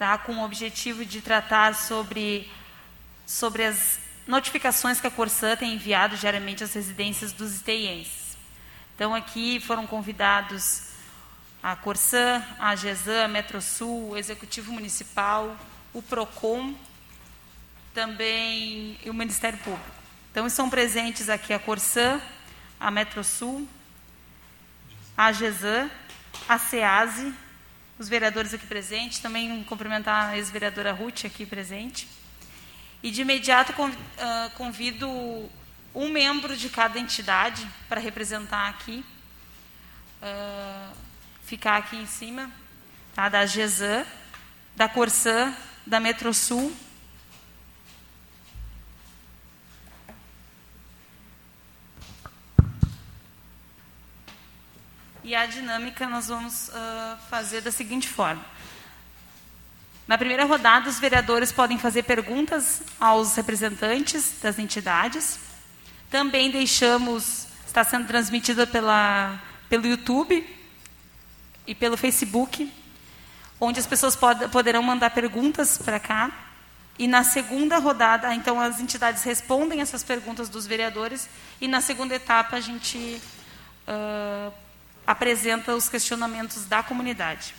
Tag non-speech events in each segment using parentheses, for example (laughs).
tá? com o objetivo de tratar sobre, sobre as notificações que a Corsã tem enviado diariamente às residências dos iteienses. Então, aqui foram convidados a Corsã, a GESAM, a Metrosul, o Executivo Municipal, o PROCON, também o Ministério Público. Então, estão presentes aqui a Corsã, a Metrosul, a GESAM, a SEASE, os vereadores aqui presentes, também cumprimentar a ex-vereadora Ruth aqui presente. E de imediato ah, convido um membro de cada entidade para representar aqui, uh, ficar aqui em cima, tá? da GESAM, da Corsã, da Metrosul. E a dinâmica nós vamos uh, fazer da seguinte forma. Na primeira rodada, os vereadores podem fazer perguntas aos representantes das entidades. Também deixamos, está sendo transmitida pela, pelo YouTube e pelo Facebook, onde as pessoas pod, poderão mandar perguntas para cá. E na segunda rodada, então, as entidades respondem essas perguntas dos vereadores. E na segunda etapa, a gente uh, apresenta os questionamentos da comunidade.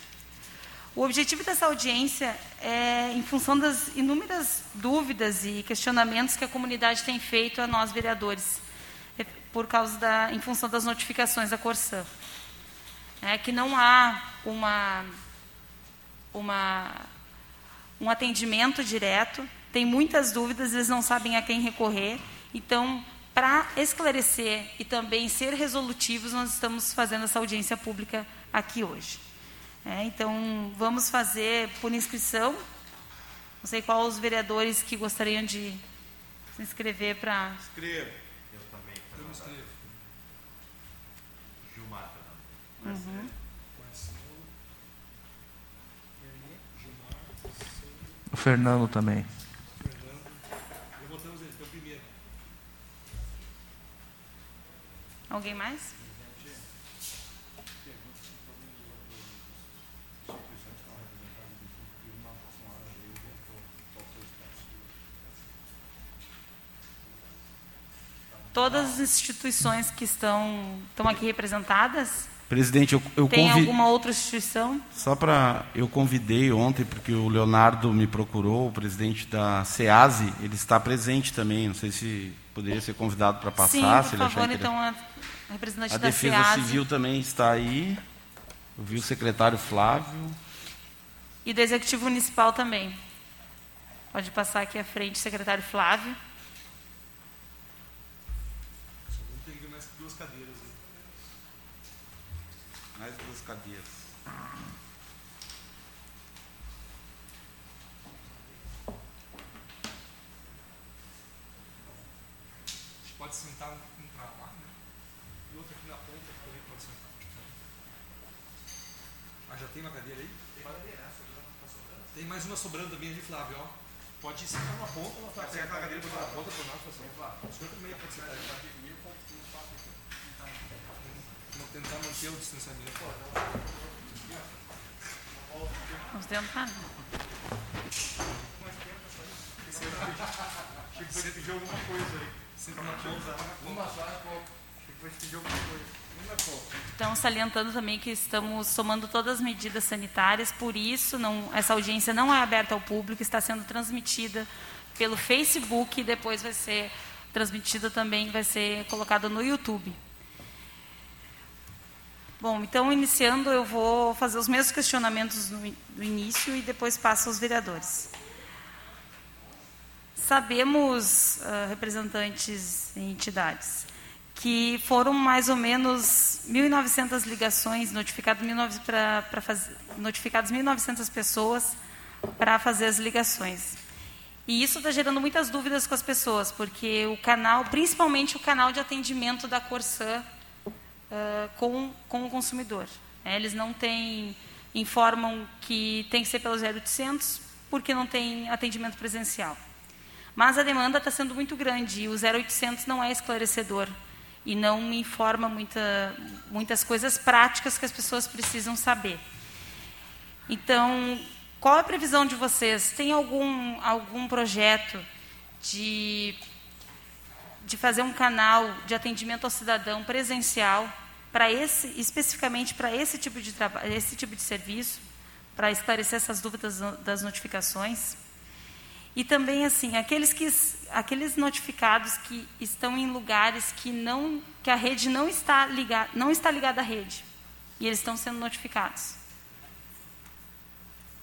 O objetivo dessa audiência é em função das inúmeras dúvidas e questionamentos que a comunidade tem feito a nós vereadores, é, por causa da, em função das notificações da Corsã. É que não há uma, uma, um atendimento direto, tem muitas dúvidas, eles não sabem a quem recorrer. Então, para esclarecer e também ser resolutivos, nós estamos fazendo essa audiência pública aqui hoje. É, então, vamos fazer por inscrição. Não sei qual os vereadores que gostariam de se inscrever para. Inscrevo. Eu também. Eu me inscrevo. Gilmar também. Uhum. O Fernando também. Alguém mais? Todas as instituições que estão, estão aqui representadas? Presidente, eu, eu Tem alguma outra instituição? Só para. Eu convidei ontem, porque o Leonardo me procurou, o presidente da SEASE, ele está presente também. Não sei se poderia ser convidado para passar. Sim, por se favor, então, a representante a da Defesa SEASE. Civil também está aí. Eu vi o secretário Flávio. E do Executivo Municipal também. Pode passar aqui à frente, secretário Flávio. cadeiras. Pode sentar um para lá, né? E outro aqui na ponta também pode sentar. Ah, já tem uma cadeira aí? Tem uma cadeira, né? Tá sobrando? Tem mais uma sobrando também ali, Flávio, ó. Pode sentar numa ponta, ou pode sentar aquela cadeira para na ponta para nós, pessoal. O senhor também pode sentar aí. Vamos tentar manter o distanciamento. Vamos tentar. Que você pediu alguma coisa aí. Então, salientando também que estamos tomando todas as medidas sanitárias, por isso não, essa audiência não é aberta ao público, está sendo transmitida pelo Facebook e depois vai ser transmitida também, vai ser colocada no YouTube. Bom, então, iniciando, eu vou fazer os mesmos questionamentos no, início e depois passo aos vereadores. Sabemos, uh, representantes e entidades, que foram mais ou menos 1.900 ligações, notificadas 1.900 pessoas para fazer as ligações. E isso está gerando muitas dúvidas com as pessoas, porque o canal, principalmente o canal de atendimento da Corsã, uh, com, com o consumidor. É, eles não têm, informam que tem que ser pelo 0800 porque não tem atendimento presencial. Mas a demanda está sendo muito grande e o 0800 não é esclarecedor e não informa muita, muitas coisas práticas que as pessoas precisam saber. Então, qual a previsão de vocês? Tem algum, algum projeto de, de fazer um canal de atendimento ao cidadão presencial para esse especificamente para esse tipo de trabalho, esse tipo de serviço, para esclarecer essas dúvidas das notificações? E também assim, aqueles que aqueles notificados que estão em lugares que não que a rede não está ligada, não está ligada à rede. E eles estão sendo notificados.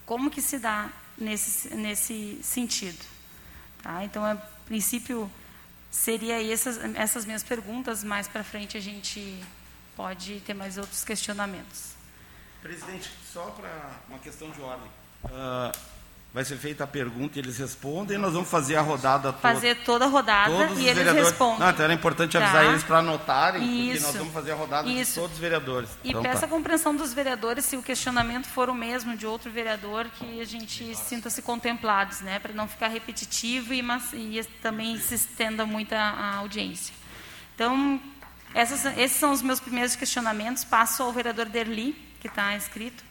Como que se dá nesse nesse sentido? Tá? Então, a princípio seria essas essas minhas perguntas, mais para frente a gente pode ter mais outros questionamentos. Presidente, só para uma questão de ordem. Uh, Vai ser feita a pergunta e eles respondem. Nós vamos fazer a rodada toda. Fazer toda a rodada todos e eles vereadores. respondem. Não, então era importante avisar tá. eles para anotarem, Isso. porque nós vamos fazer a rodada Isso. de todos os vereadores. E então, peça tá. a compreensão dos vereadores se o questionamento for o mesmo de outro vereador, que a gente sinta-se contemplados, né, para não ficar repetitivo e, mas, e também se estenda muito a, a audiência. Então, essas, esses são os meus primeiros questionamentos. Passo ao vereador Derli, que está inscrito.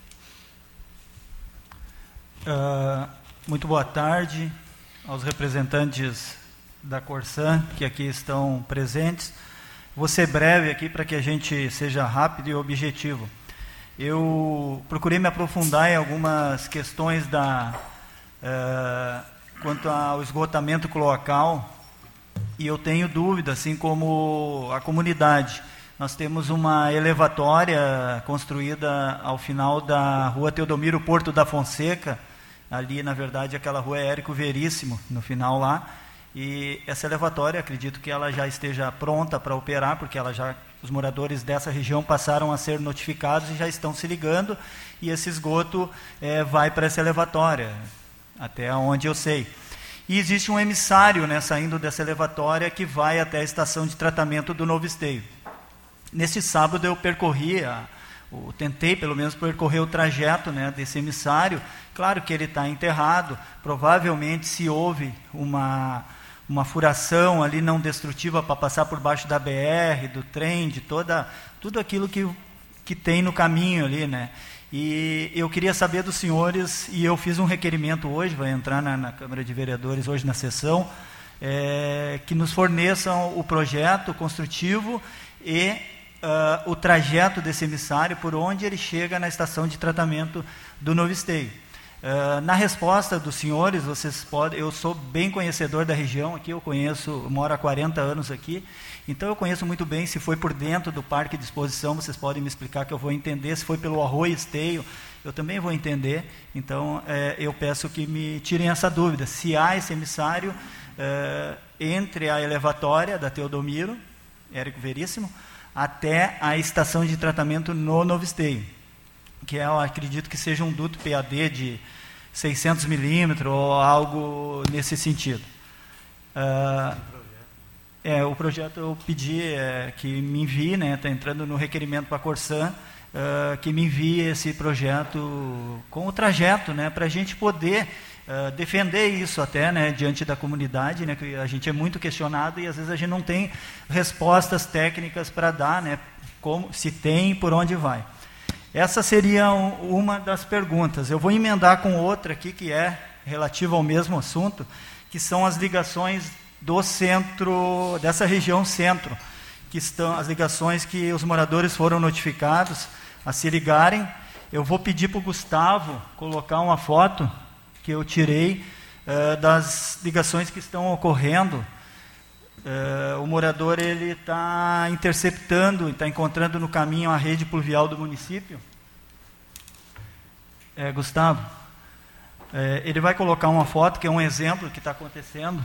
Uh, muito boa tarde aos representantes da Corsan que aqui estão presentes. Vou ser breve aqui para que a gente seja rápido e objetivo. Eu procurei me aprofundar em algumas questões da uh, quanto ao esgotamento cloacal e eu tenho dúvida, assim como a comunidade. Nós temos uma elevatória construída ao final da rua Teodomiro Porto da Fonseca, ali, na verdade, aquela rua é Érico Veríssimo, no final lá. E essa elevatória, acredito que ela já esteja pronta para operar, porque ela já, os moradores dessa região passaram a ser notificados e já estão se ligando, e esse esgoto é, vai para essa elevatória, até onde eu sei. E existe um emissário né, saindo dessa elevatória que vai até a estação de tratamento do Novo Esteio. Nesse sábado eu percorri a, tentei pelo menos percorrer o trajeto né, desse emissário. Claro que ele está enterrado, provavelmente se houve uma, uma furação ali não destrutiva para passar por baixo da BR, do trem, de toda, tudo aquilo que, que tem no caminho ali. Né? E eu queria saber dos senhores, e eu fiz um requerimento hoje, vai entrar na, na Câmara de Vereadores hoje na sessão, é, que nos forneçam o projeto construtivo e uh, o trajeto desse emissário, por onde ele chega na estação de tratamento do Novo Esteio. Uh, na resposta dos senhores, vocês podem, eu sou bem conhecedor da região aqui, eu conheço, eu moro há 40 anos aqui, então eu conheço muito bem, se foi por dentro do parque de exposição, vocês podem me explicar que eu vou entender, se foi pelo arroio esteio, eu também vou entender, então é, eu peço que me tirem essa dúvida, se há esse emissário é, entre a elevatória da Teodomiro, Érico Veríssimo, até a estação de tratamento no Novo Esteio, que é, acredito que seja um duto PAD de 600 milímetros ou algo nesse sentido. Uh, é, o projeto eu pedi é, que me envie, está né, entrando no requerimento para a Corsan, uh, que me envie esse projeto com o trajeto, né, para a gente poder uh, defender isso até né, diante da comunidade, né, que a gente é muito questionado e às vezes a gente não tem respostas técnicas para dar, né, como, se tem e por onde vai. Essa seria um, uma das perguntas. Eu vou emendar com outra aqui que é relativa ao mesmo assunto, que são as ligações do centro, dessa região centro, que estão as ligações que os moradores foram notificados a se ligarem. Eu vou pedir para o Gustavo colocar uma foto que eu tirei uh, das ligações que estão ocorrendo. Uh, o morador ele está interceptando, está encontrando no caminho a rede pluvial do município. É, Gustavo, é, ele vai colocar uma foto que é um exemplo que está acontecendo.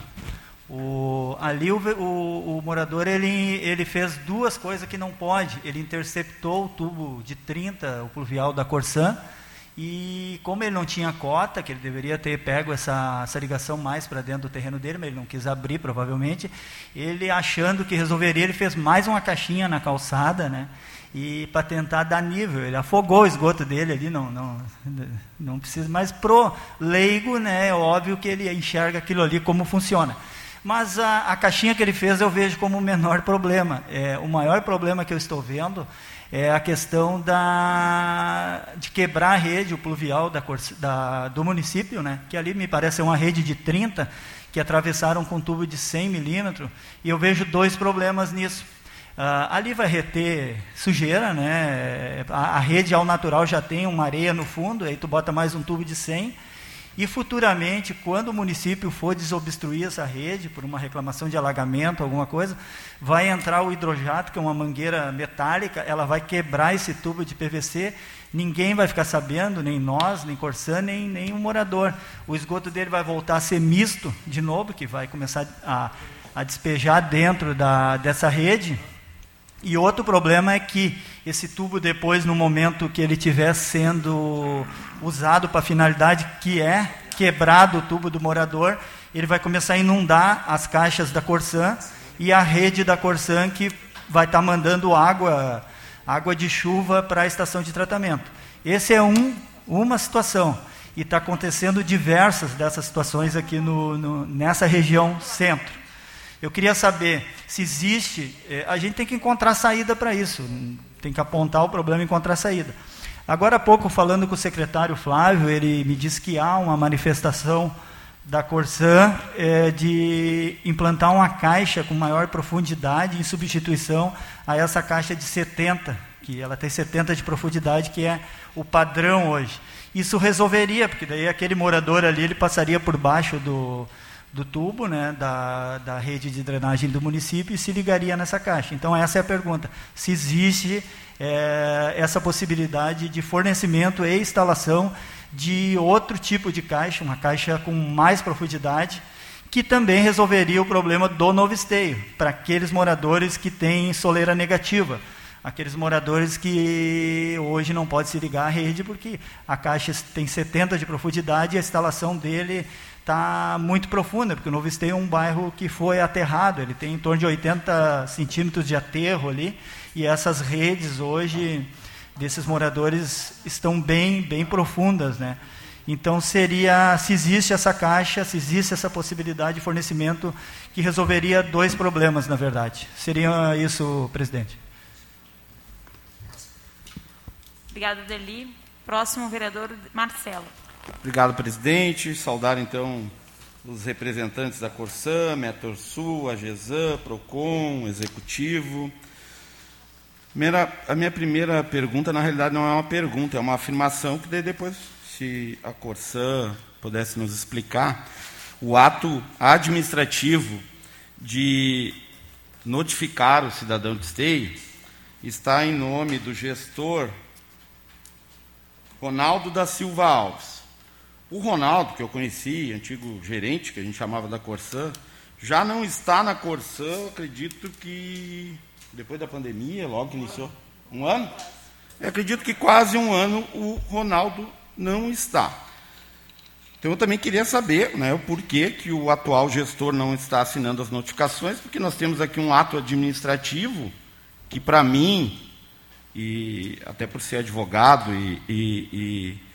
O, ali o, o, o, morador ele, ele fez duas coisas que não pode. Ele interceptou o tubo de 30, o pluvial da Corsan, e como ele não tinha cota, que ele deveria ter pego essa, essa ligação mais para dentro do terreno dele, mas ele não quis abrir, provavelmente, ele achando que resolveria, ele fez mais uma caixinha na calçada, né? E para tentar dar nível, ele afogou o esgoto dele ali, não, não, não precisa. Mas pro leigo, né, é óbvio que ele enxerga aquilo ali como funciona. Mas a, a, caixinha que ele fez eu vejo como o menor problema. É, o maior problema que eu estou vendo é a questão da, de quebrar a rede pluvial da, da, do município, né? que ali me parece uma rede de 30, que atravessaram com tubo de 100 milímetros, e eu vejo dois problemas nisso. Uh, ali vai reter sujeira, né? A, a, rede ao natural já tem uma areia no fundo, aí tu bota mais um tubo de 100, e futuramente, quando o município for desobstruir essa rede por uma reclamação de alagamento, alguma coisa, vai entrar o hidrojato, que é uma mangueira metálica, ela vai quebrar esse tubo de PVC, ninguém vai ficar sabendo, nem nós, nem Corsã, nem, nem o morador. O esgoto dele vai voltar a ser misto de novo, que vai começar a, a despejar dentro da, dessa rede. E outro problema é que esse tubo depois, no momento que ele estiver sendo usado para a finalidade que é quebrado o tubo do morador, ele vai começar a inundar as caixas da Corsan e a rede da Corsan que vai estar tá mandando água, água de chuva para a estação de tratamento. Esse é um, uma situação. E está acontecendo diversas dessas situações aqui no, no, nessa região centro. Eu queria saber se existe. Eh, a gente tem que encontrar saída para isso. Tem que apontar o problema e encontrar saída. Agora há pouco, falando com o secretário Flávio, ele me disse que há uma manifestação da Corsan é, de implantar uma caixa com maior profundidade em substituição a essa caixa de 70, que ela tem 70 de profundidade, que é o padrão hoje. Isso resolveria, porque daí aquele morador ali ele passaria por baixo do, do tubo, né, da, da rede de drenagem do município e se ligaria nessa caixa. Então essa é a pergunta: se existe é, essa possibilidade de fornecimento e instalação de outro tipo de caixa, uma caixa com mais profundidade, que também resolveria o problema do novo esteio para aqueles moradores que têm soleira negativa aqueles moradores que hoje não podem se ligar à rede porque a caixa tem 70 de profundidade e a instalação dele está muito profunda, porque o Novo Esteio é um bairro que foi aterrado, ele tem em torno de 80 centímetros de aterro ali, e essas redes hoje desses moradores estão bem, bem profundas, né? Então seria, se existe essa caixa, se existe essa possibilidade de fornecimento que resolveria dois problemas, na verdade. Seria isso, presidente. Obrigada, Deli. Próximo vereador, Marcelo. Obrigado, presidente. Saudar, então, os representantes da Corsã, Metorsul, a GESAM, PROCON, Executivo. Primeira, a minha primeira pergunta, na realidade, não é uma pergunta, é uma afirmação que depois, se a Corsã pudesse nos explicar, o ato administrativo de notificar o cidadão de esteio está em nome do gestor Ronaldo da Silva Alves. O Ronaldo, que eu conheci, antigo gerente, que a gente chamava da Corsã, já não está na Corsã, acredito que depois da pandemia, logo que iniciou. Um ano? Eu acredito que quase um ano o Ronaldo não está. Então eu também queria saber né, o porquê que o atual gestor não está assinando as notificações, porque nós temos aqui um ato administrativo que, para mim, e até por ser advogado e, e, e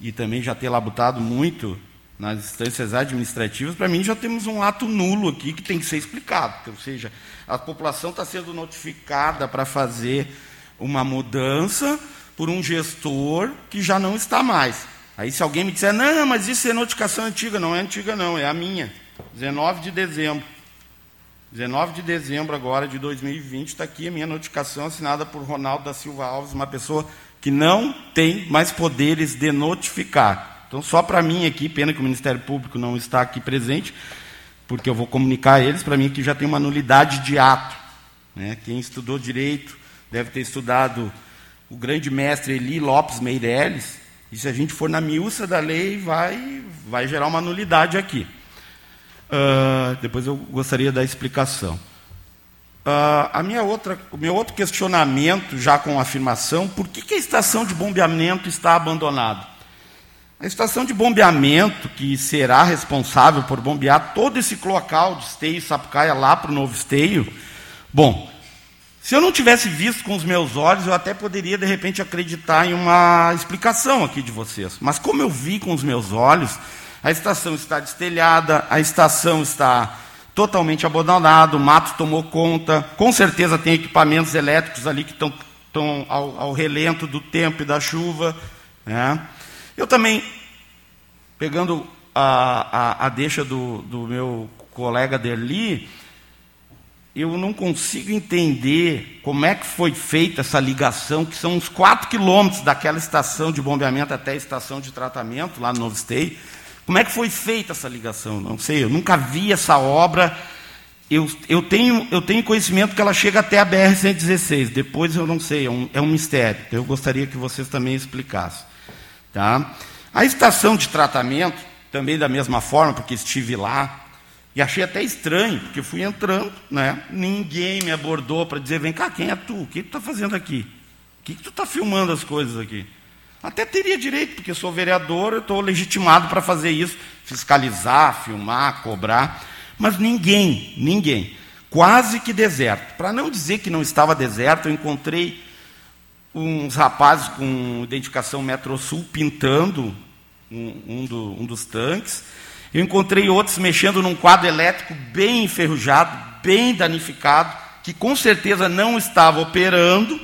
e também já ter labutado muito nas instâncias administrativas, para mim já temos um ato nulo aqui que tem que ser explicado. Ou seja, a população está sendo notificada para fazer uma mudança por um gestor que já não está mais. Aí se alguém me disser, não, mas isso é notificação antiga, não é antiga não, é a minha. 19 de dezembro. 19 de dezembro agora de 2020, está aqui a minha notificação assinada por Ronaldo da Silva Alves, uma pessoa que não tem mais poderes de notificar. Então, só para mim aqui, pena que o Ministério Público não está aqui presente, porque eu vou comunicar a eles, para mim aqui já tem uma nulidade de ato. Né? Quem estudou direito deve ter estudado o grande mestre Eli Lopes Meirelles, e se a gente for na miúça da lei, vai, vai gerar uma nulidade aqui. Uh, depois eu gostaria da explicação. Uh, a minha outra, o meu outro questionamento, já com afirmação, por que, que a estação de bombeamento está abandonada? A estação de bombeamento, que será responsável por bombear todo esse local de esteio Sapucaia lá para o novo esteio, bom, se eu não tivesse visto com os meus olhos, eu até poderia, de repente, acreditar em uma explicação aqui de vocês. Mas como eu vi com os meus olhos, a estação está destelhada, a estação está totalmente abandonado, o mato tomou conta, com certeza tem equipamentos elétricos ali que estão, ao, ao, relento do tempo e da chuva. Né? Eu também, pegando a, a, a deixa do, do meu colega Derli, eu não consigo entender como é que foi feita essa ligação, que são uns 4 quilômetros daquela estação de bombeamento até a estação de tratamento, lá no Novo Stay. Como é que foi feita essa ligação? Não sei, eu nunca vi essa obra. Eu, eu, tenho, eu tenho conhecimento que ela chega até a BR-116, depois eu não sei, é um, é um mistério. Eu gostaria que vocês também explicassem. Tá? A estação de tratamento, também da mesma forma, porque estive lá, e achei até estranho, porque fui entrando, né? ninguém me abordou para dizer: vem cá, quem é tu? O que tu está fazendo aqui? O que, que tu está filmando as coisas aqui? Até teria direito, porque sou vereador, eu estou legitimado para fazer isso, fiscalizar, filmar, cobrar. Mas ninguém, ninguém. Quase que deserto. Para não dizer que não estava deserto, eu encontrei uns rapazes com identificação Metrosul pintando um, um, do, um dos tanques. Eu encontrei outros mexendo num quadro elétrico bem enferrujado, bem danificado, que com certeza não estava operando.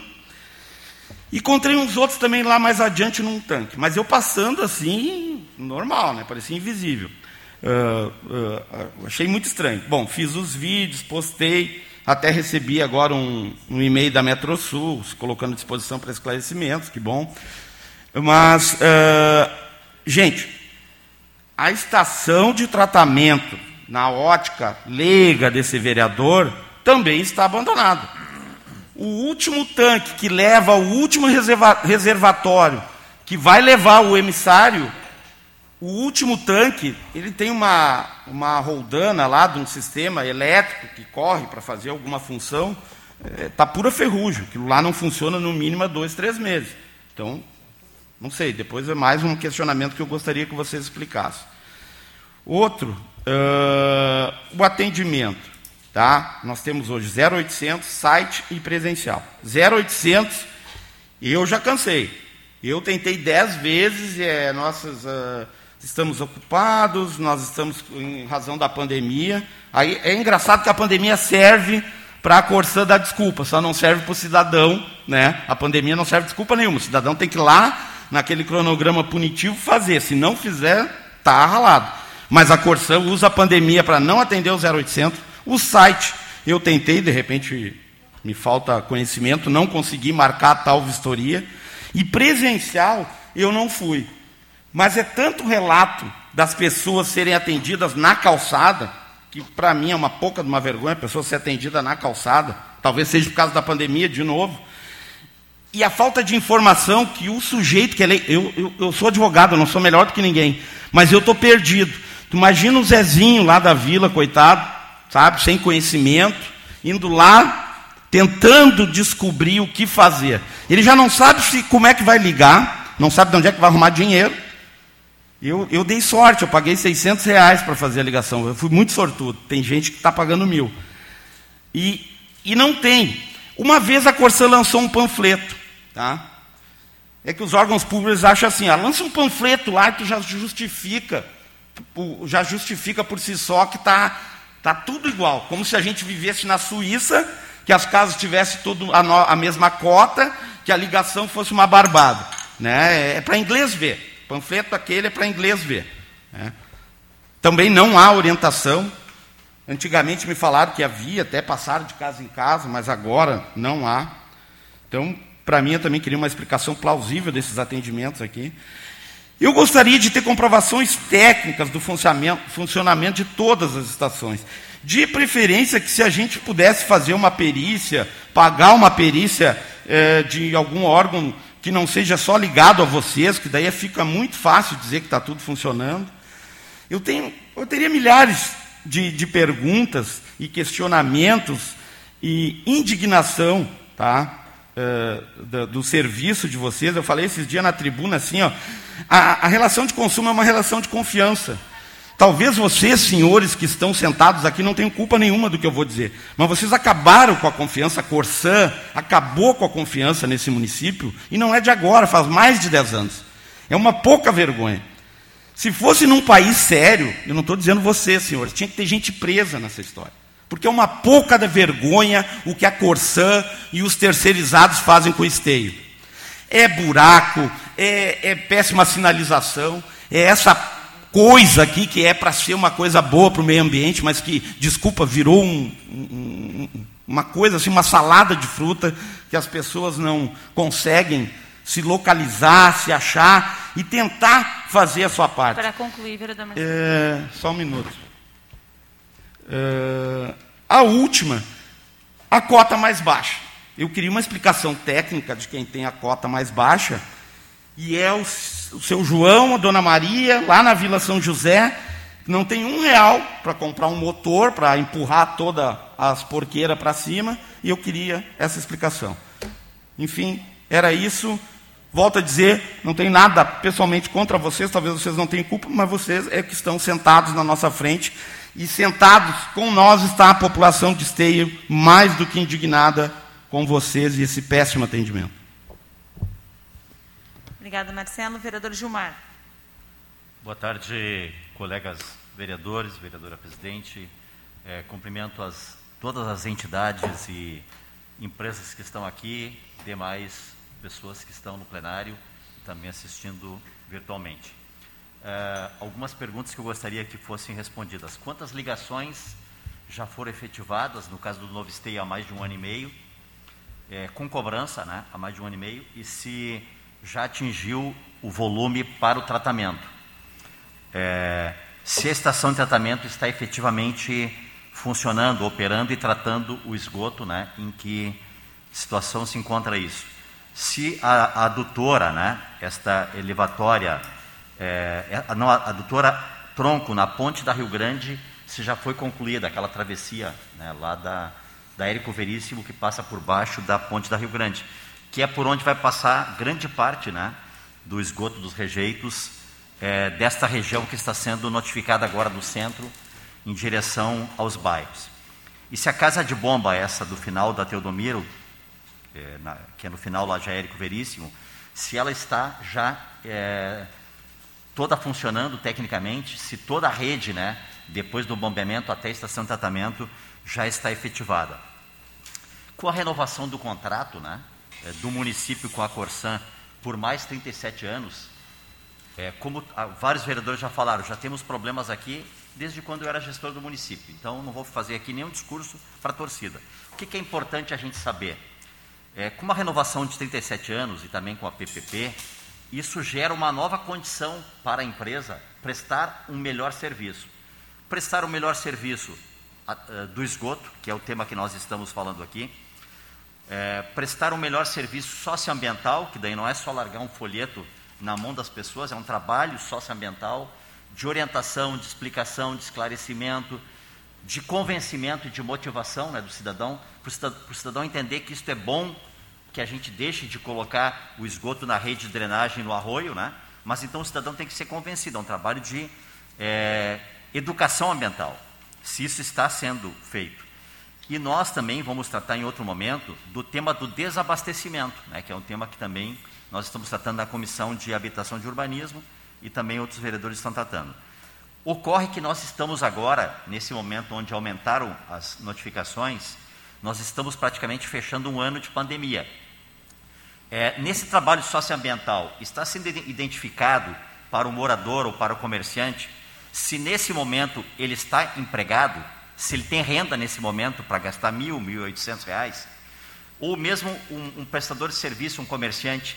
Encontrei uns outros também lá mais adiante num tanque. Mas eu passando assim, normal, né? parecia invisível. Uh, uh, achei muito estranho. Bom, fiz os vídeos, postei, até recebi agora um, um e-mail da Metrosul, colocando à disposição para esclarecimentos, que bom. Mas, uh, gente, a estação de tratamento, na ótica leiga desse vereador, também está abandonada. O último tanque que leva ao último reserva reservatório, que vai levar o emissário, o último tanque, ele tem uma, uma roldana lá de um sistema elétrico que corre para fazer alguma função, está é, tá pura ferrugem. Aquilo lá não funciona no mínimo há dois, três meses. Então, não sei, depois é mais um questionamento que eu gostaria que vocês explicassem. Outro, uh, o atendimento. Tá? Nós temos hoje 0800, site e presencial. 0800, eu já cansei. Eu tentei dez vezes, é, nossas, uh, estamos ocupados, nós estamos em razão da pandemia. Aí é engraçado que a pandemia serve para a Corsã dar desculpa, só não serve para o cidadão. Né? A pandemia não serve desculpa nenhuma. O cidadão tem que ir lá, naquele cronograma punitivo, fazer. Se não fizer, está ralado. Mas a Corsã usa a pandemia para não atender o 0800. O site, eu tentei, de repente me falta conhecimento, não consegui marcar tal vistoria. E presencial, eu não fui. Mas é tanto relato das pessoas serem atendidas na calçada, que para mim é uma pouca de uma vergonha a pessoa ser atendida na calçada, talvez seja por causa da pandemia de novo. E a falta de informação que o sujeito que é eu, eu, eu sou advogado, eu não sou melhor do que ninguém, mas eu estou perdido. Tu imagina o Zezinho lá da vila, coitado, sabe, sem conhecimento, indo lá, tentando descobrir o que fazer. Ele já não sabe se, como é que vai ligar, não sabe de onde é que vai arrumar dinheiro. Eu, eu dei sorte, eu paguei 600 reais para fazer a ligação. Eu fui muito sortudo. Tem gente que está pagando mil. E, e não tem. Uma vez a Corsã lançou um panfleto. Tá? É que os órgãos públicos acham assim: ah, lança um panfleto lá e tu já justifica já justifica por si só que está tá tudo igual, como se a gente vivesse na Suíça, que as casas tivessem tudo a, no, a mesma cota, que a ligação fosse uma barbada. Né? É, é para inglês ver. O panfleto aquele é para inglês ver. Né? Também não há orientação. Antigamente me falaram que havia, até passaram de casa em casa, mas agora não há. Então, para mim, eu também queria uma explicação plausível desses atendimentos aqui. Eu gostaria de ter comprovações técnicas do funcionamento, de todas as estações. De preferência que se a gente pudesse fazer uma perícia, pagar uma perícia é, de algum órgão que não seja só ligado a vocês, que daí fica muito fácil dizer que está tudo funcionando. Eu, tenho, eu teria milhares de, de perguntas e questionamentos e indignação tá? É, do, do serviço de vocês. Eu falei esses dias na tribuna assim, ó, a, a relação de consumo é uma relação de confiança. Talvez vocês, senhores que estão sentados aqui, não tenham culpa nenhuma do que eu vou dizer, mas vocês acabaram com a confiança, a Corsã acabou com a confiança nesse município, e não é de agora, faz mais de 10 anos. É uma pouca vergonha. Se fosse num país sério, eu não estou dizendo você, senhores, tinha que ter gente presa nessa história. Porque é uma pouca da vergonha o que a Corsã e os terceirizados fazem com o esteio. É buraco, é, é péssima sinalização, é essa coisa aqui que é para ser uma coisa boa para o meio ambiente, mas que, desculpa, virou um, um, uma coisa assim, uma salada de fruta que as pessoas não conseguem se localizar, se achar e tentar fazer a sua parte. Para concluir, vereador Marcelo. É, só um minuto. É, a última, a cota mais baixa. Eu queria uma explicação técnica de quem tem a cota mais baixa, e é o, o seu João, a dona Maria, lá na Vila São José, que não tem um real para comprar um motor, para empurrar todas as porqueiras para cima, e eu queria essa explicação. Enfim, era isso. Volto a dizer, não tem nada pessoalmente contra vocês, talvez vocês não tenham culpa, mas vocês é que estão sentados na nossa frente. E sentados com nós está a população de Esteio, mais do que indignada com vocês e esse péssimo atendimento. Obrigada, Marcelo. Vereador Gilmar. Boa tarde, colegas vereadores, vereadora presidente. É, cumprimento as, todas as entidades e empresas que estão aqui, demais pessoas que estão no plenário e também assistindo virtualmente. Uh, algumas perguntas que eu gostaria que fossem respondidas. Quantas ligações já foram efetivadas, no caso do Novo Stay, há mais de um ano e meio, é, com cobrança, né, há mais de um ano e meio, e se já atingiu o volume para o tratamento? É, se a estação de tratamento está efetivamente funcionando, operando e tratando o esgoto, né, em que situação se encontra isso? se a adutora, né, esta elevatória, é, é, não, a adutora tronco na ponte da Rio Grande, se já foi concluída aquela travessia né, lá da, da Érico Veríssimo que passa por baixo da ponte da Rio Grande, que é por onde vai passar grande parte né, do esgoto dos rejeitos é, desta região que está sendo notificada agora do centro em direção aos bairros. E se a casa de bomba essa do final da Teodomiro é, na, que é no final lá já Érico Veríssimo, se ela está já é, toda funcionando tecnicamente, se toda a rede, né, depois do bombeamento até a estação de tratamento, já está efetivada. Com a renovação do contrato né, é, do município com a Corsan por mais 37 anos, é, como vários vereadores já falaram, já temos problemas aqui desde quando eu era gestor do município. Então, não vou fazer aqui nenhum discurso para a torcida. O que, que é importante a gente saber? É, com uma renovação de 37 anos e também com a PPP, isso gera uma nova condição para a empresa prestar um melhor serviço. Prestar um melhor serviço a, do esgoto, que é o tema que nós estamos falando aqui, é, prestar um melhor serviço socioambiental, que daí não é só largar um folheto na mão das pessoas, é um trabalho socioambiental de orientação, de explicação, de esclarecimento, de convencimento e de motivação né, do cidadão, para o cidadão, cidadão entender que isso é bom, que a gente deixe de colocar o esgoto na rede de drenagem no arroio, né? mas então o cidadão tem que ser convencido, é um trabalho de é, educação ambiental, se isso está sendo feito. E nós também vamos tratar em outro momento do tema do desabastecimento, né, que é um tema que também nós estamos tratando na Comissão de Habitação e Urbanismo e também outros vereadores estão tratando. Ocorre que nós estamos agora, nesse momento onde aumentaram as notificações, nós estamos praticamente fechando um ano de pandemia. É, nesse trabalho socioambiental, está sendo identificado para o morador ou para o comerciante se nesse momento ele está empregado, se ele tem renda nesse momento para gastar mil, mil oitocentos reais, ou mesmo um, um prestador de serviço, um comerciante,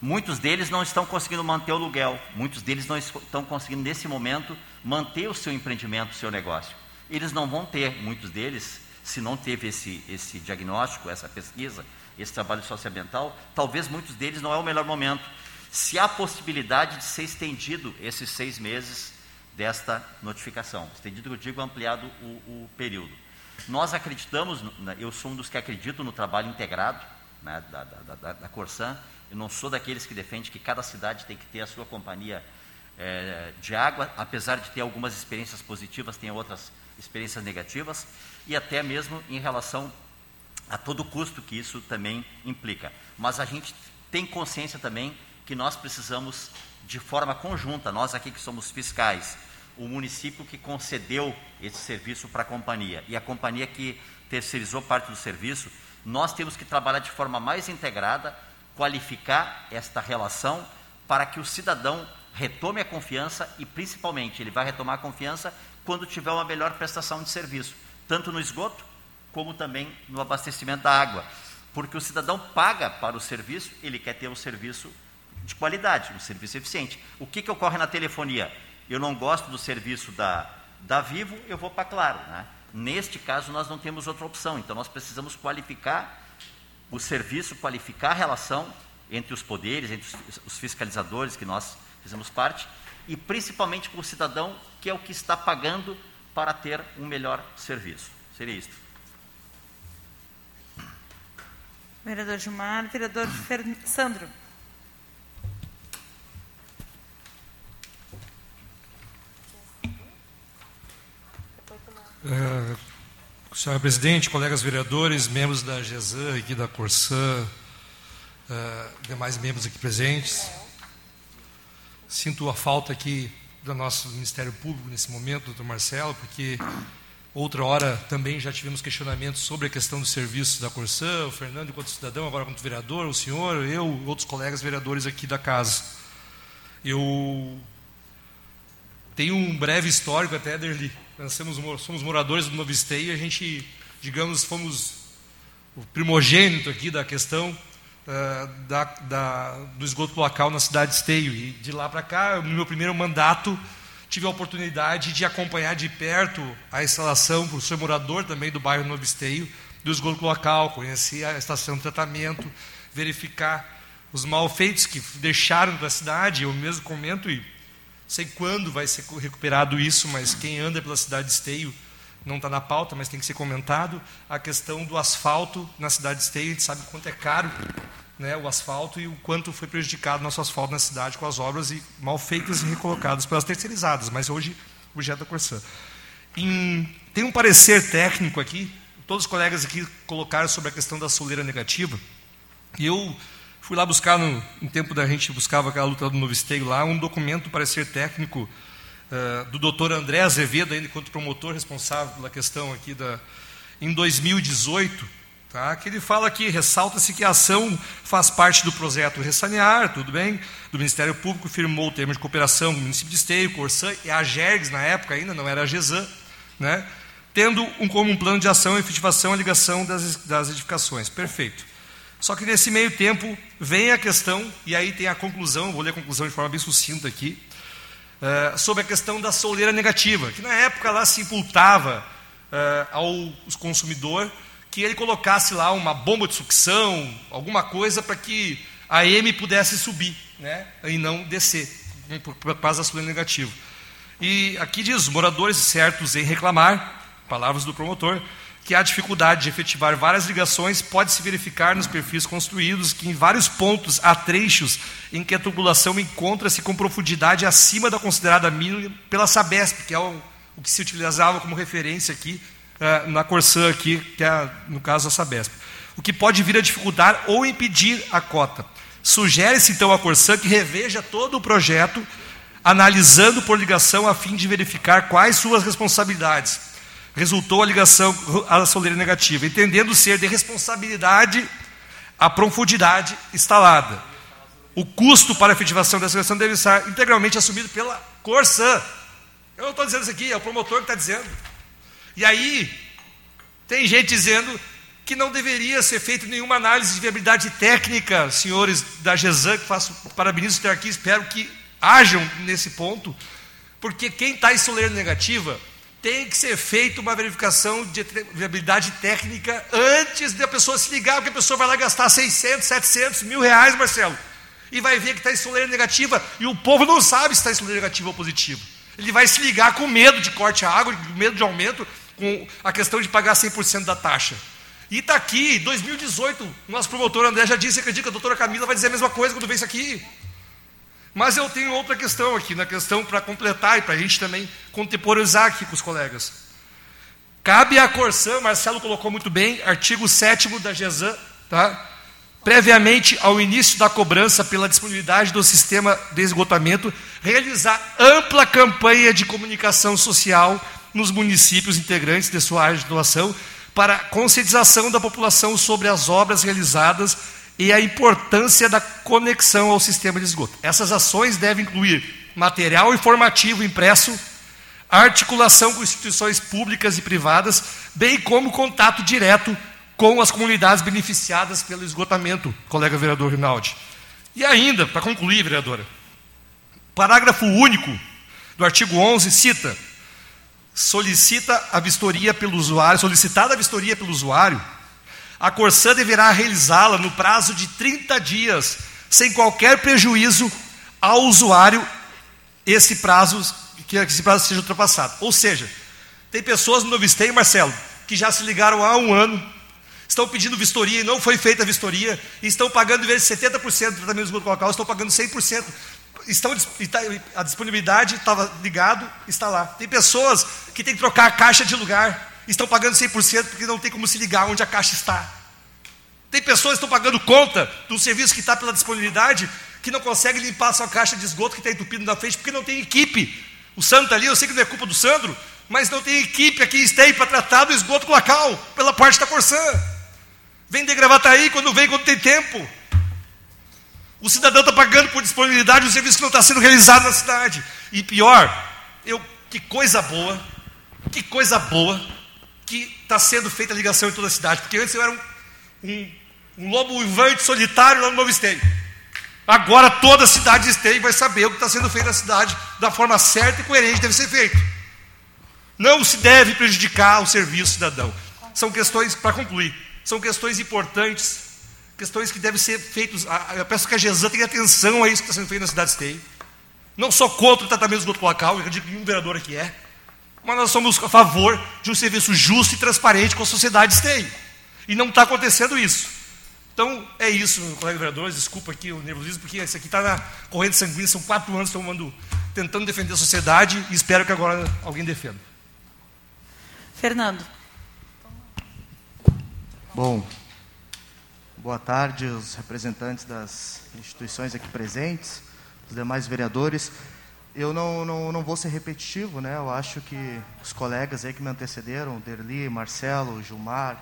Muitos deles não estão conseguindo manter o aluguel, muitos deles não estão conseguindo, nesse momento, manter o seu empreendimento, o seu negócio. Eles não vão ter, muitos deles, se não teve esse, esse diagnóstico, essa pesquisa, esse trabalho socioambiental, talvez muitos deles não é o melhor momento. Se há possibilidade de ser estendido esses seis meses desta notificação, estendido, eu digo, ampliado o, o período. Nós acreditamos, eu sou um dos que acredito no trabalho integrado né, da, da, da, da Corsan, eu não sou daqueles que defende que cada cidade tem que ter a sua companhia é, de água, apesar de ter algumas experiências positivas, tem outras experiências negativas, e até mesmo em relação a todo o custo que isso também implica. Mas a gente tem consciência também que nós precisamos, de forma conjunta, nós aqui que somos fiscais, o município que concedeu esse serviço para a companhia e a companhia que terceirizou parte do serviço, nós temos que trabalhar de forma mais integrada, qualificar esta relação para que o cidadão retome a confiança e, principalmente, ele vai retomar a confiança quando tiver uma melhor prestação de serviço, tanto no esgoto como também no abastecimento da água. Porque o cidadão paga para o serviço, ele quer ter um serviço de qualidade, um serviço eficiente. O que, que ocorre na telefonia? Eu não gosto do serviço da, da Vivo, eu vou para Claro. Né? Neste caso, nós não temos outra opção, então nós precisamos qualificar o serviço, qualificar a relação entre os poderes, entre os fiscalizadores que nós fizemos parte, e principalmente com o cidadão, que é o que está pagando para ter um melhor serviço. Seria isto. Vereador Gilmar, vereador Fer... Sandro. Uh, senhora presidente, colegas vereadores, membros da GESAN, aqui da Corsã, uh, demais membros aqui presentes. Sinto a falta aqui do nosso Ministério Público nesse momento, doutor Marcelo, porque outra hora também já tivemos questionamentos sobre a questão do serviço da Corsã, o Fernando enquanto cidadão, agora como vereador, o senhor, eu, outros colegas vereadores aqui da casa. Eu tenho um breve histórico até, Derli, nós somos, somos moradores do Novo Esteio e a gente, digamos, fomos o primogênito aqui da questão uh, da, da, do esgoto local na cidade de Esteio. E de lá para cá, no meu primeiro mandato, tive a oportunidade de acompanhar de perto a instalação, por ser morador também do bairro Novo Esteio, do esgoto local, conheci a estação de tratamento, verificar os malfeitos que deixaram da cidade, eu mesmo comento e sei quando vai ser recuperado isso, mas quem anda pela cidade de Esteio não está na pauta, mas tem que ser comentado. A questão do asfalto na cidade de Esteio, a gente sabe quanto é caro né, o asfalto e o quanto foi prejudicado nosso asfalto na cidade com as obras e mal feitas e recolocadas pelas terceirizadas, mas hoje objeto da Corsã. Em, tem um parecer técnico aqui, todos os colegas aqui colocaram sobre a questão da soleira negativa, e eu Fui lá buscar, no, no tempo da gente buscava aquela luta do Novo Esteio lá, um documento para ser técnico uh, do doutor André Azevedo, ainda enquanto promotor responsável pela questão aqui da, em 2018, tá? que ele fala que ressalta-se que a ação faz parte do projeto Ressanear, tudo bem, do Ministério Público, firmou o termo de cooperação do município de Esteio, Corsã e a GERGS na época ainda, não era a GESAN, né? tendo um, como um plano de ação e efetivação a ligação das, das edificações. Perfeito. Só que nesse meio tempo vem a questão, e aí tem a conclusão, vou ler a conclusão de forma bem sucinta aqui, uh, sobre a questão da soleira negativa, que na época lá se imputava uh, ao consumidor que ele colocasse lá uma bomba de sucção, alguma coisa para que a M pudesse subir, né, e não descer, por, por causa da soleira negativa. E aqui diz, moradores certos em reclamar, palavras do promotor, que há dificuldade de efetivar várias ligações pode se verificar nos perfis construídos que em vários pontos há trechos em que a tubulação encontra-se com profundidade acima da considerada mínima pela Sabesp, que é o, o que se utilizava como referência aqui uh, na Corsã aqui, que é no caso a Sabesp. O que pode vir a dificultar ou impedir a cota. Sugere-se então à Corsã que reveja todo o projeto, analisando por ligação a fim de verificar quais suas responsabilidades resultou a ligação à soleira negativa, entendendo ser de responsabilidade a profundidade instalada. O custo para a efetivação dessa ligação deve estar integralmente assumido pela Corsã. Eu não estou dizendo isso aqui, é o promotor que está dizendo. E aí, tem gente dizendo que não deveria ser feita nenhuma análise de viabilidade técnica, senhores da GESAN, que faço parabenizo ter aqui, espero que hajam nesse ponto, porque quem está em soleira negativa tem que ser feita uma verificação de viabilidade técnica antes da pessoa se ligar, porque a pessoa vai lá gastar 600, 700 mil reais, Marcelo, e vai ver que está em soleira negativa, e o povo não sabe se está em soleira negativa ou positiva. Ele vai se ligar com medo de corte à água, com medo de aumento, com a questão de pagar 100% da taxa. E está aqui, 2018, nosso promotor André já disse, acredito que a doutora Camila vai dizer a mesma coisa quando vê isso aqui. Mas eu tenho outra questão aqui, na questão para completar e para a gente também contemporizar aqui com os colegas. Cabe à Corsã, Marcelo colocou muito bem, artigo 7 da GESAN, tá? previamente ao início da cobrança pela disponibilidade do sistema de esgotamento, realizar ampla campanha de comunicação social nos municípios integrantes de sua área de atuação para conscientização da população sobre as obras realizadas e a importância da conexão ao sistema de esgoto. Essas ações devem incluir material informativo impresso, articulação com instituições públicas e privadas, bem como contato direto com as comunidades beneficiadas pelo esgotamento, colega vereador Rinaldi. E ainda, para concluir, vereadora, parágrafo único do artigo 11 cita: solicita a vistoria pelo usuário, solicitada a vistoria pelo usuário, a Corsã deverá realizá-la no prazo de 30 dias, sem qualquer prejuízo ao usuário, esse prazo, que esse prazo seja ultrapassado. Ou seja, tem pessoas no Novisteio, Marcelo, que já se ligaram há um ano, estão pedindo vistoria e não foi feita a vistoria, estão pagando, em vez de 70% do tratamento esgoto local, estão pagando 100%. Estão, tá, a disponibilidade estava ligado, está lá. Tem pessoas que têm que trocar a caixa de lugar, estão pagando 100% porque não tem como se ligar onde a caixa está. Tem pessoas que estão pagando conta do serviço que está pela disponibilidade, que não conseguem limpar a sua caixa de esgoto que está entupido na frente, porque não tem equipe. O Sandro está ali, eu sei que não é culpa do Sandro, mas não tem equipe aqui em para tratar do esgoto local, pela parte da Corsã. Vem de aí quando vem, quando tem tempo. O cidadão está pagando por disponibilidade um serviço que não está sendo realizado na cidade. E pior, eu, que coisa boa, que coisa boa que está sendo feita a ligação em toda a cidade. Porque antes eu era um, um, um lobo uivante solitário lá no Novo Esteio. Agora toda a cidade de Esteio vai saber o que está sendo feito na cidade da forma certa e coerente deve ser feito. Não se deve prejudicar o serviço cidadão. São questões, para concluir, são questões importantes, questões que devem ser feitas. Eu peço que a GESAN tenha atenção a isso que está sendo feito na cidade de Esteio. Não só contra o tratamento do esgoto local, eu digo que nenhum vereador aqui é, mas nós somos a favor de um serviço justo e transparente com a sociedade de Esteio. E não está acontecendo isso. Então, é isso, colega vereadores, desculpa aqui o nervosismo, porque isso aqui está na corrente sanguínea, são quatro anos tomando, tentando defender a sociedade e espero que agora alguém defenda. Fernando. Bom, boa tarde os representantes das instituições aqui presentes, os demais vereadores. Eu não, não, não vou ser repetitivo, né? Eu acho que os colegas aí que me antecederam, Derli, Marcelo, Gilmar,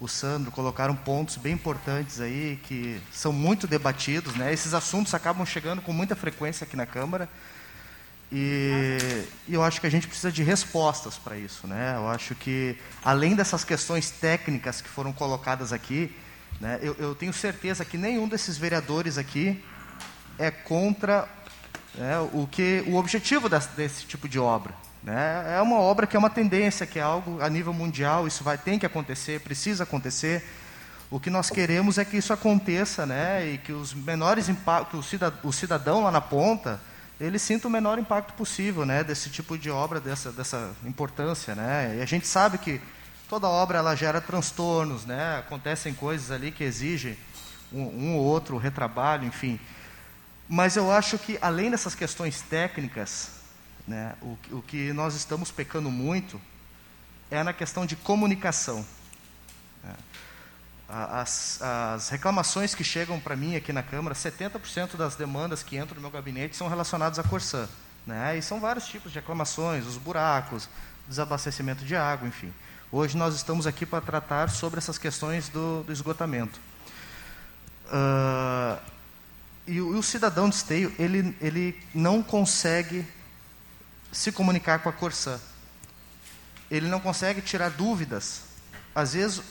o Sandro, colocaram pontos bem importantes aí que são muito debatidos, né? Esses assuntos acabam chegando com muita frequência aqui na Câmara. E, e, eu acho que a gente precisa de respostas para isso. Né? Eu acho que, além dessas questões técnicas que foram colocadas aqui, né, eu, eu, tenho certeza que nenhum desses vereadores aqui é contra né, o, que, o objetivo desse, desse tipo de obra. Né? É uma obra que é uma tendência, que é algo a nível mundial, isso vai tem que acontecer, precisa acontecer. O que nós queremos é que isso aconteça né, e que os menores impactos, o cidadão lá na ponta, ele sinta o menor impacto possível, né, desse tipo de obra, dessa, dessa importância, né. E a gente sabe que toda obra ela gera transtornos, né, acontecem coisas ali que exigem um, um ou outro retrabalho, enfim. Mas eu acho que além dessas questões técnicas, né, o, o que nós estamos pecando muito é na questão de comunicação. Né. As, as reclamações que chegam para mim aqui na Câmara, 70% das demandas que entram no meu gabinete são relacionadas à Corsã. Né? E são vários tipos de reclamações, os buracos, desabastecimento de água, enfim. Hoje nós estamos aqui para tratar sobre essas questões do, do esgotamento. Uh, e, o, e, o, cidadão de esteio, ele, ele não consegue se comunicar com a Corsã. Ele não consegue tirar dúvidas. Às vezes,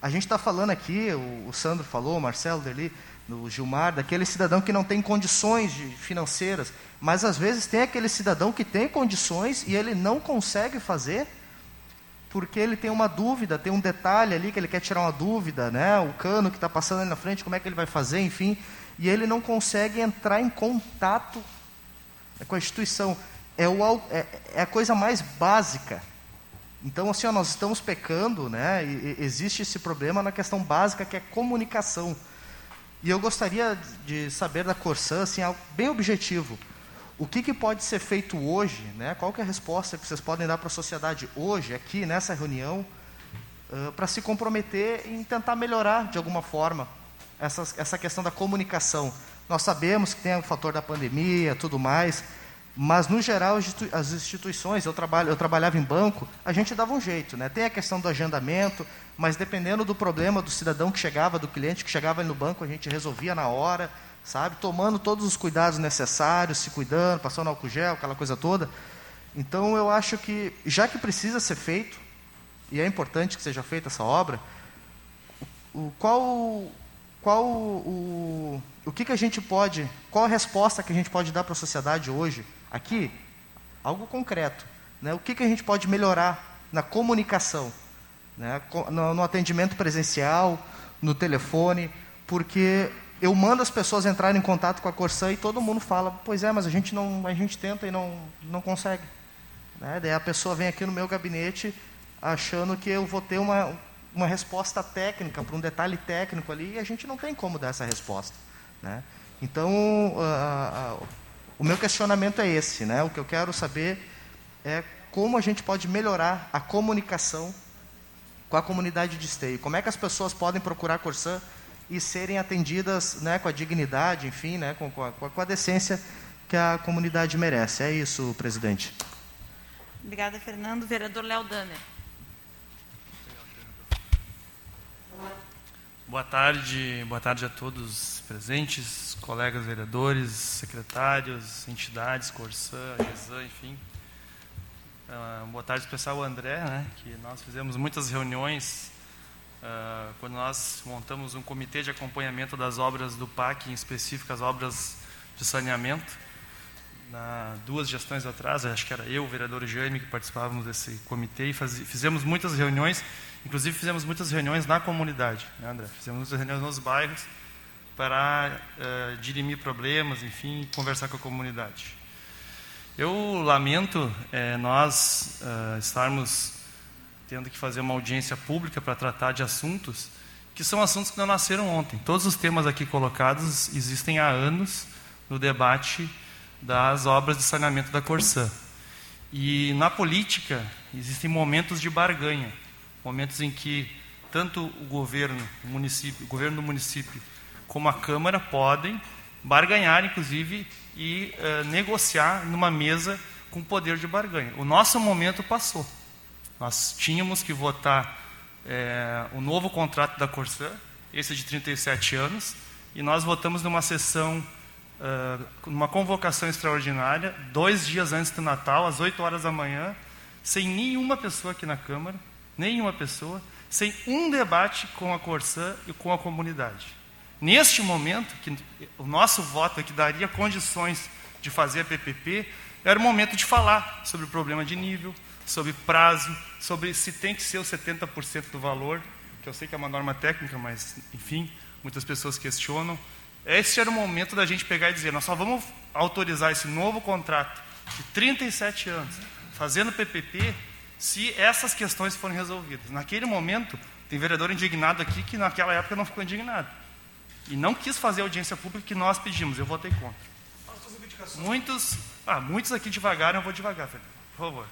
a gente está falando aqui, o, o, Sandro falou, o Marcelo dali, o Gilmar, daquele cidadão que não tem condições de, financeiras, mas às vezes tem aquele cidadão que tem condições e ele não consegue fazer porque ele tem uma dúvida, tem um detalhe ali que ele quer tirar uma dúvida, né? o cano que está passando ali na frente, como é que ele vai fazer, enfim, e ele não consegue entrar em contato com a instituição. É, o, é, é a coisa mais básica então, assim, ó, nós estamos pecando, né? E, existe esse problema na questão básica que é comunicação. E eu gostaria de saber da Corsã, assim, algo bem objetivo. O que, que pode ser feito hoje, né? Qual é a resposta que vocês podem dar para a sociedade hoje, aqui nessa reunião, uh, para se comprometer em tentar melhorar de alguma forma essa, essa questão da comunicação. Nós sabemos que tem o fator da pandemia, tudo mais, mas no geral as instituições, eu, trabalho, eu trabalhava em banco, a gente dava um jeito, né? Tem a questão do agendamento, mas dependendo do problema do cidadão que chegava, do cliente que chegava no banco, a gente resolvia na hora, sabe? Tomando todos os cuidados necessários, se cuidando, passando álcool gel, aquela coisa toda. Então eu acho que, já que precisa ser feito, e é importante que seja feita essa obra, o, qual, qual o, o que, que a gente pode, qual a resposta que a gente pode dar para a sociedade hoje, aqui, algo concreto, né? o que, que a gente pode melhorar na comunicação, né? no, no atendimento presencial, no telefone, porque eu mando as pessoas entrarem em contato com a Corsã e todo mundo fala, pois é, mas a gente não, a gente tenta e não, não consegue. Né? Daí a pessoa vem aqui no meu gabinete achando que eu vou ter uma, uma resposta técnica para um detalhe técnico ali e a gente não tem como dar essa resposta. Né? Então, o meu questionamento é esse. Né? O que eu quero saber é como a gente pode melhorar a comunicação com a comunidade de esteio. Como é que as pessoas podem procurar a Corsã e serem atendidas né, com a dignidade, enfim, né, com, com, a, com a decência que a comunidade merece. É isso, presidente. Obrigada, Fernando. Vereador Léo Damer. Boa tarde, boa tarde a todos presentes, colegas vereadores, secretários, entidades, Corsã, GESAN, enfim. Uh, boa tarde especial ao André, né, que nós fizemos muitas reuniões uh, quando nós montamos um comitê de acompanhamento das obras do PAC, em específico as obras de saneamento na, duas gestões atrás, acho que era eu, o vereador Jaime, que participávamos desse comitê e faz, fizemos muitas reuniões, inclusive fizemos muitas reuniões na comunidade, né, André? Fizemos muitas reuniões nos bairros para uh, dirimir problemas, enfim, conversar com a comunidade. Eu lamento é, nós uh, estarmos tendo que fazer uma audiência pública para tratar de assuntos que são assuntos que não nasceram ontem. Todos os temas aqui colocados existem há anos no debate das obras de saneamento da Corsã. E na política existem momentos de barganha, momentos em que tanto o governo, o município, o governo do município, como a Câmara podem barganhar, inclusive, e uh, negociar numa mesa com poder de barganha. O nosso momento passou. Nós tínhamos que votar é, o novo contrato da Corsã, esse de 37 anos, e nós votamos numa sessão uh, numa convocação extraordinária, dois dias antes do Natal, às 8 horas da manhã, sem nenhuma pessoa aqui na Câmara, nenhuma pessoa, sem um debate com a Corsã e com a comunidade. Neste momento, que o nosso voto aqui daria condições de fazer a PPP, era o momento de falar sobre o problema de nível, sobre prazo, sobre se tem que ser o 70% do valor, que eu sei que é uma norma técnica, mas, enfim, muitas pessoas questionam. Esse era o momento da gente pegar e dizer: nós só vamos autorizar esse novo contrato de 37 anos, fazendo PPP, se essas questões forem resolvidas. Naquele momento, tem vereador indignado aqui que naquela época não ficou indignado. E não quis fazer a audiência pública que nós pedimos. Eu votei contra. Muitos, ah, muitos aqui devagar, eu vou devagar, por favor.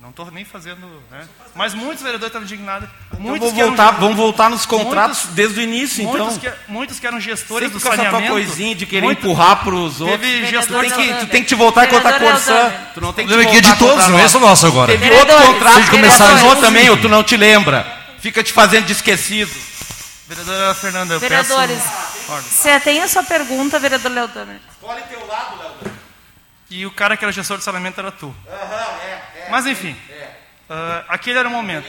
Não estou nem fazendo. Né? Mas muitos vereadores estão indignados. Então muitos voltar, eram, vamos voltar nos contratos muitos, desde o início, então. Muitos que, muitos que eram gestores Sempre do saneamento. Essa coisinha de querer muito, empurrar para os outros. Teve gestor tem que, tu tem que te voltar contra a Corsã. Tu não tem que te voltar de todos, não é só nosso agora. Teve outro contrato que começou também, ou tu não te lembra. Fica te fazendo de esquecido. Vereadora Fernanda, eu Vereadores, peço... você tem a sua pergunta, vereador Leodamer. Escolhe teu lado, Leodamer. E o cara que era gestor de saneamento era tu. Aham, é, é. Mas enfim. Uh, aquele era o momento.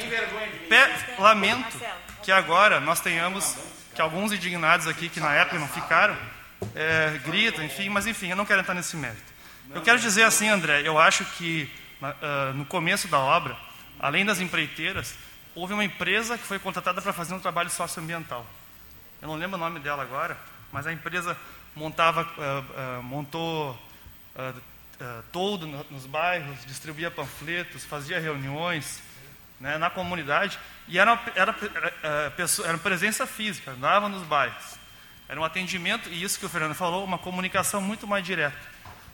Pe lamento que agora nós tenhamos, que alguns indignados aqui, que na época não ficaram, é, gritam, enfim, mas enfim, eu não quero entrar nesse mérito. Eu quero dizer assim, André, eu acho que uh, no começo da obra, além das empreiteiras, houve uma empresa que foi contratada para fazer um trabalho socioambiental. Eu não lembro o nome dela agora, mas a empresa montava, uh, uh, montou uh, todo nos bairros, distribuía panfletos, fazia reuniões né, na comunidade e era, era, era, pessoa, era presença física, andava nos bairros. Era um atendimento, e isso que o Fernando falou, uma comunicação muito mais direta.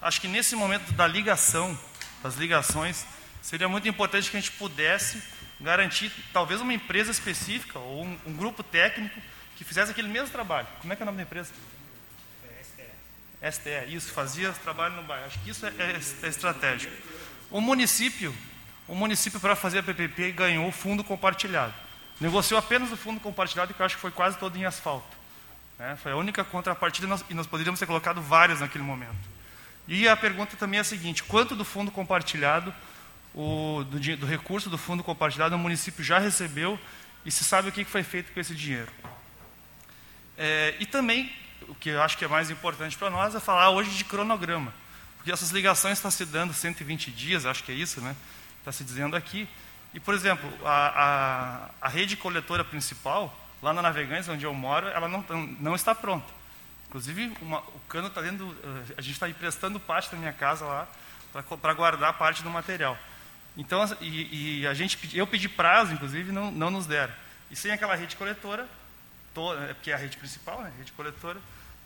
Acho que nesse momento da ligação, das ligações, seria muito importante que a gente pudesse garantir, talvez uma empresa específica ou um, um grupo técnico que fizesse aquele mesmo trabalho. Como é que é o nome da empresa? STE, isso, fazia trabalho no bairro. Acho que isso é, é, é estratégico. O município, o município para fazer a PPP ganhou fundo compartilhado. Negociou apenas o fundo compartilhado, que eu acho que foi quase todo em asfalto. Né? Foi a única contrapartida e nós, e nós poderíamos ter colocado várias naquele momento. E a pergunta também é a seguinte: quanto do fundo compartilhado, o, do, do recurso do fundo compartilhado, o município já recebeu e se sabe o que foi feito com esse dinheiro? É, e também o que eu acho que é mais importante para nós é falar hoje de cronograma. Porque essas ligações estão se dando 120 dias, acho que é isso, né? Está se dizendo aqui. E, por exemplo, a, a, a rede coletora principal, lá na Navegantes, onde eu moro, ela não, não está pronta. Inclusive, uma, o cano está dentro. Eh, a gente está emprestando parte da minha casa lá para guardar parte do material. Então, e, e, a gente, eu pedi prazo, inclusive, não, não nos deram. E sem aquela rede coletora, toda, que é a rede principal, né, a rede coletora,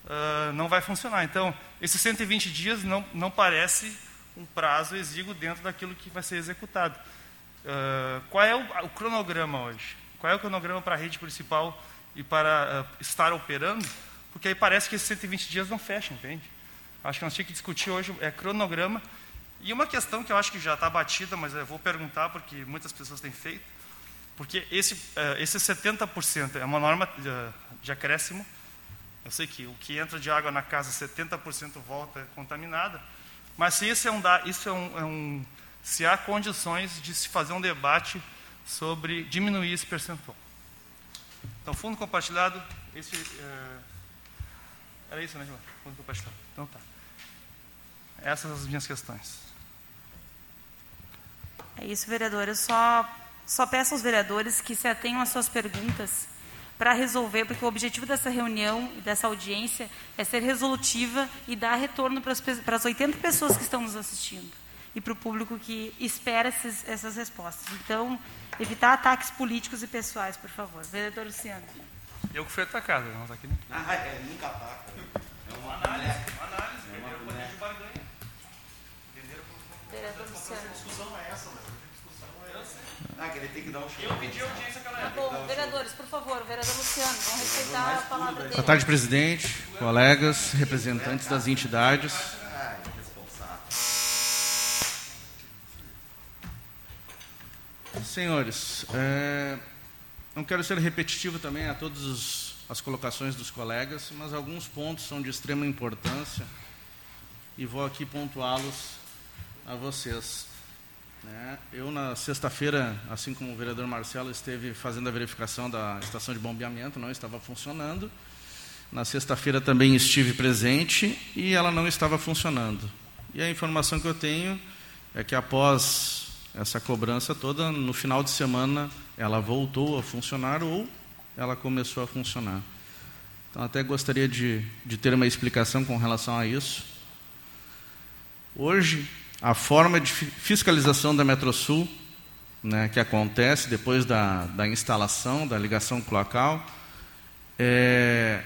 uh, não vai funcionar. Então, esses 120 dias não, não parece um prazo exíguo dentro daquilo que vai ser executado. Uh, qual é o, o, cronograma hoje? Qual é o cronograma para a rede principal e para uh, estar operando? Porque aí parece que esses 120 dias não fecham, entende? Acho que nós tínhamos que discutir hoje é cronograma. E uma questão que eu acho que já está batida, mas eu vou perguntar porque muitas pessoas têm feito, porque esse, uh, esse 70% é uma norma de, de acréscimo eu sei que o que entra de água na casa, 70% volta contaminada. Mas se isso é um, isso é um, é um, se há condições de se fazer um debate sobre diminuir esse percentual. Então, fundo compartilhado, esse é, era isso, né? Fundo compartilhado. Então tá. Essas as minhas questões. É isso, vereador. Eu só, só peço aos vereadores que se atenham às suas perguntas para resolver, porque o objetivo dessa reunião e dessa audiência é ser resolutiva e dar retorno para as, para as 80 pessoas que estão nos assistindo e para o público que espera esses, essas respostas. Então, evitar ataques políticos e pessoais, por favor. Vereador Luciano. Eu que fui atacado, não está aqui. Ah, é, nunca ataca. É uma análise, uma análise, é uma poder de barganha. Vereador Luciano. A discussão não é essa, mas a discussão é. Ah, que ele tem que dar um show. Eu pedi audiência aquela época. Tá bom, vereadores, por favor, vereador Luciano, vamos respeitar a palavra dele. Boa tarde, presidente, colegas, representantes das entidades. Senhores, é, não quero ser repetitivo também a todas as colocações dos colegas, mas alguns pontos são de extrema importância e vou aqui pontuá-los a vocês. Né? Eu, na sexta-feira, assim como o vereador Marcelo esteve fazendo a verificação da estação de bombeamento, não estava funcionando. Na sexta-feira também estive presente e ela não estava funcionando. E a informação que eu tenho é que após essa cobrança toda, no final de semana ela voltou a funcionar ou ela começou a funcionar. Então, até gostaria de, de ter uma explicação com relação a isso. Hoje, a forma de fiscalização da Metrosul, né, que acontece depois da, da instalação da ligação cloacal, é,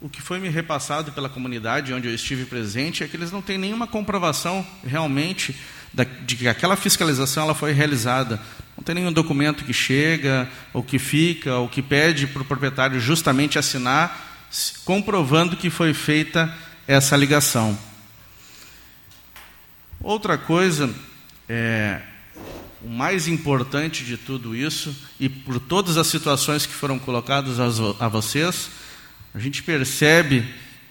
o que foi me repassado pela comunidade onde eu estive presente é que eles não têm nenhuma comprovação realmente da, de que aquela fiscalização ela foi realizada. Não tem nenhum documento que chega, ou que fica, ou que pede para o proprietário justamente assinar, comprovando que foi feita essa ligação. Outra coisa, é, o mais importante de tudo isso, e por todas as situações que foram colocadas a vocês, a gente percebe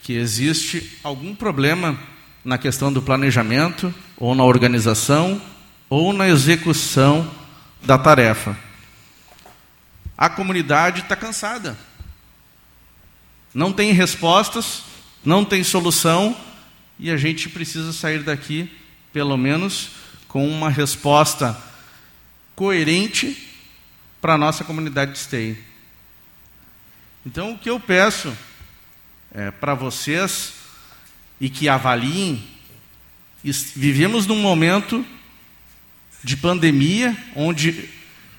que existe algum problema na questão do planejamento, ou na organização, ou na execução da tarefa. A comunidade está cansada. Não tem respostas, não tem solução, e a gente precisa sair daqui pelo menos com uma resposta coerente para a nossa comunidade de esteio. Então, o que eu peço é, para vocês e que avaliem, vivemos num momento de pandemia, onde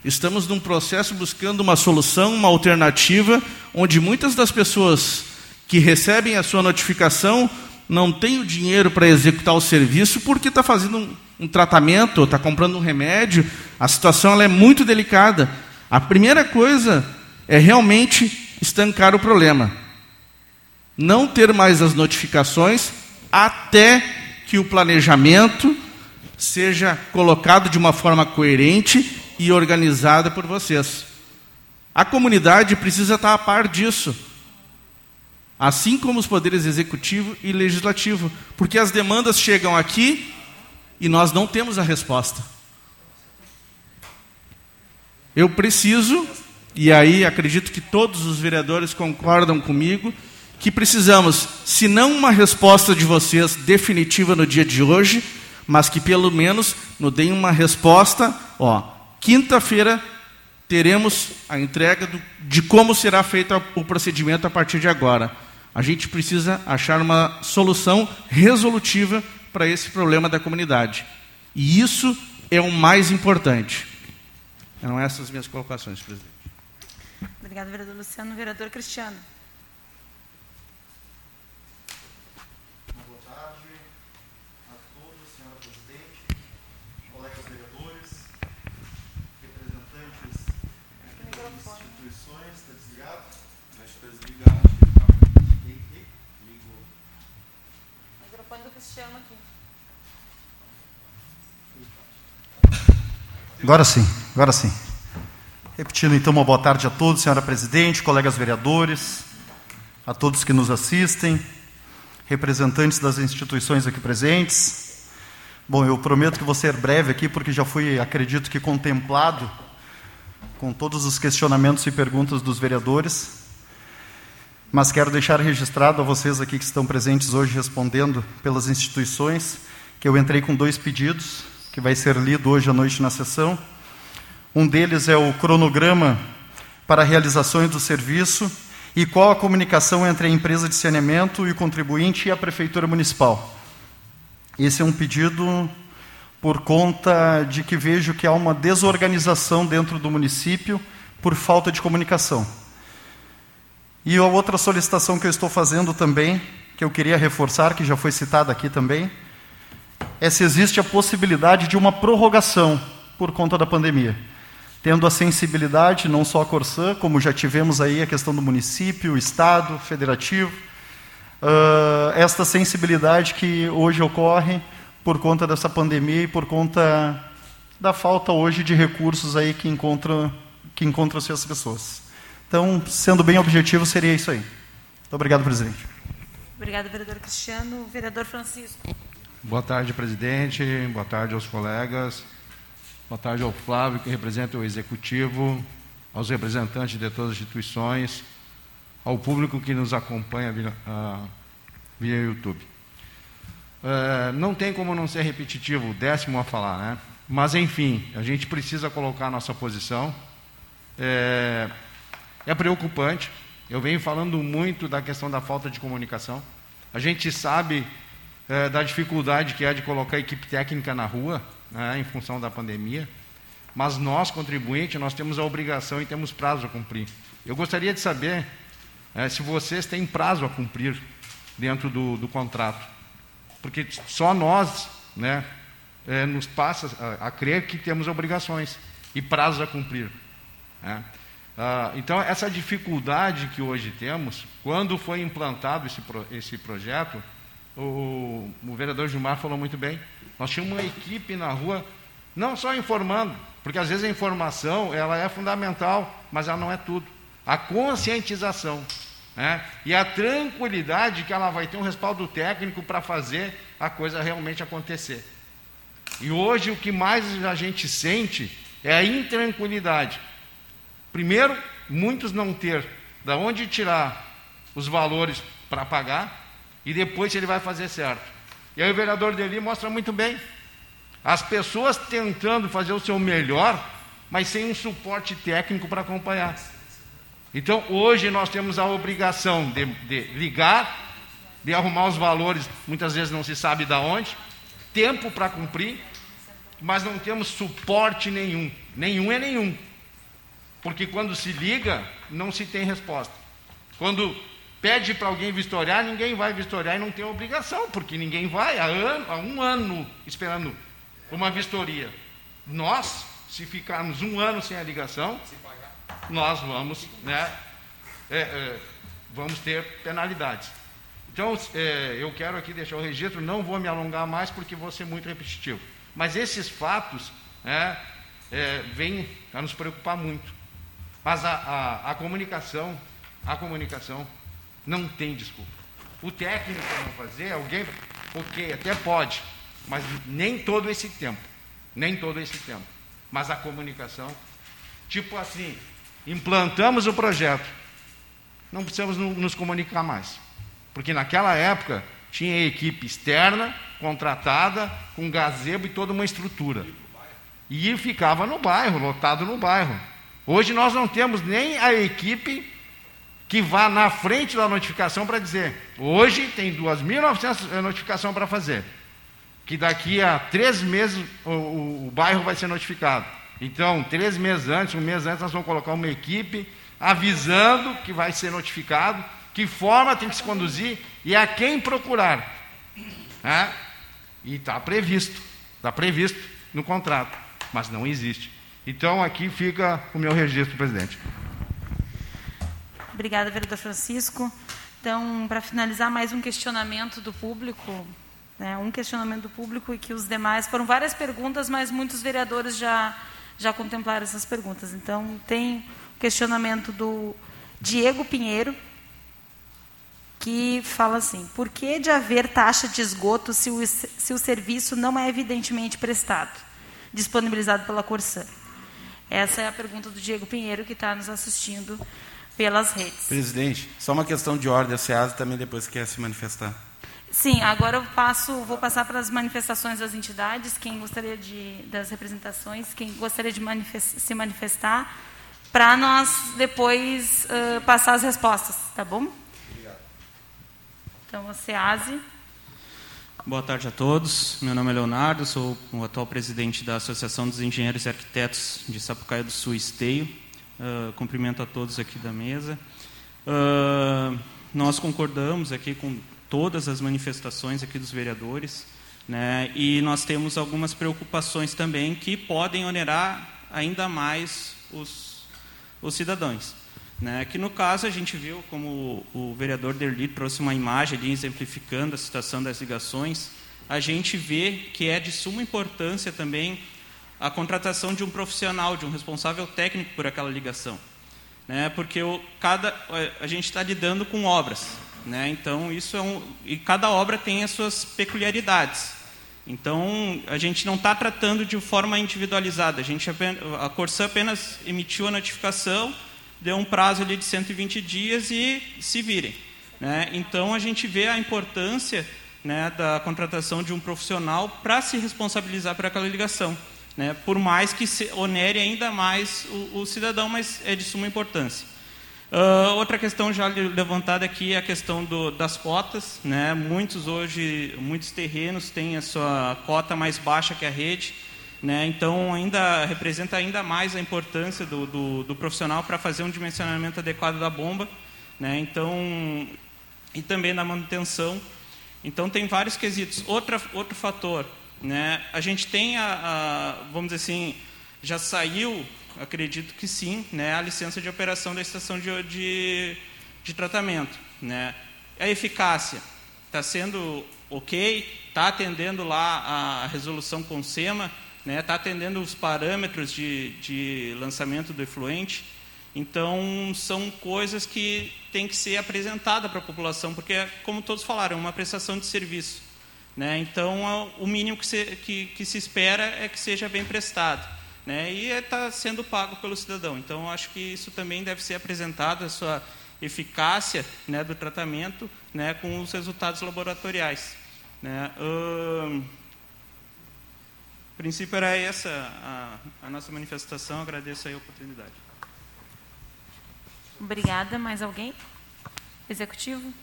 estamos num processo buscando uma solução, uma alternativa, onde muitas das pessoas que recebem a sua notificação não tem o dinheiro para executar o serviço porque está fazendo um, um tratamento, está comprando um remédio, a situação é muito delicada. A primeira coisa é realmente estancar o problema. Não ter mais as notificações até que o planejamento seja colocado de uma forma coerente e organizada por vocês. A comunidade precisa estar a par disso. Assim como os poderes executivo e legislativo, porque as demandas chegam aqui e nós não temos a resposta. Eu preciso, e aí acredito que todos os vereadores concordam comigo, que precisamos, se não uma resposta de vocês definitiva no dia de hoje, mas que pelo menos nos deem uma resposta, ó, quinta-feira teremos a entrega do, de como será feito o procedimento a partir de agora. A gente precisa achar uma solução resolutiva para esse problema da comunidade. E isso é o mais importante. Eram essas as minhas colocações, presidente. Obrigada, vereador Luciano. Vereador Cristiano. Agora sim, agora sim. Repetindo então uma boa tarde a todos, senhora presidente, colegas vereadores, a todos que nos assistem, representantes das instituições aqui presentes. Bom, eu prometo que vou ser breve aqui, porque já fui, acredito que, contemplado com todos os questionamentos e perguntas dos vereadores. Mas quero deixar registrado a vocês aqui que estão presentes hoje respondendo pelas instituições, que eu entrei com dois pedidos que vai ser lido hoje à noite na sessão. Um deles é o cronograma para realizações do serviço e qual a comunicação entre a empresa de saneamento e o contribuinte e a prefeitura municipal. Esse é um pedido por conta de que vejo que há uma desorganização dentro do município por falta de comunicação. E a outra solicitação que eu estou fazendo também, que eu queria reforçar, que já foi citada aqui também, é se existe a possibilidade de uma prorrogação por conta da pandemia. Tendo a sensibilidade, não só a Corsã, como já tivemos aí a questão do município, Estado, federativo, uh, esta sensibilidade que hoje ocorre por conta dessa pandemia e por conta da falta hoje de recursos aí que encontram que encontram-se as pessoas. Então, sendo bem objetivo, seria isso aí. Muito obrigado, presidente. Obrigado, vereador Cristiano. Vereador Francisco. Boa tarde, presidente. Boa tarde aos colegas. Boa tarde ao Flávio, que representa o executivo, aos representantes de todas as instituições, ao público que nos acompanha via, uh, via YouTube. Uh, não tem como não ser repetitivo, o décimo a falar, né? Mas, enfim, a gente precisa colocar a nossa posição. É, é preocupante. Eu venho falando muito da questão da falta de comunicação. A gente sabe é, da dificuldade que é de colocar a equipe técnica na rua, né, em função da pandemia. Mas nós, contribuintes, nós temos a obrigação e temos prazo a cumprir. Eu gostaria de saber é, se vocês têm prazo a cumprir dentro do, do contrato. Porque só nós né, é, nos passa a, a, crer que temos obrigações e prazos a cumprir. Né? Ah, então, essa dificuldade que hoje temos, quando foi implantado esse, pro, esse projeto, o, o vereador Gilmar falou muito bem. Nós tínhamos uma equipe na rua, não só informando, porque às vezes a informação ela é fundamental, mas ela não é tudo. A conscientização né? e a tranquilidade que ela vai ter um respaldo técnico para fazer a coisa realmente acontecer. E hoje o que mais a gente sente é a intranquilidade. Primeiro, muitos não ter da onde tirar os valores para pagar, e depois ele vai fazer certo. E aí o vereador Deli mostra muito bem. As pessoas tentando fazer o seu melhor, mas sem um suporte técnico para acompanhar. Então hoje nós temos a obrigação de, de ligar, de arrumar os valores, muitas vezes não se sabe de onde, tempo para cumprir, mas não temos suporte nenhum. Nenhum é nenhum. Porque quando se liga, não se tem resposta. Quando pede para alguém vistoriar, ninguém vai vistoriar e não tem obrigação, porque ninguém vai há, ano, há um ano esperando uma vistoria. Nós, se ficarmos um ano sem a ligação, nós vamos, né, é, é, vamos ter penalidades. Então, é, eu quero aqui deixar o registro, não vou me alongar mais porque vou ser muito repetitivo. Mas esses fatos né, é, vêm a nos preocupar muito. Mas a, a, a comunicação, a comunicação não tem desculpa. O técnico não fazer, alguém, ok, até pode, mas nem todo esse tempo. Nem todo esse tempo. Mas a comunicação, tipo assim, implantamos o projeto, não precisamos nos comunicar mais. Porque naquela época tinha equipe externa, contratada, com gazebo e toda uma estrutura. E ficava no bairro, lotado no bairro. Hoje nós não temos nem a equipe que vá na frente da notificação para dizer: hoje tem 2.900 notificação para fazer, que daqui a três meses o, o, o, bairro vai ser notificado. Então, três meses antes, um mês antes, nós vamos colocar uma equipe avisando que vai ser notificado, que forma tem que se conduzir e a quem procurar. Né? E está previsto, está previsto no contrato, mas não existe. Então, aqui fica o meu registro, presidente. Obrigada, vereador Francisco. Então, para finalizar, mais um questionamento do público, né, um questionamento do público e que os demais foram várias perguntas, mas muitos vereadores já já contemplaram essas perguntas. Então, tem questionamento do Diego Pinheiro, que fala assim: por que de haver taxa de esgoto se o, se o serviço não é evidentemente prestado, disponibilizado pela Corsã? Essa é a pergunta do Diego Pinheiro, que está nos assistindo pelas redes. Presidente, só uma questão de ordem, a SEASA também depois quer se manifestar. Sim, agora eu passo, vou passar para as manifestações das entidades, quem gostaria de, das representações, quem gostaria de manifest, se manifestar, para nós depois uh, passar as respostas, tá bom? Obrigado. Então, a SEASE. Boa tarde a todos. Meu nome é Leonardo, sou o atual presidente da Associação dos Engenheiros e Arquitetos de Sapucaia do Sul Esteio. Uh, cumprimento a todos aqui da mesa. Uh, nós concordamos aqui com todas as manifestações aqui dos vereadores, né, e nós temos algumas preocupações também que podem onerar ainda mais os, os cidadãos. Né, que no caso a gente viu, como o, o vereador Derli trouxe uma imagem ali exemplificando a situação das ligações, a gente vê que é de suma importância também a contratação de um profissional, de um responsável técnico por aquela ligação. Né? Porque o, cada, a gente está lidando com obras. Né? Então, isso é um, e cada obra tem as suas peculiaridades. Então, a gente não está tratando de forma individualizada. A, gente, a Corsã apenas emitiu a notificação, deu um prazo ali de 120 dias e se virem. Né? Então, a gente vê a importância né, da contratação de um profissional para se responsabilizar por aquela ligação né, por mais que onere ainda mais o, o cidadão, mas é de suma importância. Uh, outra questão já levantada aqui é a questão do, das cotas. Né? Muitos hoje, muitos terrenos têm a sua cota mais baixa que a rede. Né? Então, ainda representa ainda mais a importância do, do, do profissional para fazer um dimensionamento adequado da bomba. Né? Então, e também da manutenção. Então, tem vários quesitos. Outra, outro fator, né? A gente tem, a, a, vamos dizer assim, já saiu, acredito que sim, né, a licença de operação da estação de, de, de tratamento. Né? A eficácia está sendo ok, está atendendo lá a resolução com SEMA, está né, atendendo os parâmetros de, de lançamento do efluente. Então, são coisas que têm que ser apresentadas para a população, porque, como todos falaram, é uma prestação de serviço. Né? Então, o mínimo que se, que, que se, espera é que seja bem prestado. Né? E está é, sendo pago pelo cidadão. Então, acho que isso também deve ser apresentado, a sua eficácia né, do tratamento né, com os resultados laboratoriais. Né? Hum, a princípio era essa a, a nossa manifestação. Agradeço a oportunidade. Obrigada. Mais alguém? Executivo?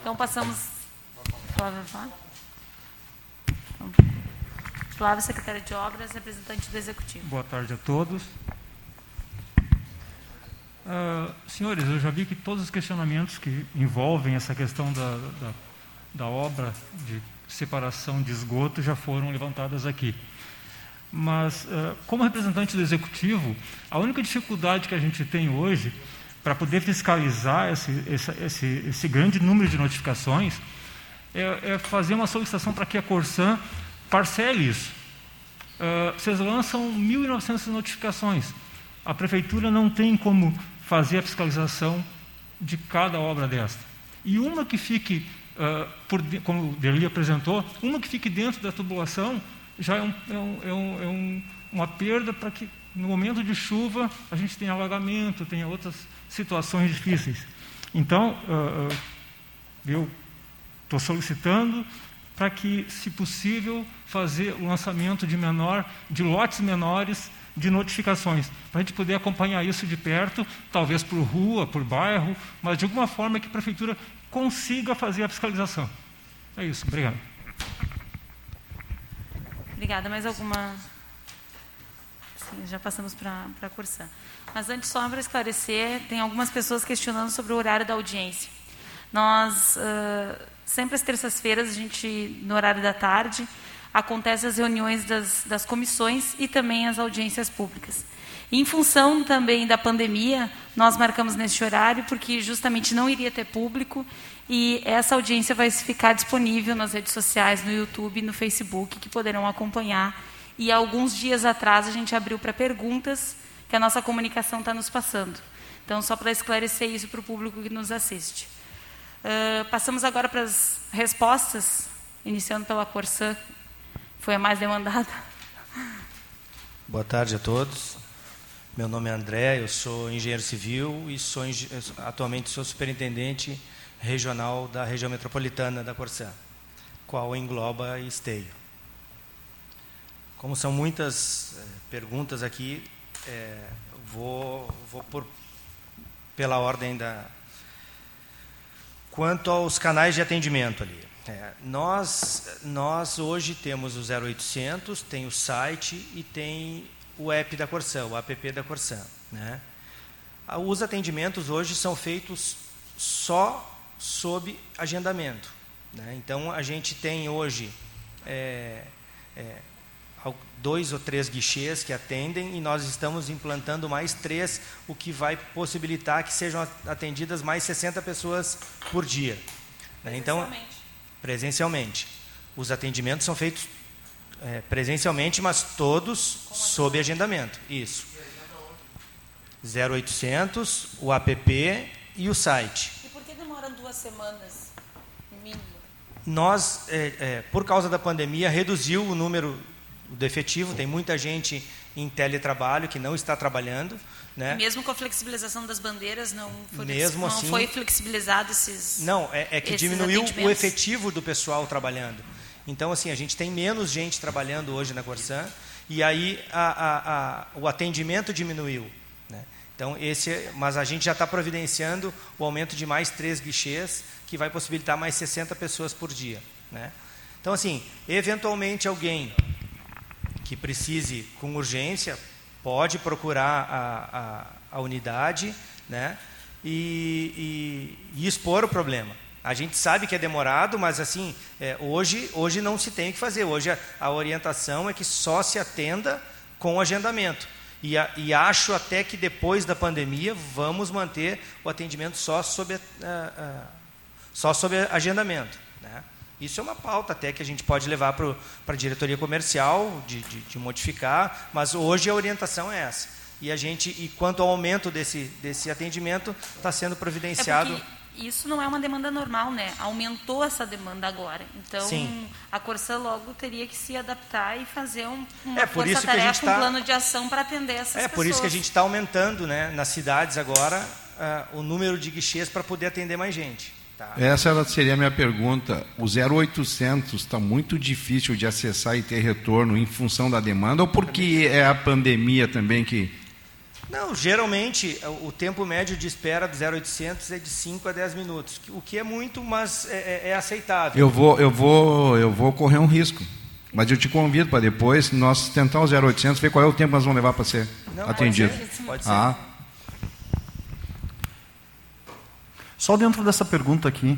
Então passamos. Flávio, Flávio, secretário de Obras, representante do Executivo. Boa tarde a todos. Uh, senhores, eu já vi que todos os questionamentos que envolvem essa questão da, da, da obra de separação de esgoto já foram levantadas aqui. Mas, uh, como representante do executivo, a única dificuldade que a gente tem hoje para poder fiscalizar esse, esse, esse, esse, grande número de notificações é, é fazer uma solicitação para que a Corsan parcele isso. Uh, vocês lançam 1.900 notificações. A prefeitura não tem como fazer a fiscalização de cada obra desta. E uma que fique, uh, por, como o Derli apresentou, uma que fique dentro da tubulação já é, um, é, um, é, um, é um, uma perda para que no momento de chuva a gente tenha alagamento, tenha outras situações difíceis. Então, uh, eu estou solicitando para que, se possível, fazer o lançamento de menor, de lotes menores de notificações, para a gente poder acompanhar isso de perto, talvez por rua, por bairro, mas de alguma forma que a prefeitura consiga fazer a fiscalização. É isso, obrigado. Obrigada. Mais alguma? Sim, já passamos para a Corsã. Mas antes, só para esclarecer, tem algumas pessoas questionando sobre o horário da audiência. Nós, uh, sempre às terças-feiras, a gente, no horário da tarde, acontecem as reuniões das, das comissões e também as audiências públicas. Em função também da pandemia, nós marcamos neste horário porque justamente não iria ter público e essa audiência vai ficar disponível nas redes sociais, no YouTube no Facebook, que poderão acompanhar. E alguns dias atrás a gente abriu para perguntas que a nossa comunicação está nos passando. Então, só para esclarecer isso para o público que nos assiste. Uh, passamos agora para as respostas, iniciando pela Corsã, foi a mais demandada. (laughs) Boa tarde a todos. Meu nome é André, eu sou engenheiro civil e sou, atualmente sou superintendente regional da região metropolitana da Corsã, qual engloba Esteio. Como são muitas é, perguntas aqui, é, vou, vou por, pela ordem da. Quanto aos canais de atendimento ali. É, nós, nós hoje temos o 0800, tem o site e tem o app da Corsã, o app da Corsã. Né? Os atendimentos hoje são feitos só sob agendamento. Né? Então, a gente tem hoje é, é, dois ou três guichês que atendem e nós estamos implantando mais três, o que vai possibilitar que sejam atendidas mais 60 pessoas por dia. Né? Então, presencialmente. Os atendimentos são feitos é, presencialmente, mas todos sob agendamento. Isso. 0800, o app e o site duas semanas, mínimo? Nós, é, é, por causa da pandemia, reduziu o número do efetivo. Tem muita gente em teletrabalho que não está trabalhando. Né? mesmo com a flexibilização das bandeiras, não foi, mesmo não assim, foi flexibilizado esses. Não, é, é que diminuiu o efetivo do pessoal trabalhando. Então, assim, a gente tem menos gente trabalhando hoje na Corsã e aí a, a, a, o atendimento diminuiu. Então, esse, mas a gente já está providenciando o aumento de mais três guichês, que vai possibilitar mais 60 pessoas por dia. Né? Então, assim, eventualmente alguém que precise com urgência pode procurar a, a, a unidade né? E, e, e, expor o problema. A gente sabe que é demorado, mas assim, é, hoje, hoje não se tem o que fazer. Hoje a, a orientação é que só se atenda com agendamento. E, a, e, acho até que depois da pandemia vamos manter o atendimento só sob, uh, uh, só sob agendamento. Isso é uma pauta até que a gente pode levar para a diretoria comercial de, de, de, modificar, mas hoje a orientação é essa. E a gente, e quanto ao aumento desse, desse atendimento, está sendo providenciado. É isso não é uma demanda normal, né? Aumentou essa demanda agora. Então, Sim. a Corsã logo teria que se adaptar e fazer um, uma é, força-tarefa, tá... um plano de ação para atender essas é, pessoas. É por isso que a gente está aumentando né, nas cidades agora uh, o número de guichês para poder atender mais gente. Tá? Essa seria a minha pergunta. O 0800 está muito difícil de acessar e ter retorno em função da demanda ou porque é a pandemia também que não, geralmente o tempo médio de espera do 0800 é de 5 a 10 minutos, o que é muito, mas é, é, é aceitável. Eu vou, eu, vou, eu vou correr um risco, mas eu te convido para depois nós tentar o 0800, ver qual é o tempo que nós vamos levar para ser Não, atendido. Pode ser, pode ser. Ah. Só dentro dessa pergunta aqui,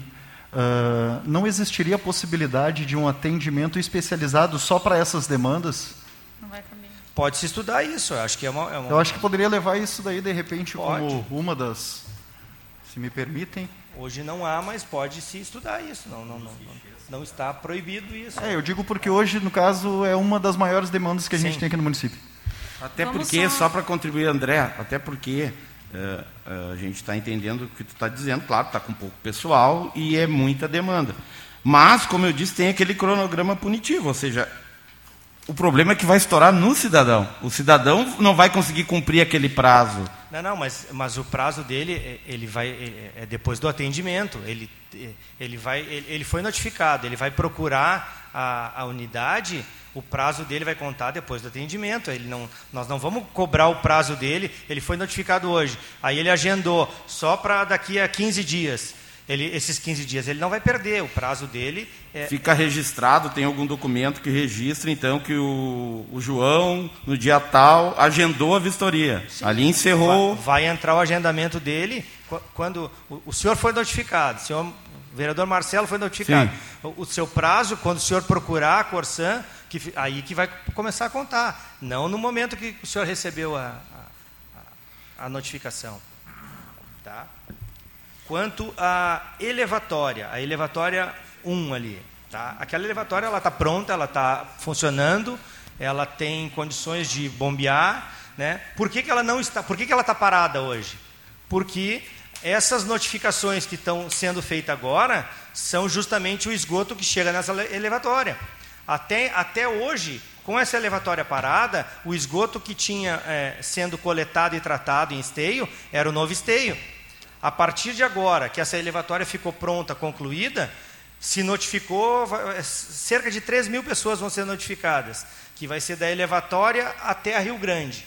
uh, não existiria a possibilidade de um atendimento especializado só para essas demandas? Não vai caber. Pode se estudar isso, eu acho que é uma, é uma... Eu acho que poderia levar isso daí, de repente, pode. como uma das, se me permitem. Hoje não há, mas pode se estudar isso, não, não, não, não, está proibido isso. É, eu digo porque hoje, no caso, é uma das maiores demandas que a Sim. gente tem aqui no município. Até Vamos porque, só, só para contribuir, André, até porque a gente está entendendo o que tu está dizendo, claro, está com pouco pessoal e é muita demanda. Mas, como eu disse, tem aquele cronograma punitivo, ou seja, o problema é que vai estourar no cidadão. O cidadão não vai conseguir cumprir aquele prazo. Não, não, mas, mas o prazo dele é, ele vai é depois do atendimento. Ele, ele vai ele foi notificado. Ele vai procurar a, a unidade. O prazo dele vai contar depois do atendimento. Ele não, nós não vamos cobrar o prazo dele. Ele foi notificado hoje. Aí ele agendou só para daqui a 15 dias ele, esses 15 dias ele não vai perder, o prazo dele é... Fica registrado, tem algum documento que registra, então, que o, o João, no dia tal, agendou a vistoria. Sim. Ali encerrou. Vai, vai, entrar o agendamento dele quando o, o senhor foi notificado, o senhor o vereador Marcelo foi notificado. O, o, seu prazo, quando o senhor procurar a Corsan, que, aí que vai começar a contar. Não no momento que o senhor recebeu a, a, a notificação. Tá? quanto à elevatória, a elevatória 1 ali. Tá? Aquela elevatória ela está pronta, ela está funcionando, ela tem condições de bombear. Né? Por que, que ela não está? Por que, que ela está parada hoje? Porque essas notificações que estão sendo feitas agora são justamente o esgoto que chega nessa elevatória. Até, até hoje, com essa elevatória parada, o esgoto que tinha é, sendo coletado e tratado em esteio era o novo esteio. A partir de agora, que essa elevatória ficou pronta, concluída, se notificou, é, cerca de 3 mil pessoas vão ser notificadas, que vai ser da elevatória até a Rio Grande.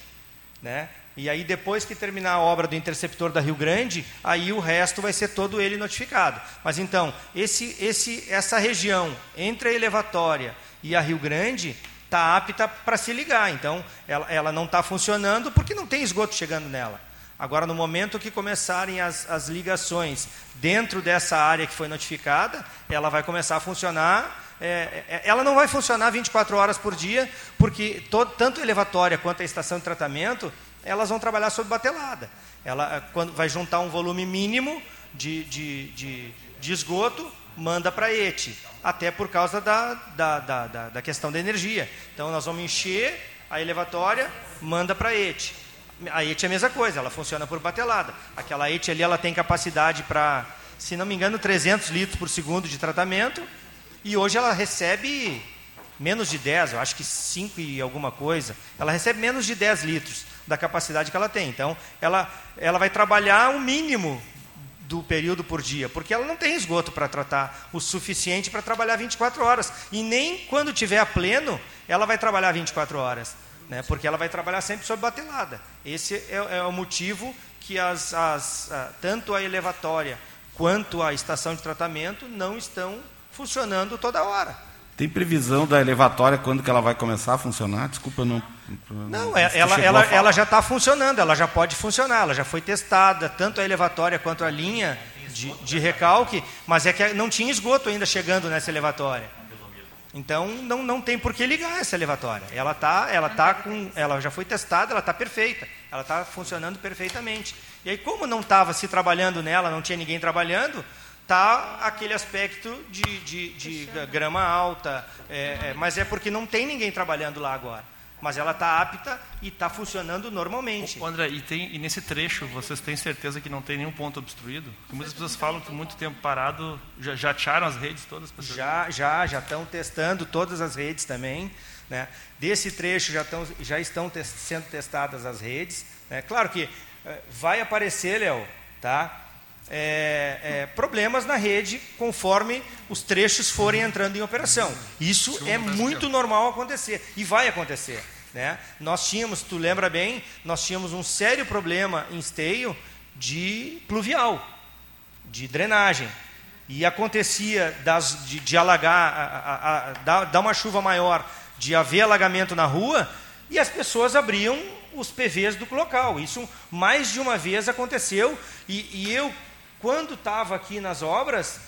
Né? E aí, depois que terminar a obra do interceptor da Rio Grande, aí o resto vai ser todo ele notificado. Mas então, esse, esse, essa região entre a elevatória e a Rio Grande está apta para se ligar. Então, ela, ela não está funcionando porque não tem esgoto chegando nela. Agora, no momento que começarem as, as ligações dentro dessa área que foi notificada, ela vai começar a funcionar. É, é, ela não vai funcionar 24 horas por dia, porque tanto a elevatória quanto a estação de tratamento, elas vão trabalhar sob batelada. Ela é, quando vai juntar um volume mínimo de, de, de, de esgoto, manda para a ETE, até por causa da, da, da, da, questão da energia. Então, nós vamos encher a elevatória, manda para a ETE. A ET é a mesma coisa, ela funciona por batelada. Aquela ET ali ela tem capacidade para, se não me engano, 300 litros por segundo de tratamento. E hoje ela recebe menos de 10, eu acho que 5 e alguma coisa. Ela recebe menos de 10 litros da capacidade que ela tem. Então, ela, ela vai trabalhar o mínimo do período por dia, porque ela não tem esgoto para tratar o suficiente para trabalhar 24 horas. E nem quando tiver a pleno, ela vai trabalhar 24 horas né? porque ela vai trabalhar sempre sob batelada. Esse é, é o motivo que as, as, a, tanto a elevatória quanto a estação de tratamento não estão funcionando toda hora. Tem previsão da elevatória quando que ela vai começar a funcionar? Desculpa, não. Não, não é, ela, ela, ela já está funcionando, ela já pode funcionar, ela já foi testada, tanto a elevatória quanto a linha de, de recalque, mas é que não tinha esgoto ainda chegando nessa elevatória. Então não, não tem por que ligar essa elevatória. Ela tá, ela tá com, ela já foi testada, ela está perfeita, ela está funcionando perfeitamente. E aí como não estava se trabalhando nela, não tinha ninguém trabalhando, tá aquele aspecto de, de, de grama alta, é, é, mas é porque não tem ninguém trabalhando lá agora mas ela está apta e está funcionando normalmente. Ô, André, e, tem, e nesse trecho vocês têm certeza que não tem nenhum ponto obstruído? Porque muitas pessoas falam que muito tempo parado já, já acharam as redes todas? Já, já, já estão testando todas as redes também. Né? Desse trecho já, estão, já estão te sendo testadas as redes. Né? Claro que eh, vai aparecer, Léo, tá? É, é, problemas na rede conforme os trechos forem entrando em operação. Isso é muito normal acontecer e vai acontecer. Né? Nós tínhamos, tu lembra bem, nós tínhamos um sério problema em esteio de pluvial, de drenagem. E acontecia das, de, de alagar, a, a, a, dar, dar uma chuva maior, de haver alagamento na rua, e as pessoas abriam os PVs do local. Isso mais de uma vez aconteceu, e, e eu quando estava aqui nas obras,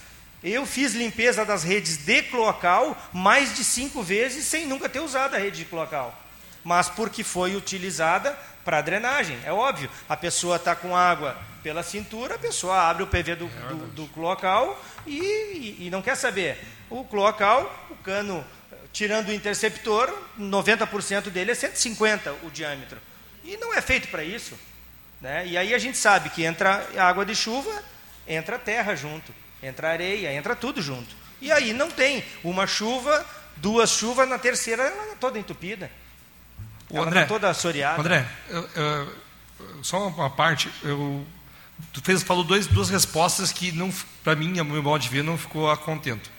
eu fiz limpeza das redes de cloacal mais de cinco vezes sem nunca ter usado a rede de cloacal. mas porque foi utilizada para drenagem. É óbvio, a pessoa está com água pela cintura, a pessoa abre o PV do, do, do cloacal e, e, e não quer saber. O cloacal, o cano, tirando o interceptor, 90% dele é 150 o diâmetro. E não é feito para isso. Né? E aí a gente sabe que entra água de chuva, entra terra junto, entra areia, entra tudo junto. E aí não tem uma chuva, duas chuvas, na terceira ela está toda entupida. O ela André, tá toda assoreada. André, eu, eu, só uma parte, eu, tu fez, falou dois, duas respostas que, para mim, a meu modo de ver, não ficou a contento.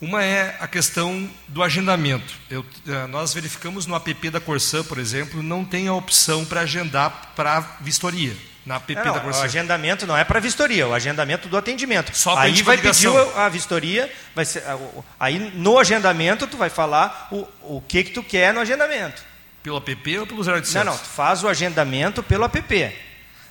Uma é a questão do agendamento. Eu, eh, nós verificamos no app da Corsã, por exemplo, não tem a opção para agendar para vistoria. Na não, da. O agendamento não é para vistoria, o agendamento do atendimento. Só aí vai pedir a vistoria, vai ser, aí no agendamento tu vai falar o, o que, que tu quer no agendamento. Pelo app ou pelo 0800? Não, não, tu faz o agendamento pelo app.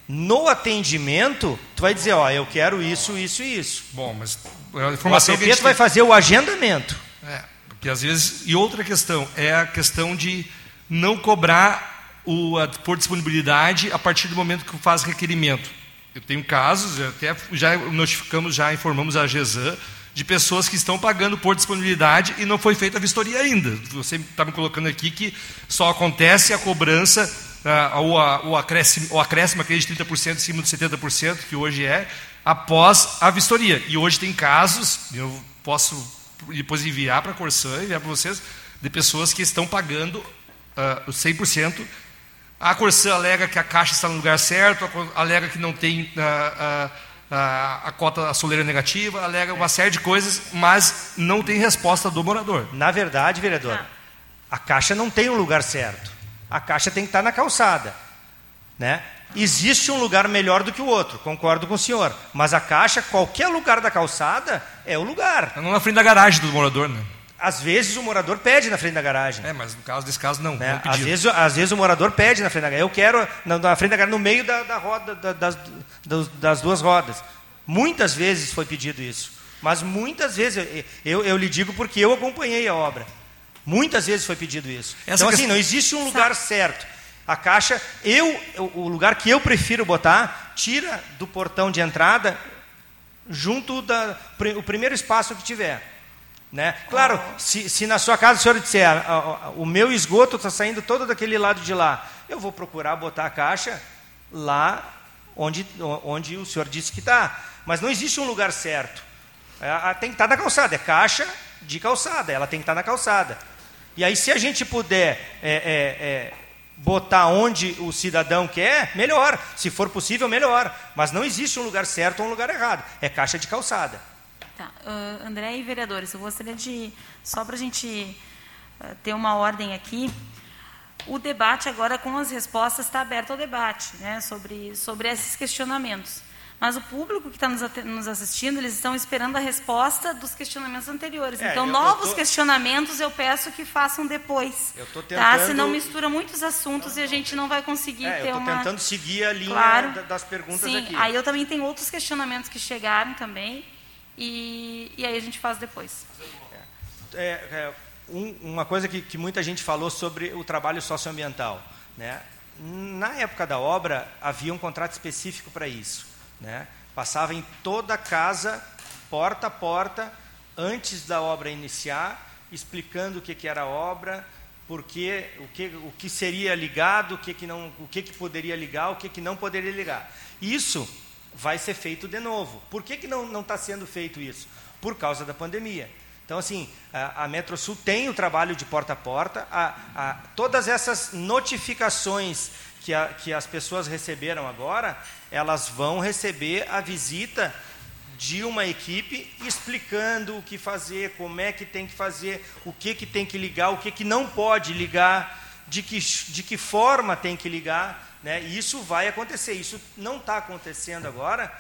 No atendimento, tu vai dizer, ó, eu quero isso, isso e isso. Bom, mas a informação o app que a gente vai fazer o agendamento. É, porque às vezes e outra questão é a questão de não cobrar o a, por disponibilidade a partir do momento que faz requerimento. Eu tenho casos, até já notificamos, já informamos a GESAN de pessoas que estão pagando por disponibilidade e não foi feita a vistoria ainda. Você está me colocando aqui que só acontece a cobrança ou, a, o, acréscimo, o acréscimo aquele de 30% em cima de 70%, que hoje é, após a vistoria. E hoje tem casos, eu posso depois enviar para a Corsã, enviar para vocês, de pessoas que estão pagando uh, 100%. A Corsã alega que a caixa está no lugar certo, alega que não tem... Uh, uh, a, a cota a soleira negativa, alega uma série de coisas, mas não tem resposta do morador. Na verdade, vereador, a caixa não tem um lugar certo. A caixa tem que estar na calçada. Né? Existe um lugar melhor do que o outro, concordo com o senhor. Mas a caixa, qualquer lugar da calçada, é o lugar. Não na frente da garagem do morador, né? Às vezes o morador pede na frente da garagem. É, mas no caso desse caso não. Né? não às, vezes, às vezes o morador pede na frente da garagem. Eu quero na, na frente da garagem, no meio da, da roda, da, das, das duas rodas. Muitas vezes foi pedido isso. Mas muitas vezes, eu, eu, eu lhe digo porque eu acompanhei a obra. Muitas vezes foi pedido isso. Essa então, assim, não existe um lugar certo. A caixa, eu, o lugar que eu prefiro botar, tira do portão de entrada, junto da, o primeiro espaço que tiver. Né? Claro, se, se, na sua casa o senhor disser, o meu esgoto está saindo todo daquele lado de lá, eu vou procurar botar a caixa lá onde, onde o senhor disse que está. Mas não existe um lugar certo. É, tem que estar tá na calçada, é caixa de calçada, ela tem que estar tá na calçada. E aí, se a gente puder é, é, é, botar onde o cidadão quer, melhor. Se for possível, melhor. Mas não existe um lugar certo ou um lugar errado. É caixa de calçada. Tá. Uh, André e vereadores, eu gostaria de, só para a gente uh, ter uma ordem aqui, o debate agora com as respostas está aberto ao debate, né, sobre, sobre esses questionamentos. Mas o público que está nos, nos, assistindo, eles estão esperando a resposta dos questionamentos anteriores. É, então, eu, novos eu tô... questionamentos eu peço que façam depois. Eu estou tentando... Tá? Senão mistura muitos assuntos e a gente não vai conseguir é, ter eu uma... Eu tentando seguir a linha claro. das perguntas Sim, aqui. Aí eu também tenho outros questionamentos que chegaram também. E, e aí a gente faz depois. É, é, um, uma coisa que, que muita gente falou sobre o trabalho socioambiental. Né? Na época da obra, havia um contrato específico para isso. Né? Passava em toda a casa, porta a porta, antes da obra iniciar, explicando o que, que era a obra, porque o que, o que seria ligado, o que, que não, o que, que poderia ligar, o que, que não poderia ligar. Isso vai ser feito de novo. Por que, que não está sendo feito isso? Por causa da pandemia. Então, assim, a, a Metrosul tem o trabalho de porta a porta, a, a, todas essas notificações que, a, que as pessoas receberam agora, elas vão receber a visita de uma equipe explicando o que fazer, como é que tem que fazer, o que, que tem que ligar, o que, que não pode ligar, de que, de que forma tem que ligar. Né? E isso vai acontecer. Isso não está acontecendo agora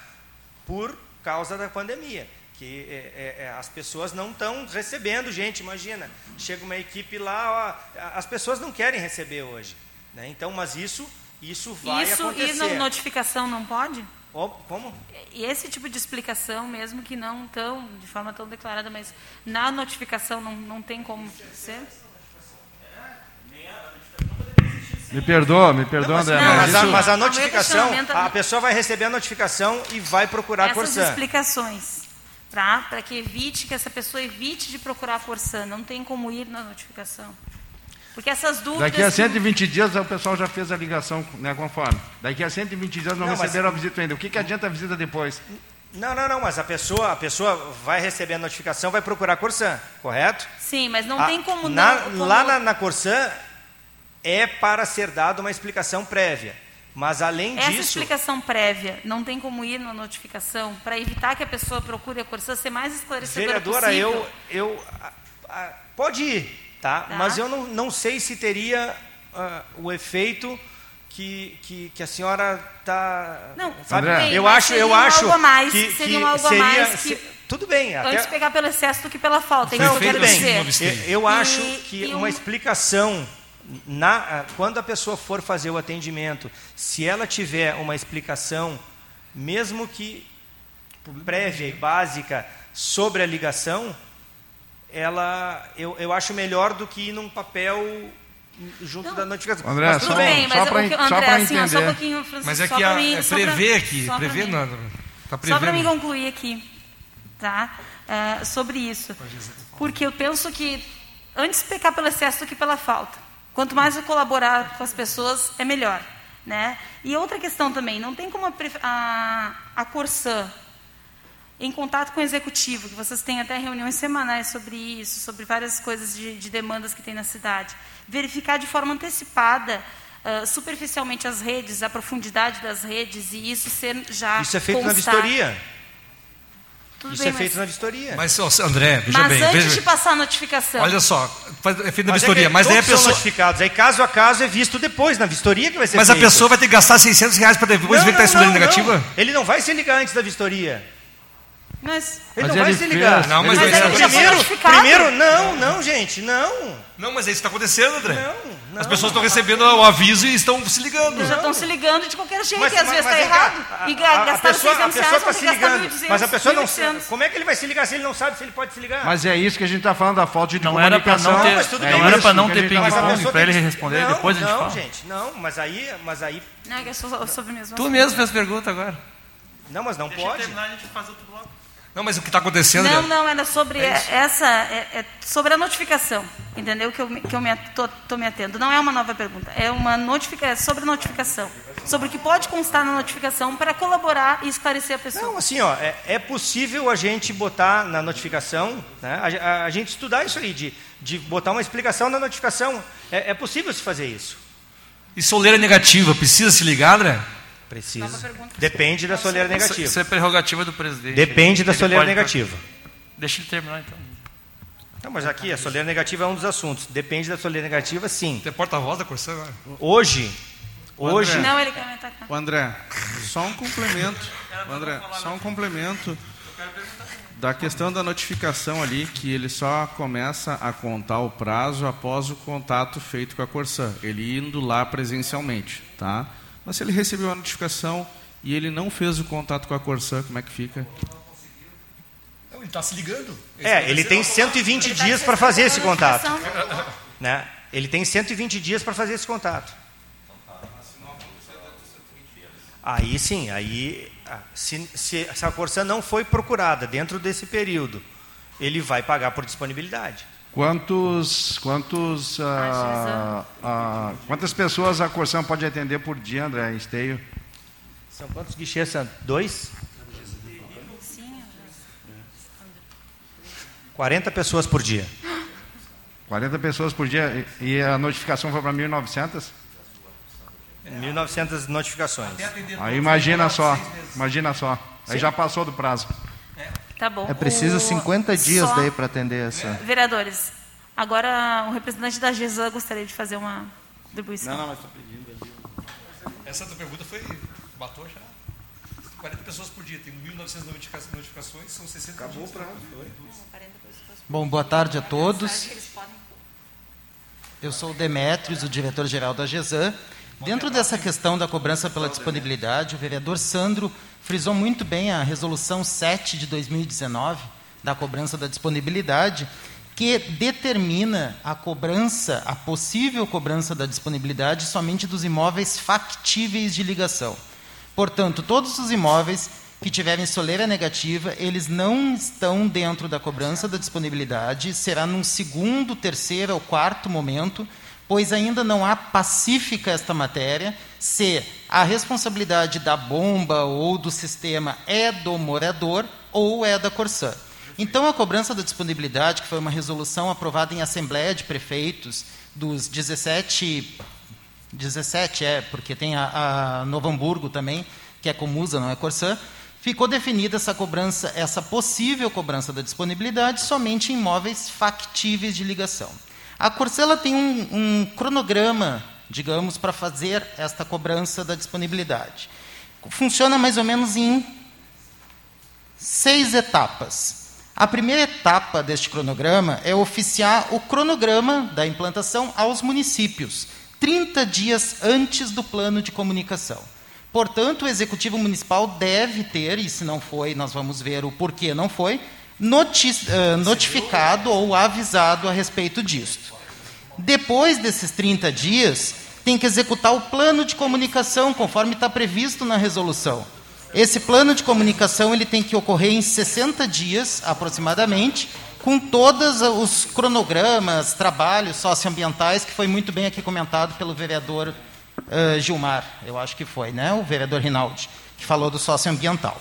por causa da pandemia. Que é, é, é as pessoas não estão recebendo gente, imagina. Chega uma equipe lá, ó, as pessoas não querem receber hoje. Né? Então, mas isso, isso vai isso, acontecer. E notificação não pode? Oh, como? E esse tipo de explicação, mesmo que não tão, de forma tão declarada, mas na notificação não, não tem como ser? Me perdoa, me perdoa, André. Não, mas, a, isso- mas a O meu notificação, a pessoa vai receber a notificação e vai procurar a Essas Corsã. explicações, tá? Para que evite, que essa pessoa evite de procurar a Corsã. Não tem como ir na notificação. Porque essas dúvidas... Daqui a que- 120 dias o pessoal já fez a ligação, né, conforme. Daqui a 120 dias não, Não, mas- receberam a visita ainda. O que, que adianta a visita depois? Não, não, não, mas a pessoa, a pessoa vai receber a notificação, vai procurar a Corsã, correto? Sim, mas não A- tem como na- não... como- Lá na, na Corsã é para ser dada uma explicação prévia. Mas além Essa disso, explicação prévia, não tem como ir na notificação para evitar que a pessoa procure a Corsã ser mais esclarecedora vereadora, possível. eu, eu a- a- pode ir, tá? Tá. Mas eu não, não sei se teria ah, o efeito que, que, que a senhora está. Não, sabe? bem, eu acho, eu seria acho algo a mais, que, seria que um algo a seria, mais que- se- tudo bem, até, Antes pegar pelo excesso do que pela falta, Não, que eu tudo quero bem. dizer. Eu, eu E- acho que e uma um- explicação, na, ah, quando a pessoa for fazer o atendimento, se ela tiver uma explicação, mesmo que prévia e básica, sobre a ligação, ela, eu, eu acho melhor do que ir num papel junto da notificação. André, Mas tudo só- bem, mas só só André, assim, ó, só um entender. pouquinho, Francisco, Mas é que a, mim, é prever aqui, prever nada. Tá Só para me concluir aqui, tá? É, sobre isso. Porque eu penso que antes pecar pelo excesso do que pela falta. Quanto mais eu colaborar com as pessoas, é melhor. Né? E outra questão também, não tem como a, a, a Corsã, em contato com o executivo, que vocês têm até reuniões semanais sobre isso, sobre várias coisas de, de demandas que tem na cidade, verificar de forma antecipada, ah, superficialmente as redes, a profundidade das redes, e isso ser já Isso é feito na constar. vistoria. Tudo Isso bem, é feito mas- na vistoria. Mas, André, veja Mas bem. antes veja- de passar a notificação. Olha só, é feito na Mas é vistoria, que mas aí a todos são pessoa. notificados. Aí caso a caso é visto depois, na vistoria que vai ser Mas a feito. pessoa vai ter que gastar 600 reais para depois Não, ver que está não, recebendo não, negativa? não. Ele não vai se ligar antes da vistoria. Mas, Ele Mas não vai ele se ligar. fez. Não, mas Mas ele já foi primeiro, primeiro, não, não, gente, não. Não, mas é isso que está acontecendo, André. Não, não. As pessoas estão recebendo o aviso e estão se ligando. Eles já estão se ligando de qualquer jeito, Mas, e às mas- vezes está errado. a- e a, a gastaram pessoa, a 600 pessoa está se ligando. 1.200, Mas a pessoa não 1.800. Como é que ele vai se ligar se ele não sabe se ele pode se ligar? Mas é isso que a gente está falando da falta de Não era comunicação. não ter- bem, não era pra não a ter gente tá a ping-pong, tem ele responder, não, depois a gente não, fala. gente, não, mas aí, mas aí, Não, é que é so- sobre mesmo Tu mesmo fez pergunta agora. não, mas não pode. Não, mas o que está acontecendo. Não, não, era sobre essa, é, é sobre a notificação, entendeu? Que eu, que eu me, tô, tô me atendo. Não é uma nova pergunta, é uma notificação, é sobre a notificação. Sobre o que pode constar na notificação para colaborar e esclarecer a pessoa. Não, assim, ó, é, é possível a gente botar na notificação, né, a, a- a gente estudar isso aí, de, de botar uma explicação na notificação. É, é possível se fazer isso. E soleira negativa, precisa se ligar, André? Precisa. Depende da soleira negativa. Isso é prerrogativa do presidente. Depende da Ele soleira pode- negativa. Deixa ele terminar então. Não, mas aqui, a soleira negativa é um dos assuntos. Depende da soleira negativa, sim. Tem porta-voz da Corsã agora? Hoje, hoje, Não, ele quer me atacar. O André, só um complemento. O André, só um complemento da questão da notificação ali, que ele só começa a contar o prazo após o contato feito com a Corsã, ele indo lá presencialmente, tá? Mas se ele recebeu a notificação e ele não fez o contato com a Corsã, como é que fica? Não, ele está se ligando. é, ele tem 120 Ele tá dias para fazer esse contato. Né? Ele tem 120 dias para fazer esse contato. Aí sim, aí ah, se, se, se a Corsã não foi procurada dentro desse período, ele vai pagar por disponibilidade. Quantos, quantos, ah, ah, quantas pessoas a Corsã pode atender por dia, André, em esteio? São quantos guichês? São? Dois? 40 pessoas por dia. 40 pessoas por dia e e a notificação foi para 1.900? 1.900 notificações. Aí imagina só, imagina só. Aí já passou do prazo. Tá bom. É preciso O- 50 dias só- daí para atender essa. Vereadores, agora o representante da GESAN gostaria de fazer uma contribuição. mas estou pedindo ali. Essa tua pergunta foi. Batou já. 40 pessoas por dia, tem 1.900 notifica- notificações, são 60 Acabou o prazo. Bom, boa tarde a todos. Eu sou o Demetrios, o diretor-geral da GESAN. Dentro dessa questão da cobrança pela disponibilidade, o vereador Sandro frisou muito bem a resolução 7 de 2019 da cobrança da disponibilidade, que determina a cobrança, a possível cobrança da disponibilidade somente dos imóveis factíveis de ligação. Portanto, todos os imóveis que tiverem soleira negativa, eles não estão dentro da cobrança da disponibilidade, será num segundo, terceiro ou quarto momento, pois ainda não há pacífica esta matéria, se a responsabilidade da bomba ou do sistema é do morador ou é da Corsã. Então, a cobrança da disponibilidade, que foi uma resolução aprovada em Assembleia de Prefeitos dos 17, 17 é, porque tem a, a Novo Hamburgo também, que é Comusa, não é Corsã, ficou definida essa cobrança, essa possível cobrança da disponibilidade somente em imóveis factíveis de ligação. A Corsã tem um, um cronograma, digamos, para fazer esta cobrança da disponibilidade. Funciona mais ou menos em seis etapas. A primeira etapa deste cronograma é oficiar o cronograma da implantação aos municípios, 30 dias antes do plano de comunicação. Portanto, o Executivo Municipal deve ter, e se não foi, nós vamos ver o porquê não foi, notificado ou avisado a respeito disto. Depois desses 30 dias, tem que executar o plano de comunicação, conforme está previsto na resolução. Esse plano de comunicação ele tem que ocorrer em 60 dias, aproximadamente, com todos os cronogramas, trabalhos socioambientais, que foi muito bem aqui comentado pelo vereador uh, Gilmar, eu acho que foi, né? o vereador Rinaldi, que falou do socioambiental.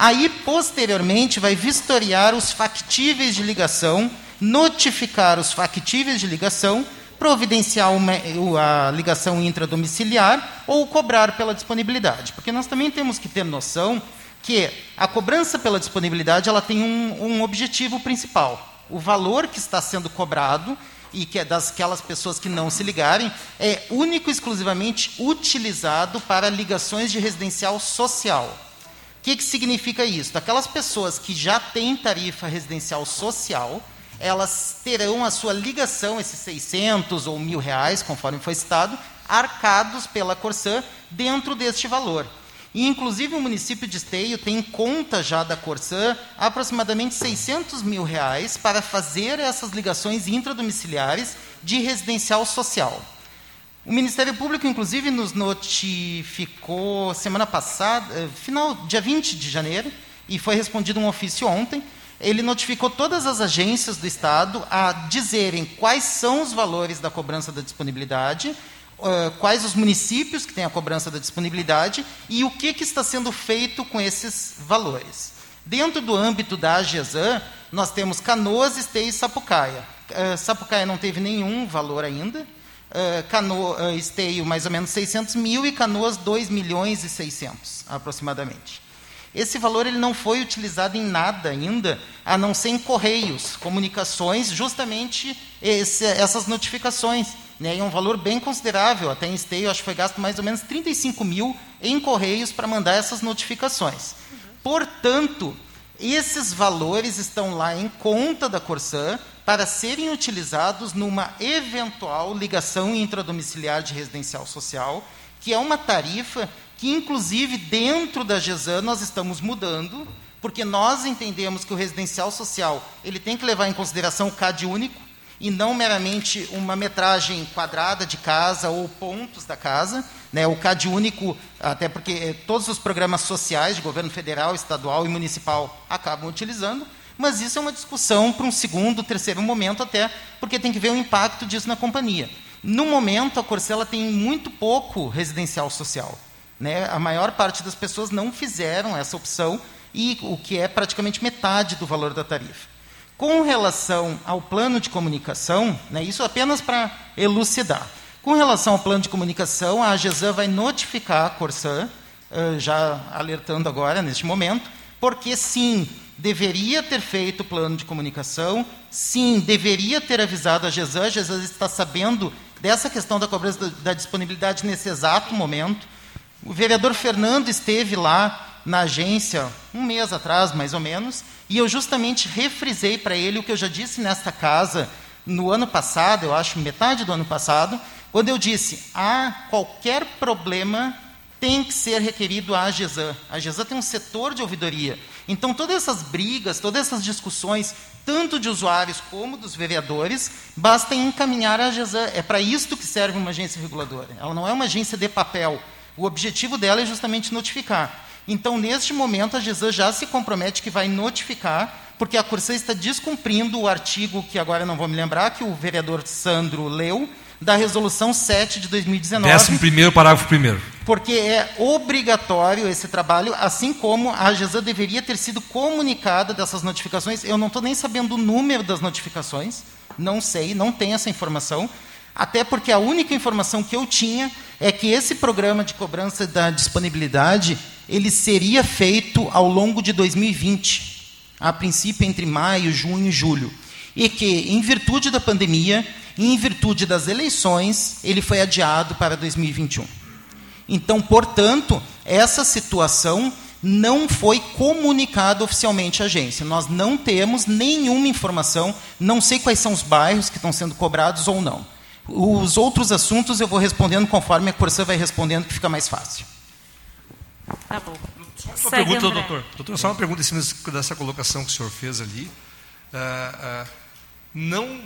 Aí, posteriormente, vai vistoriar os factíveis de ligação, notificar os factíveis de ligação, providenciar uma, a ligação intradomiciliar ou cobrar pela disponibilidade. Porque nós também temos que ter noção que a cobrança pela disponibilidade ela tem um, um objetivo principal. O valor que está sendo cobrado e que é das aquelas pessoas que não se ligarem, é único e exclusivamente utilizado para ligações de residencial social. O que, que significa isso? Aquelas pessoas que já têm tarifa residencial social, elas terão a sua ligação, esses 600 ou mil reais, conforme foi citado, arcados pela Corsã dentro deste valor. E, inclusive, o município de Esteio tem conta já da Corsã aproximadamente 600 mil reais para fazer essas ligações intradomiciliares de residencial social. O Ministério Público, inclusive, nos notificou semana passada, eh, final, dia 20 de janeiro, e foi respondido um ofício ontem. Ele notificou todas as agências do Estado a dizerem quais são os valores da cobrança da disponibilidade uh, quais os municípios que têm a cobrança da disponibilidade e o que, que está sendo feito com esses valores. Dentro do âmbito da AGESAN, nós temos Canoas, Esteio e Sapucaia. Uh, Sapucaia não teve nenhum valor ainda, uh, Cano, uh, Esteio mais ou menos 600 mil e Canoas 2 milhões e 600 aproximadamente. Esse valor ele não foi utilizado em nada ainda, a não ser em correios, comunicações, justamente esse, essas notificações né, e um valor bem considerável. Até em Esteio, acho que foi gasto mais ou menos 35 mil em correios para mandar essas notificações. Portanto, esses valores estão lá em conta da Corsã para serem utilizados numa eventual ligação intradomiciliar de residencial social, que é uma tarifa que, inclusive, dentro da GESAN nós estamos mudando, porque nós entendemos que o residencial social ele tem que levar em consideração o CAD único, e não meramente uma metragem quadrada de casa ou pontos da casa. Né, o CAD único, até porque eh, todos os programas sociais de governo federal, estadual e municipal acabam utilizando, mas isso é uma discussão para um segundo, terceiro momento até, porque tem que ver o impacto disso na companhia. No momento, a Corcela tem muito pouco residencial social. Né? A maior parte das pessoas não fizeram essa opção, e o que é praticamente metade do valor da tarifa. Com relação ao plano de comunicação, né, isso apenas para elucidar. Com relação ao plano de comunicação, a AGESAN vai notificar a Corsã, uh, já alertando agora, neste momento, porque sim, deveria ter feito o plano de comunicação, sim, deveria ter avisado a AGESAN, a AGESAN está sabendo dessa questão da cobrança da disponibilidade nesse exato momento. O vereador Fernando esteve lá na agência um mês atrás, mais ou menos, e eu justamente refrisei para ele o que eu já disse nesta casa no ano passado, eu acho metade do ano passado, quando eu disse: há qualquer problema tem que ser requerido à AGESAN. A AGESAN tem um setor de ouvidoria. Então, todas essas brigas, todas essas discussões, tanto de usuários como dos vereadores, basta encaminhar a GESAN. É para isto que serve uma agência reguladora. Ela não é uma agência de papel. O objetivo dela é justamente notificar. Então, neste momento, a GESAN já se compromete que vai notificar, porque a Corsã está descumprindo o artigo, que agora não vou me lembrar, que o vereador Sandro leu, da Resolução 7 de 2019. Décimo primeiro, parágrafo primeiro. Porque é obrigatório esse trabalho, assim como a AGESA deveria ter sido comunicada dessas notificações. Eu não estou nem sabendo o número das notificações, não sei, não tenho essa informação. Até porque a única informação que eu tinha é que esse programa de cobrança da disponibilidade ele seria feito ao longo de 2020, a princípio entre maio, junho e julho, e que, em virtude da pandemia, e em virtude das eleições, ele foi adiado para 2021. Então, portanto, essa situação não foi comunicada oficialmente à agência. Nós não temos nenhuma informação, não sei quais são os bairros que estão sendo cobrados ou não. Os outros assuntos eu vou respondendo conforme a Corsã vai respondendo, que fica mais fácil. Tá bom. Só uma Segue pergunta, André. doutor. Doutor, só uma pergunta em cima dessa colocação que o senhor fez ali. Uh, uh, não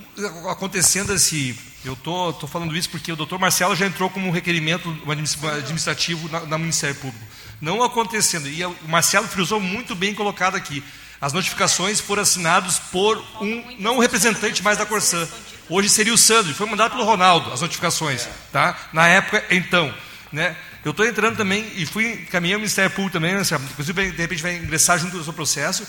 acontecendo esse. Eu estou tô, tô falando isso porque o doutor Marcelo já entrou como um requerimento administrativo na, na Ministério Público. Não acontecendo, e o Marcelo frisou muito bem colocado aqui. As notificações foram assinadas por um, não representante mais da Corsã. Hoje seria o Sandro, foi mandado pelo Ronaldo as notificações. Tá? Na época, então. Né? Eu estou entrando também e fui caminhando ao Ministério Público também, né, inclusive de repente vai ingressar junto do seu processo,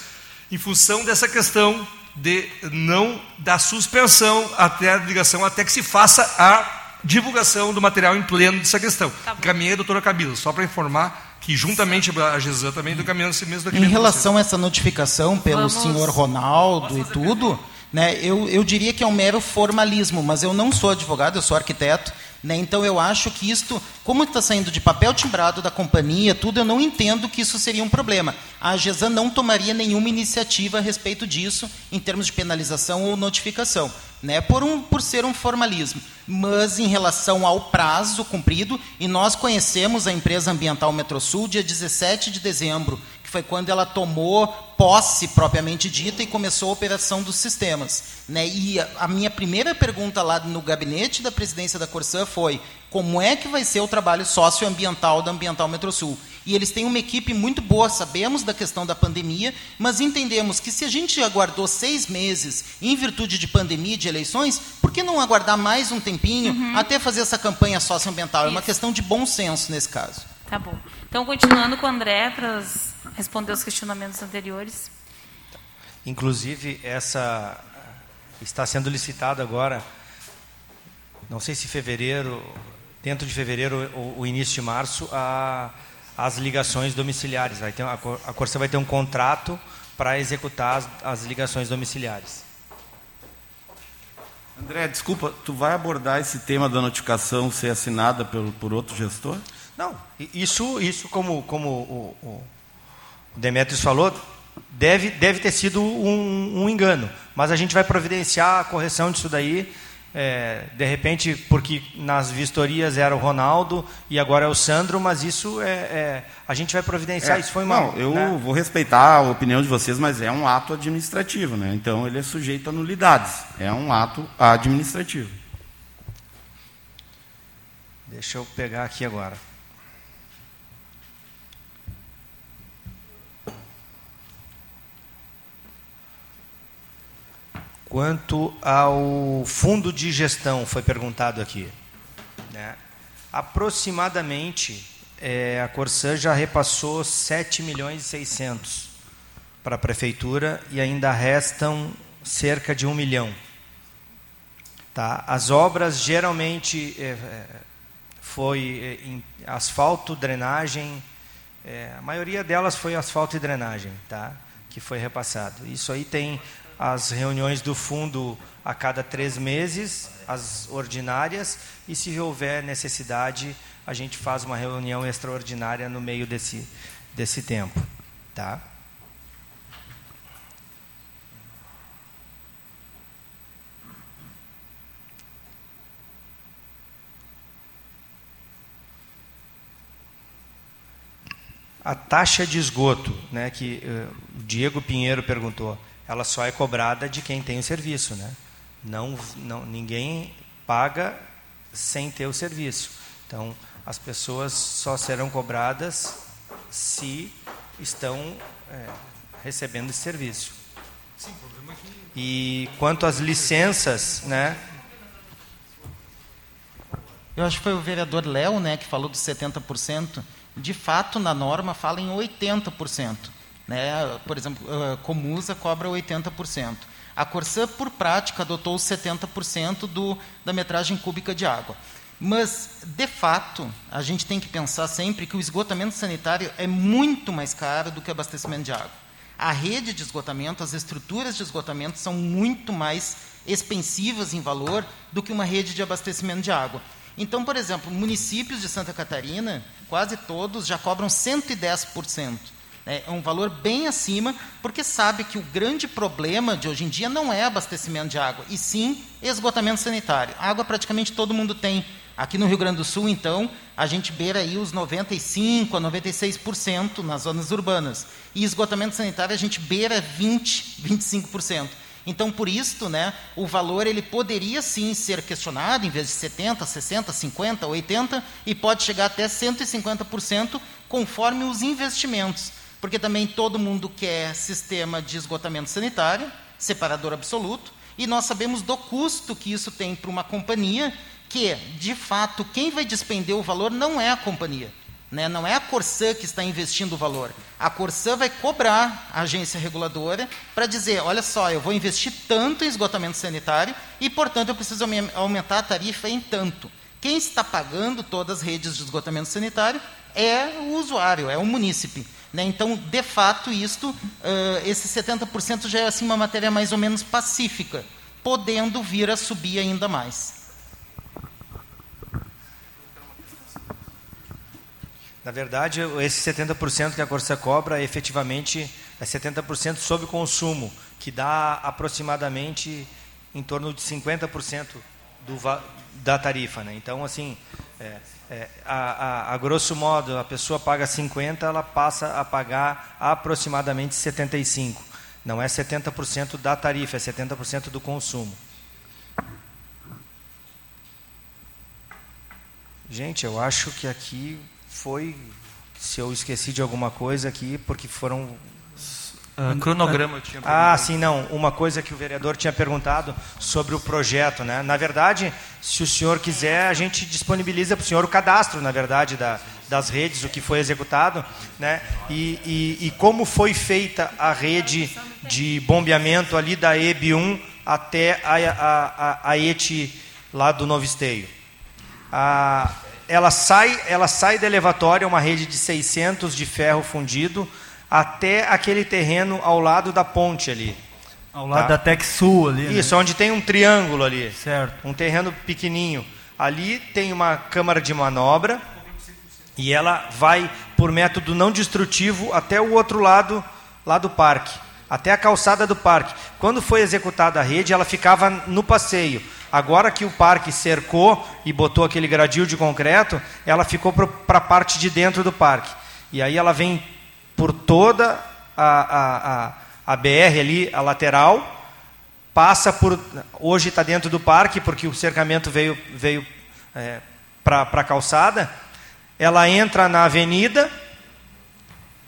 em função dessa questão de não da suspensão até a ligação, até que se faça a divulgação do material em pleno dessa questão. Tá Caminhei a doutora Camila, só para informar que juntamente a GESAN também do caminhando esse mesmo Em relação a essa notificação pelo Vamos... senhor Ronaldo e tudo, né, eu, eu diria que é um mero formalismo, mas eu não sou advogado, eu sou arquiteto, né? Então eu acho que isto, como está saindo de papel timbrado da companhia, tudo, eu não entendo que isso seria um problema. A AGESAN não tomaria nenhuma iniciativa a respeito disso, em termos de penalização ou notificação, né? por, um, por ser um formalismo. Mas em relação ao prazo cumprido, e nós conhecemos a empresa ambiental Metrosul dia 17 de dezembro, foi quando ela tomou posse propriamente dita e começou a operação dos sistemas. Né? E a, a minha primeira pergunta lá no gabinete da presidência da Corsã foi como é que vai ser o trabalho socioambiental da Ambiental Metrosul. E eles têm uma equipe muito boa, sabemos da questão da pandemia, mas entendemos que se a gente aguardou seis meses em virtude de pandemia e de eleições, por que não aguardar mais um tempinho uhum. até fazer essa campanha socioambiental? Isso. É uma questão de bom senso nesse caso. Tá bom. Então, continuando com o André, para responder os questionamentos anteriores. Inclusive, essa está sendo licitado agora, não sei se fevereiro, dentro de fevereiro ou, ou início de março, a, as ligações domiciliares. Vai ter, a, a Corsa vai ter um contrato para executar as, as ligações domiciliares. André, desculpa, tu vai abordar esse tema da notificação ser assinada por, por outro gestor? Não, isso, isso como, como o, o Demetrios falou, deve, deve ter sido um, um, engano. Mas a gente vai providenciar a correção disso daí. É, de repente, porque nas vistorias era o Ronaldo e agora é o Sandro, mas isso é, é a gente vai providenciar. É, isso foi mal. Não, eu né? vou respeitar a opinião de vocês, mas é um ato administrativo, né? Então ele é sujeito a nulidades. É um ato administrativo. Deixa eu pegar aqui agora. Quanto ao fundo de gestão, foi perguntado aqui. Né? Aproximadamente, é, a Corsã já repassou 7 milhões e 600 para a prefeitura e ainda restam cerca de 1 milhão. Tá? As obras geralmente é, foi em asfalto, drenagem, é, a maioria delas foi asfalto e drenagem, tá? que foi repassado. Isso aí tem as reuniões do fundo a cada três meses, as ordinárias, e se houver necessidade, a gente faz uma reunião extraordinária no meio desse, desse tempo. Tá? a taxa de esgoto, né, que uh, o Diego Pinheiro perguntou, ela só é cobrada de quem tem o serviço, né? Não, não, ninguém paga sem ter o serviço. Então, as pessoas só serão cobradas se estão é, recebendo esse serviço. Sim, problema é que... E quanto às licenças, né? Eu acho que foi o vereador Léo, né, que falou dos 70%. De fato, na norma fala em 80%. Né? Por exemplo, a Comusa cobra 80%. A Corsã, por prática, adotou os 70% do, da metragem cúbica de água. Mas, de fato, a gente tem que pensar sempre que o esgotamento sanitário é muito mais caro do que o abastecimento de água. A rede de esgotamento, as estruturas de esgotamento são muito mais expensivas em valor do que uma rede de abastecimento de água. Então, por exemplo, municípios de Santa Catarina, quase todos já cobram 110%. É um valor bem acima, porque sabe que o grande problema de hoje em dia não é abastecimento de água, e sim esgotamento sanitário. Água praticamente todo mundo tem. Aqui no Rio Grande do Sul, então, a gente beira aí os 95% a 96% nas zonas urbanas. E esgotamento sanitário a gente beira 20%, 25%. Então, por isso, né, o valor ele poderia sim ser questionado, em vez de 70, 60, 50, 80, e pode chegar até 150%, conforme os investimentos porque também todo mundo quer sistema de esgotamento sanitário, separador absoluto, e nós sabemos do custo que isso tem para uma companhia, que, de fato, quem vai despender o valor não é a companhia. Né? Não é a Corsã que está investindo o valor. A Corsã vai cobrar a agência reguladora para dizer: olha só, eu vou investir tanto em esgotamento sanitário e, portanto, eu preciso aumentar a tarifa em tanto. Quem está pagando todas as redes de esgotamento sanitário é o usuário, é o munícipe. Né? Então, de fato, isto, uh, esse 70% já é assim, uma matéria mais ou menos pacífica, podendo vir a subir ainda mais. Na verdade, esse 70% que a Corsa cobra, efetivamente, é 70% sobre consumo, que dá aproximadamente em torno de 50% do, da tarifa. Né? Então, assim, é, é, a, a, a, grosso modo, a pessoa paga 50, ela passa a pagar aproximadamente 75. Não é 70% da tarifa, é 70% do consumo. Gente, eu acho que aqui foi, se eu esqueci de alguma coisa aqui, porque foram Uh, cronograma eu tinha ah, perguntado. Ah, sim, não. Uma coisa que o vereador tinha perguntado sobre o projeto, né? Na verdade, se o senhor quiser, a gente disponibiliza para o senhor o cadastro, na verdade, da, das redes, o que foi executado, né? E, e, e, como foi feita a rede de bombeamento ali da EB1 até a, a, a, a ET lá do Novo Esteio. Ah, ela sai, ela sai da elevatória, uma rede de 600 de ferro fundido, até aquele terreno ao lado da ponte ali. Ao lado tá? da Tec Sul ali. Né? Isso, né? onde tem um triângulo ali. Certo. Um terreno pequenininho. Ali tem uma câmara de manobra e ela vai por método não destrutivo até o outro lado lá do parque, até a calçada do parque. Quando foi executada a rede, ela ficava no passeio. Agora que o parque cercou e botou aquele gradil de concreto, ela ficou para a parte de dentro do parque. E aí ela vem por toda a, a, a, a BR ali, a lateral, passa por. Hoje está dentro do parque, porque o cercamento veio, veio é, para a calçada. Ela entra na avenida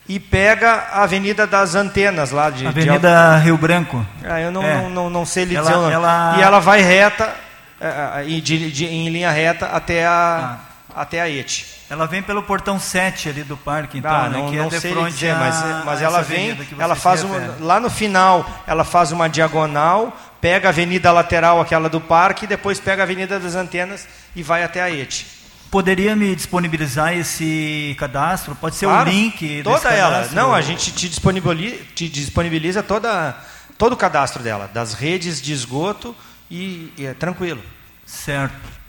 e pega a Avenida das Antenas lá de. Avenida de... Rio Branco. Ah, eu não, é. não, não, não, sei lhe ela, dizer o nome. Ela... E ela vai reta, é, é, de, de, em linha reta até a, ah. Até a ET. Ela vem pelo portão 7 ali do parque, então, ah, né, não, que não é sei dizer, mas, mas ela vem, ela faz uma, lá no final, ela faz uma diagonal, pega a avenida lateral, aquela do parque, e depois pega a avenida das antenas e vai até a ET. Poderia me disponibilizar esse cadastro? Pode ser claro, o link toda ela. Não, a gente te disponibiliza, te disponibiliza toda, todo o cadastro dela, das redes de esgoto e, e é tranquilo. Certo.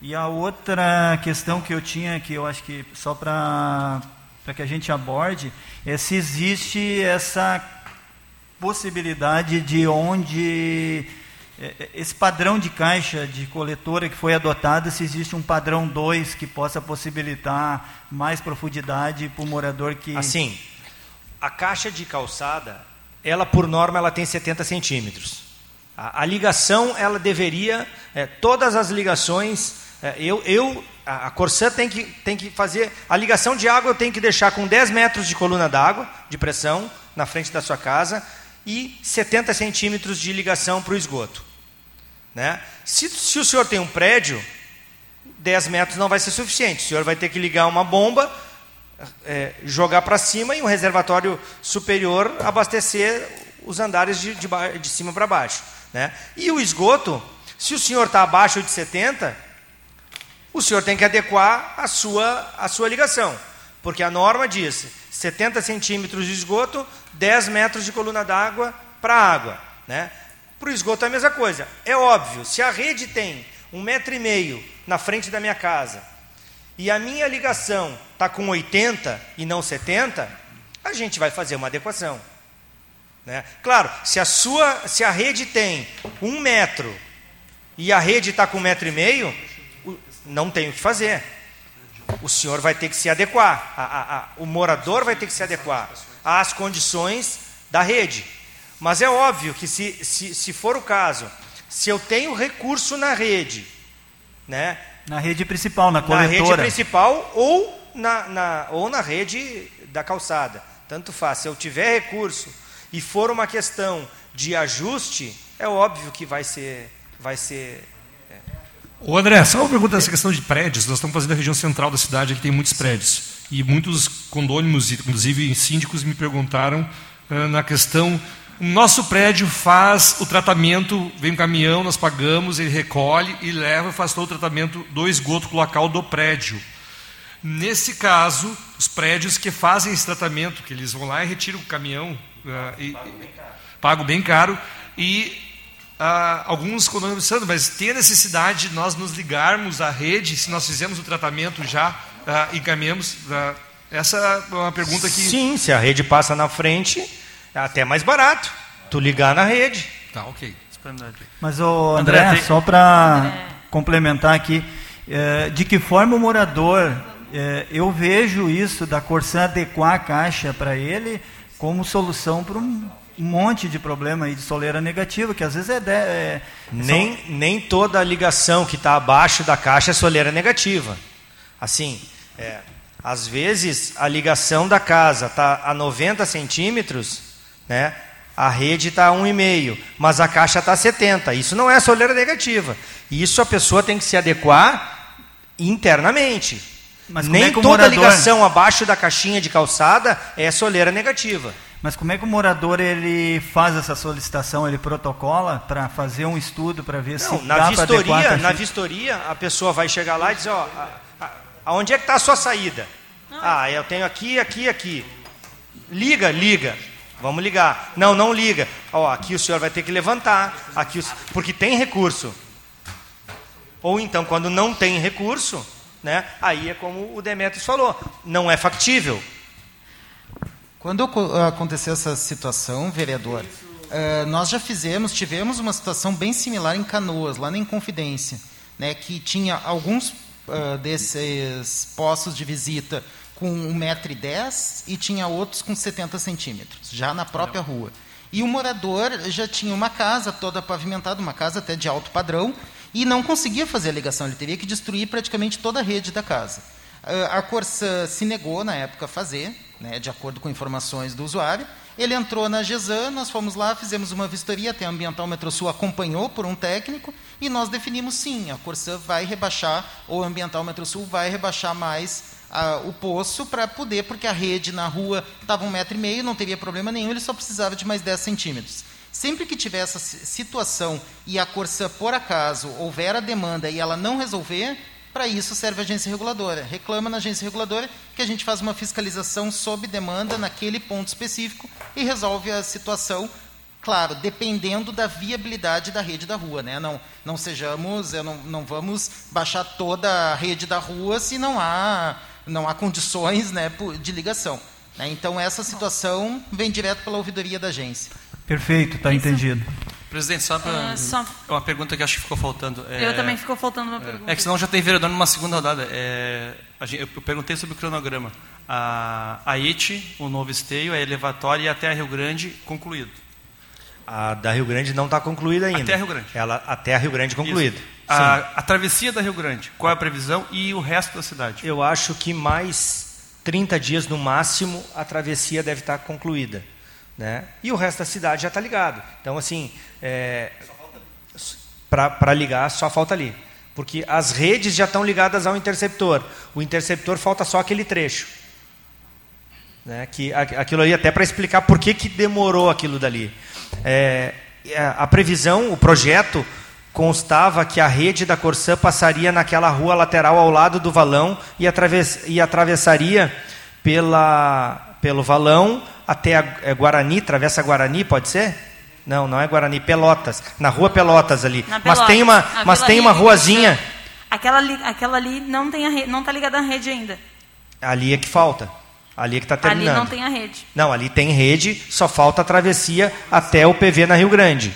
E a outra questão que eu tinha, que eu acho que só para que a gente aborde, é se existe essa possibilidade de onde é, é, esse padrão de caixa de coletora que foi adotado, se existe um padrão 2 que possa possibilitar mais profundidade para o morador que... Assim, a caixa de calçada, ela por norma ela tem 70 centímetros. A, a ligação, ela deveria, é, todas as ligações, eu, eu, a, a Corsã tem que, tem que fazer, a ligação de água eu tenho que deixar com 10 metros de coluna d'água, de pressão, na frente da sua casa, e 70 centímetros de ligação para o esgoto. Né? Se, se o senhor tem um prédio, 10 metros não vai ser suficiente. O senhor vai ter que ligar uma bomba, é, jogar para cima e um reservatório superior abastecer os andares de, de, de cima para baixo. Né? E o esgoto, se o senhor está abaixo de 70, o senhor tem que adequar a sua, a sua ligação. Porque a norma diz 70 centímetros de esgoto, 10 metros de coluna d'água para água. Né? Para o esgoto é a mesma coisa. É óbvio, se a rede tem um metro e meio na frente da minha casa e a minha ligação está com 80 e não 70, a gente vai fazer uma adequação. Né? Claro, se a, sua, se a rede tem um metro e a rede está com um metro e meio, não tem o que fazer o senhor vai ter que se adequar, a, a, a, o morador vai ter que se adequar às condições da rede. Mas é óbvio que, se, se, se for o caso, se eu tenho recurso na rede, né, na rede principal, na coletora. Na rede principal ou na, na, ou na rede da calçada. Tanto faz. Se eu tiver recurso e for uma questão de ajuste, é óbvio que vai ser, vai ser o André, só uma pergunta nessa questão de prédios. Nós estamos fazendo a região central da cidade, aqui tem muitos prédios. E muitos condôminos, inclusive síndicos, me perguntaram uh, na questão. O nosso prédio faz o tratamento, vem um caminhão, nós pagamos, ele recolhe e leva faz todo o tratamento do esgoto local do prédio. Nesse caso, os prédios que fazem esse tratamento, que eles vão lá e retiram o caminhão, uh, e, pagam bem caro, e ah, alguns condomínios mas tem a necessidade de nós nos ligarmos à rede, se nós fizemos o tratamento já ah, e caminhamos? Ah, essa é uma pergunta que. Sim, se a rede passa na frente, é até mais barato. Tu ligar na rede. Tá, ok. Mas, o André, André só para é. complementar aqui, é, de que forma o morador, é, eu vejo isso da Corsan adequar a caixa para ele como solução para um um monte de problema aí de soleira negativa, que às vezes é. De, é nem, só... nem toda ligação que está abaixo da caixa é soleira negativa. Assim, é, às vezes a ligação da casa está a 90 centímetros, né? a rede está a 1,5, mas a caixa está a 70. Isso não é soleira negativa. Isso a pessoa tem que se adequar internamente. Mas Nem é toda morador... ligação abaixo da caixinha de calçada é soleira negativa. Mas como é que o morador ele faz essa solicitação? Ele protocola para fazer um estudo para ver Não, se na dá vistoria, na vistoria a pessoa vai chegar lá e dizer, ó, aonde é que está a sua saída? Ah, eu tenho aqui, aqui, aqui. Liga, liga. Vamos ligar. Não, não liga. Ó, aqui o senhor vai ter que levantar. Aqui o... porque tem recurso. Ou então, quando não tem recurso, né? Aí é como o Demetrios falou, não é factível. Quando aconteceu essa situação, vereador, uh, nós já fizemos, tivemos uma situação bem similar em Canoas, lá na Inconfidência, né, que tinha alguns uh, desses postos de visita com 1,10m e tinha outros com 70 centímetros, já na própria Não. rua. E o morador já tinha uma casa toda pavimentada, uma casa até de alto padrão, e não conseguia fazer a ligação, ele teria que destruir praticamente toda a rede da casa. A Corsã se negou, na época, a fazer, né, de acordo com informações do usuário. Ele entrou na GESAN, nós fomos lá, fizemos uma vistoria, até a Ambiental Metrosul acompanhou por um técnico, e nós definimos sim, a Corsã vai rebaixar, ou a Ambiental Metrosul vai rebaixar mais o poço para poder, porque a rede na rua estava um metro e meio, não teria problema nenhum, ele só precisava de mais 10 centímetros. Sempre que tiver essa situação e a Corsã, por acaso, houver a demanda e ela não resolver, para isso serve a agência reguladora. Reclama na agência reguladora que a gente faz uma fiscalização sob demanda naquele ponto específico e resolve a situação, claro, dependendo da viabilidade da rede da rua. Né? Não, não sejamos, não, não vamos baixar toda a rede da rua se não há, não há condições né, de ligação. Né? Então, essa situação vem direto pela ouvidoria da agência. Perfeito, está entendido. Presidente, só para. Uh, só... Uma pergunta que acho que ficou faltando. É... Eu também ficou faltando uma pergunta. É que senão já tem vereador numa segunda rodada. É... Eu perguntei sobre o cronograma. A, a ET, o novo esteio, a elevatória e até a Rio Grande concluído. A da Rio Grande não está concluída ainda. Até a Rio Grande. Ela, até a Rio Grande concluída. A, a, travessia da Rio Grande, qual é a previsão? E o resto da cidade? Eu acho que mais 30 dias no máximo a travessia deve estar tá concluída. Né? E o resto da cidade já está ligado. Então, assim, é, para ligar, só falta ali. Porque as redes já estão ligadas ao interceptor. O interceptor falta só aquele trecho. Né? Que, aquilo ali, até para explicar por que, que demorou aquilo dali. É, a previsão, o projeto, constava que a rede da Corsã passaria naquela rua lateral ao lado do valão e, atravess, e atravessaria pela, pelo valão até a é Guarani, travessa Guarani, pode ser? Não, não é Guarani, Pelotas, na rua Pelotas ali. Pelotas, mas tem uma, mas tem uma ruazinha. Aquela ali, aquela ali não tem a rede, não está ligada à rede ainda. Ali é que falta. Ali é que está terminando. Ali não tem a rede. Não, ali tem rede, só falta a travessia até o PV na Rio Grande.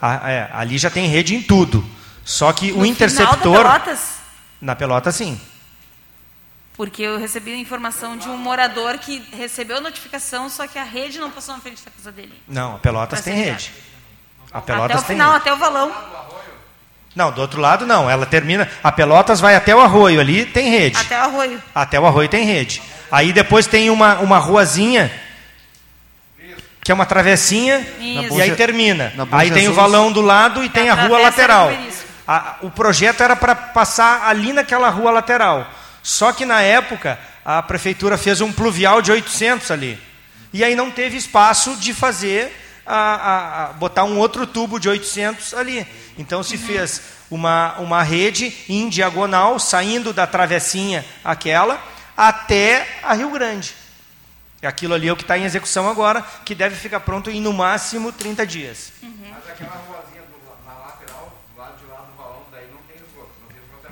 Ah, é, ali já tem rede em tudo. Só que no o interceptor. Na Pelotas? Na Pelota, sim. Porque eu recebi a informação de um morador que recebeu a notificação, só que a rede não passou na frente da casa dele. Não, a Pelotas tem rede. A Pelotas até o final, rede. até o valão. Não, do outro lado não. Ela termina. A Pelotas vai até o arroio ali, tem rede. Até o arroio. Até o arroio tem rede. Aí depois tem uma, uma ruazinha que é uma travessinha Isso. e aí termina. Aí tem o valão do lado e tem a, a rua lateral. A, o projeto era para passar ali naquela rua lateral. Só que na época a prefeitura fez um pluvial de 800 ali. E aí não teve espaço de fazer, a, a, botar um outro tubo de 800 ali. Então se uhum. fez uma, uma rede em diagonal, saindo da travessinha aquela, até a Rio Grande. Aquilo ali é o que está em execução agora, que deve ficar pronto em no máximo 30 dias. Uhum. Mas aquela ruazinha do, na lateral, do lado de lá do balão, daí não tem esgoto.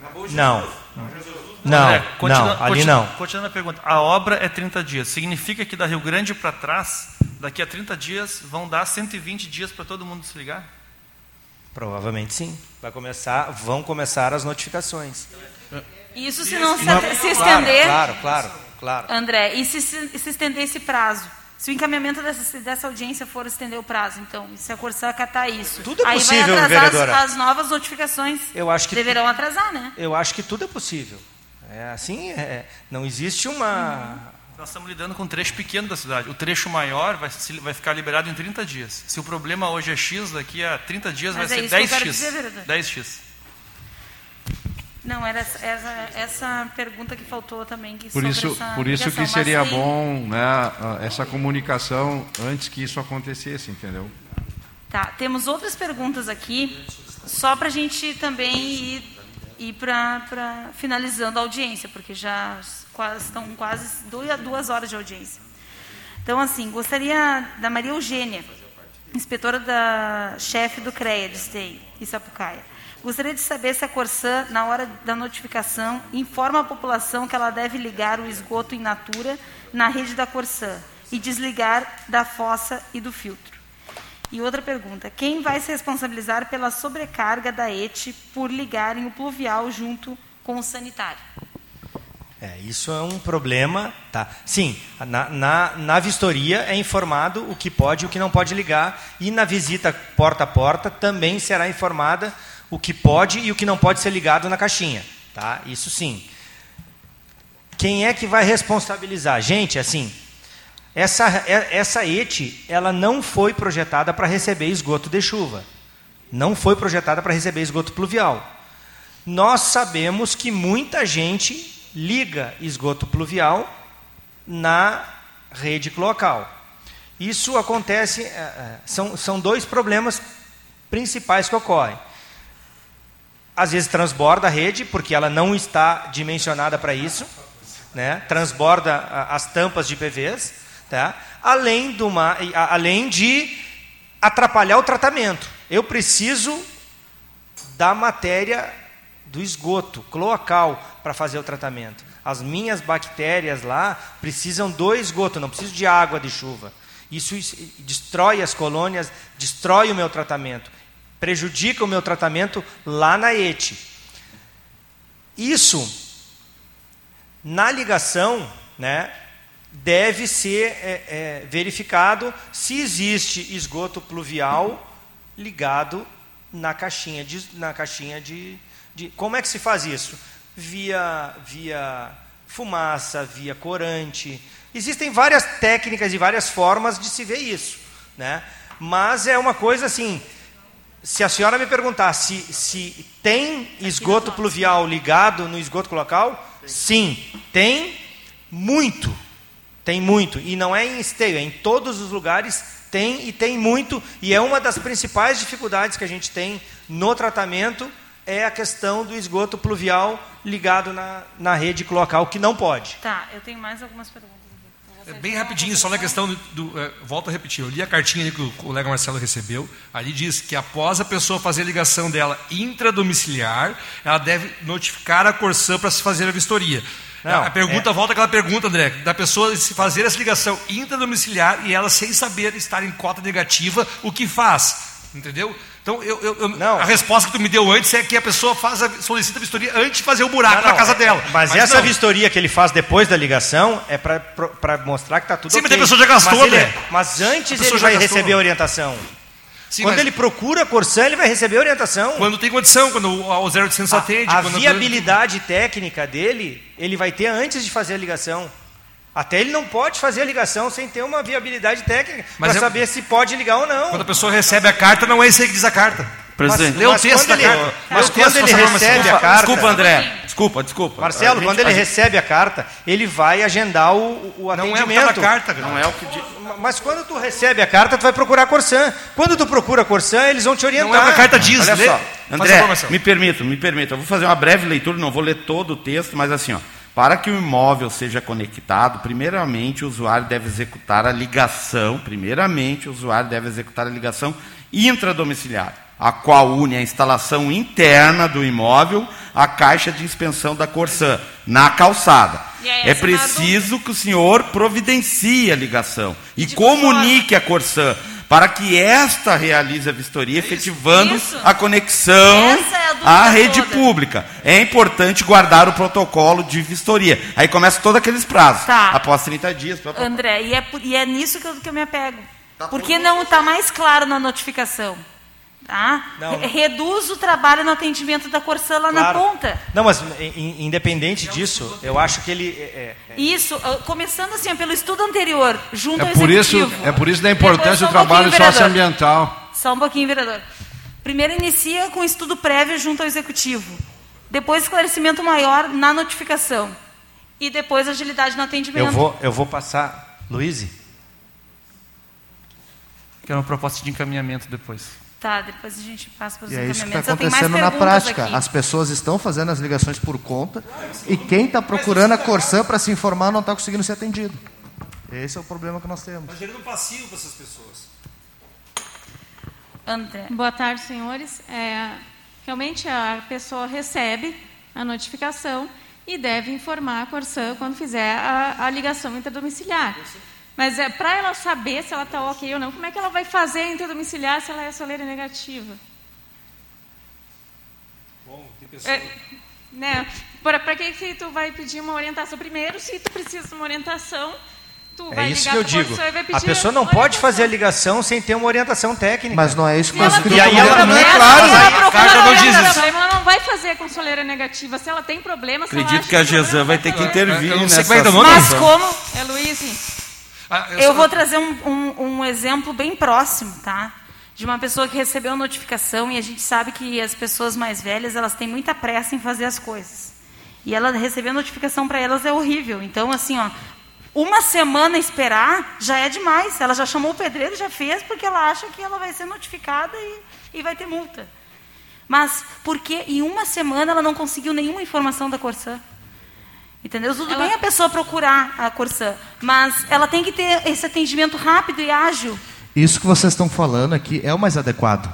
Não, tem não. Não, é, continua, não, ali não. Continuando a pergunta, a obra é 30 dias. Significa que da Rio Grande para trás, daqui a 30 dias, vão dar 120 dias para todo mundo se ligar? Provavelmente sim. Vai começar, vão começar as notificações. Isso se não se, se estender. Claro, claro, claro. André, e se, se, se estender esse prazo? Se o encaminhamento dessa, dessa audiência for estender o prazo, então, se a Corsã acatar isso, tudo é possível, aí vai atrasar vereadora. As, as, novas notificações eu acho que deverão atrasar, né? Eu acho que tudo é possível. É assim, é, não existe uma. Nós estamos lidando com um trecho pequeno da cidade. O trecho maior vai, vai ficar liberado em 30 dias. Se o problema hoje é X, daqui a 30 dias Mas vai é ser 10X. Dizer, 10X. Não, era essa, essa, pergunta que faltou também. Que por isso, por isso que seria tem... bom né, essa comunicação antes que isso acontecesse, entendeu? Tá, temos outras perguntas aqui, só para a gente também ir e para finalizando a audiência, porque já quase, estão quase duas, horas de audiência. Então, assim, gostaria da Maria Eugênia, inspetora da chefe do CREA de Esteio e Sapucaia. Gostaria de saber se a Corsã, na hora da notificação, informa a população que ela deve ligar o esgoto in natura na rede da Corsã e desligar da fossa e do filtro. E outra pergunta: quem vai se responsabilizar pela sobrecarga da ET por ligarem o pluvial junto com o sanitário? É, isso é um problema. Tá? Sim, na, na, na, vistoria é informado o que pode e o que não pode ligar, e na visita porta a porta também será informada o que pode e o que não pode ser ligado na caixinha. Tá? Isso sim. Quem é que vai responsabilizar? Gente, assim, essa, é, essa ET, ela não foi projetada para receber esgoto de chuva. Não foi projetada para receber esgoto pluvial. Nós sabemos que muita gente liga esgoto pluvial na rede cloacal. Isso acontece, é, é, são, são dois problemas principais que ocorrem. Às vezes transborda a rede, porque ela não está dimensionada para isso, né? transborda as tampas de PVs, tá? além, de uma, além de atrapalhar o tratamento. Eu preciso da matéria do esgoto cloacal para fazer o tratamento. As minhas bactérias lá precisam do esgoto, não preciso de água de chuva. Isso destrói as colônias, destrói o meu tratamento, prejudica o meu tratamento lá na ETE. Isso, na ligação, né, deve ser é, é, verificado se existe esgoto pluvial ligado na caixinha de, na caixinha de, de como é que se faz isso? Via via fumaça via corante. Existem várias técnicas e várias formas de se ver isso né? Mas é uma coisa assim se a senhora me perguntar se, se tem esgoto pluvial ligado no esgoto local sim tem muito tem muito. E não é em esteio, é em todos os lugares tem e tem muito. E é uma das principais dificuldades que a gente tem no tratamento é a questão do esgoto pluvial ligado na, na rede local, que não pode. Tá, eu tenho mais algumas perguntas. É bem rapidinho, só na questão do. do é, volto a repetir, eu li a cartinha que o colega Marcelo recebeu. Ali diz que após a pessoa fazer a ligação dela intradomiciliar, ela deve notificar a Corsã para se fazer a vistoria. Não, a pergunta, é... volta àquela pergunta, André, da pessoa se fazer essa ligação intradomiciliar e ela, sem saber estar em cota negativa, o que faz? Entendeu? Então, eu, eu, eu a resposta que tu me deu antes é que a pessoa faz a, solicita a vistoria antes de fazer o buraco não, na casa é, dela. Mas, mas essa não. vistoria que ele faz depois da ligação é para mostrar que está tudo Sim, ok. mas a pessoa já gastou, mas, ele, mas antes ele vai receber a orientação. Sim, quando ele procura a Corsã, ele vai receber orientação. Quando tem condição, quando o 0800 a, atende. A viabilidade técnica dele, ele vai ter antes de fazer a ligação. Até ele não pode fazer a ligação sem ter uma viabilidade técnica para é... saber se pode ligar ou não. Quando a pessoa recebe a carta, não é isso aí que diz a carta. Presidente, lê o texto da carta. Mas quando ele recebe a carta. Desculpa, André. Desculpa, desculpa. Marcelo, quando ele recebe a carta, ele vai agendar o, o atendimento. Não é o que tá carta, não é o que Mas quando tu recebe a carta, tu vai procurar a Corsã. Quando tu procura a Corsã, eles vão te orientar. Não é o que a carta diz, Olha só. André, me permita, me permita. Eu vou fazer uma breve leitura, não vou ler todo o texto, mas assim, ó. Para que o imóvel seja conectado, primeiramente o usuário deve executar a ligação, primeiramente o usuário deve executar a ligação intradomiciliar a qual une a instalação interna do imóvel à caixa de inspeção da Corsã, na calçada. É, é preciso que o senhor providencie a ligação e comunique a Corsã para que esta realize a vistoria, efetivando Isso. a conexão é a à rede toda. pública. É importante guardar o protocolo de vistoria. Aí começa todos aqueles prazos. Tá. Após 30 dias. André, e é, e é nisso que eu, que eu me apego. Tá Porque não está mais claro na notificação. Tá? Não, Reduz o trabalho no atendimento da Corsã lá claro. na ponta. Não, mas independente disso, eu acho que ele. É, é... Isso, começando assim, pelo estudo anterior, junto é ao por executivo. Isso, é por isso da importância do trabalho um socioambiental. Só um pouquinho, vereador. Primeiro inicia com estudo prévio junto ao executivo. Depois esclarecimento maior na notificação. E depois agilidade no atendimento. Eu vou, eu vou passar. Luiz? Quero uma proposta de encaminhamento depois. Tá, depois a gente passa para os e é isso que está acontecendo na prática. Aqui. As pessoas estão fazendo as ligações por conta e quem está procurando a Corsã para se informar não está conseguindo ser atendido. Esse é o problema que nós temos. Mas gerando um passivo para essas pessoas. André. Boa tarde, senhores. É, realmente a pessoa recebe a notificação e deve informar a Corsã quando fizer a, a ligação interdomiciliar. Mas é para ela saber se ela está ok ou não, como é que ela vai fazer interdomiciliar se ela é soleira negativa? Bom, tem pessoa... É, né? Para que, que tu vai pedir uma orientação? Primeiro, se tu precisa de uma orientação, tu é vai isso que eu digo. A pessoa não pode fazer a ligação sem ter uma orientação técnica. Mas não é isso que nós queremos. E aí ela não é claro. Ela a carta não diz isso. Ela não vai fazer com soleira negativa. Se ela tem problema, Acredito que a GESAN vai ter que intervir nessa Mas como... É Luiz, ah, eu, eu vou trazer um, um, um, exemplo bem próximo, tá? De uma pessoa que recebeu notificação e a gente sabe que as pessoas mais velhas elas têm muita pressa em fazer as coisas. E ela receber notificação para elas é horrível. Então, assim, ó, uma semana esperar já é demais. Ela já chamou o pedreiro, já fez, porque ela acha que ela vai ser notificada e, e vai ter multa. Mas porque em uma semana ela não conseguiu nenhuma informação da Corsã? Entendeu? Tudo ela... bem a pessoa procurar a Corsã, mas ela tem que ter esse atendimento rápido e ágil. Isso que vocês estão falando aqui é o mais adequado.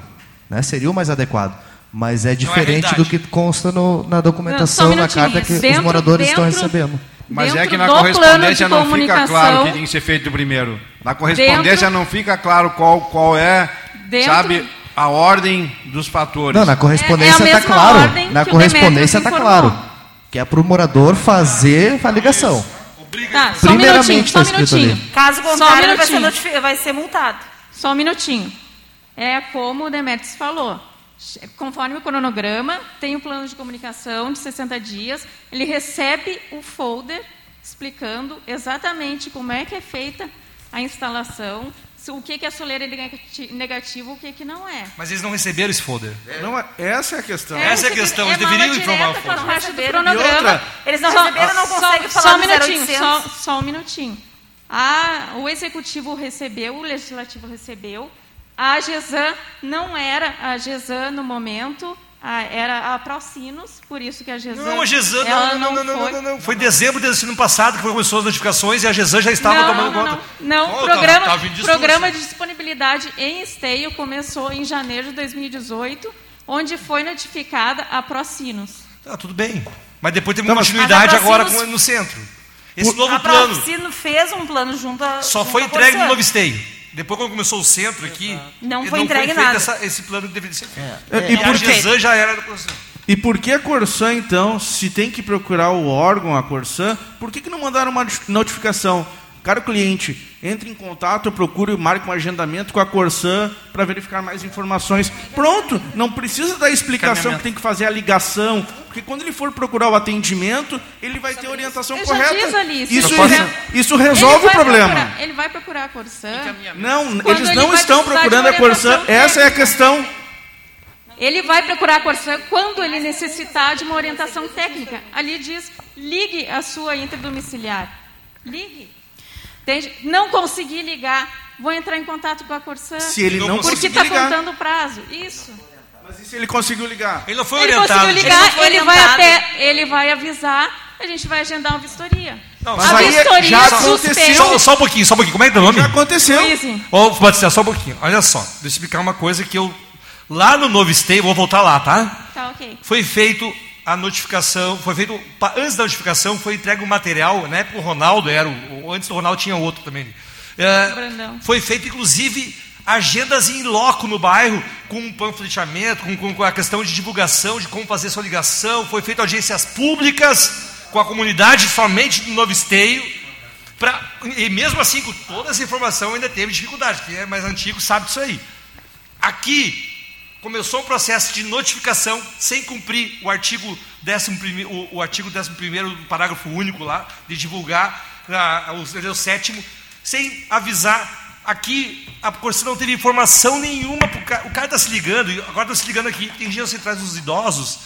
Né? Seria o mais adequado. Mas é, é diferente é do que consta no, na documentação, Não, um na carta que dentro, os moradores dentro, estão recebendo. Mas é que na correspondência não fica claro o que tem que ser feito primeiro. Na correspondência dentro, não fica claro qual, qual é, dentro, sabe, a ordem dos fatores. Não, na correspondência está é, é tá claro. Na correspondência está claro. Que é para o morador fazer a ligação. Tá, só Primeiramente um está escrito ali. Caso contrário, um vai, ser vai ser multado. Só um minutinho. É como o Demetrius falou. Conforme o cronograma, tem o plano de comunicação de 60 dias, ele recebe o folder explicando exatamente como é que é feita a instalação, o que, que é soleira negativo, o que, que não é. Mas eles não receberam esse folder. Não, é, essa é a questão. É, essa é a questão, eles é deveriam informar o folder. Parte do cronograma. Eles não receberam, não conseguem falar só um minutinho, só, só, um minutinho. Ah, o executivo recebeu, o legislativo recebeu, a GESAN não era a GESAN no momento, a, era a Procinos, por isso que a GESAN... Não, a GESAN não, não, não, não, foi. não, não, Foi dezembro desse ano passado que começou as notificações e a GESAN já estava não, tomando não, conta. Não, não. Oh, programa, tava, tava programa de disponibilidade em esteio começou em janeiro de 2018, onde foi notificada a Procinos. Tá, tudo bem. Mas depois teve uma continuidade agora no centro. Esse novo a plano... A Procinos fez um plano junto a... Só foi entregue no novo esteio. Depois, quando começou o centro aqui, não foi não entregue foi nada. Essa, esse plano que deveria ser feito. É. É. E, e a Gesan já era do Corsã. E por que a Corsã, então, se tem que procurar o órgão, a Corsã, por que, que não mandaram uma notificação? Caro cliente, entre em contato, procure, marque um agendamento com a Corsã para verificar mais informações. Pronto, não precisa da explicação que tem que fazer a ligação, porque quando ele for procurar o atendimento, ele vai ter a orientação Eu correta. Já diz ali, isso, isso resolve o problema. Procurar, ele vai procurar a Corsã. Não, eles não estão procurando a Corsã, essa é a questão. Ele vai procurar a Corsã quando ele necessitar de uma orientação técnica. Ali diz: ligue a sua interdomiciliar. Ligue. Entende? Não consegui ligar, vou entrar em contato com a Corsã. Se ele não Porque está contando o prazo. Isso. Mas e se ele conseguiu ligar? Ele não foi ele orientado. Conseguiu ligar, ele, ele vai até, ele vai avisar, a gente vai agendar uma vistoria. Não, a vistoria já aconteceu. Só, só, um pouquinho, só um pouquinho. Como é que é o nome? Já aconteceu. Ô, oh, só um pouquinho. Olha só, deixa eu explicar uma coisa que eu lá no Novo Stay, vou voltar lá, tá? Tá, OK. Foi feito a notificação, foi feito, antes da notificação foi entregue o um material, na época o Ronaldo era, o, antes do Ronaldo tinha outro também. É, foi feito inclusive agendas em loco no bairro, com um panfleteamento, com, com, com, a questão de divulgação, de como fazer sua ligação, foi feito audiências públicas com a comunidade somente do Novo Esteio, pra, e mesmo assim, com toda essa informação, ainda teve dificuldade, quem é mais antigo sabe disso aí. Aqui, começou um processo de notificação sem cumprir o artigo 11, o, o artigo 11 do parágrafo único lá, de divulgar a, o, o sétimo, sem avisar. Aqui a Corsa não teve informação nenhuma. Cara, o cara está se ligando, agora está se ligando aqui, tem gente centrais dos idosos.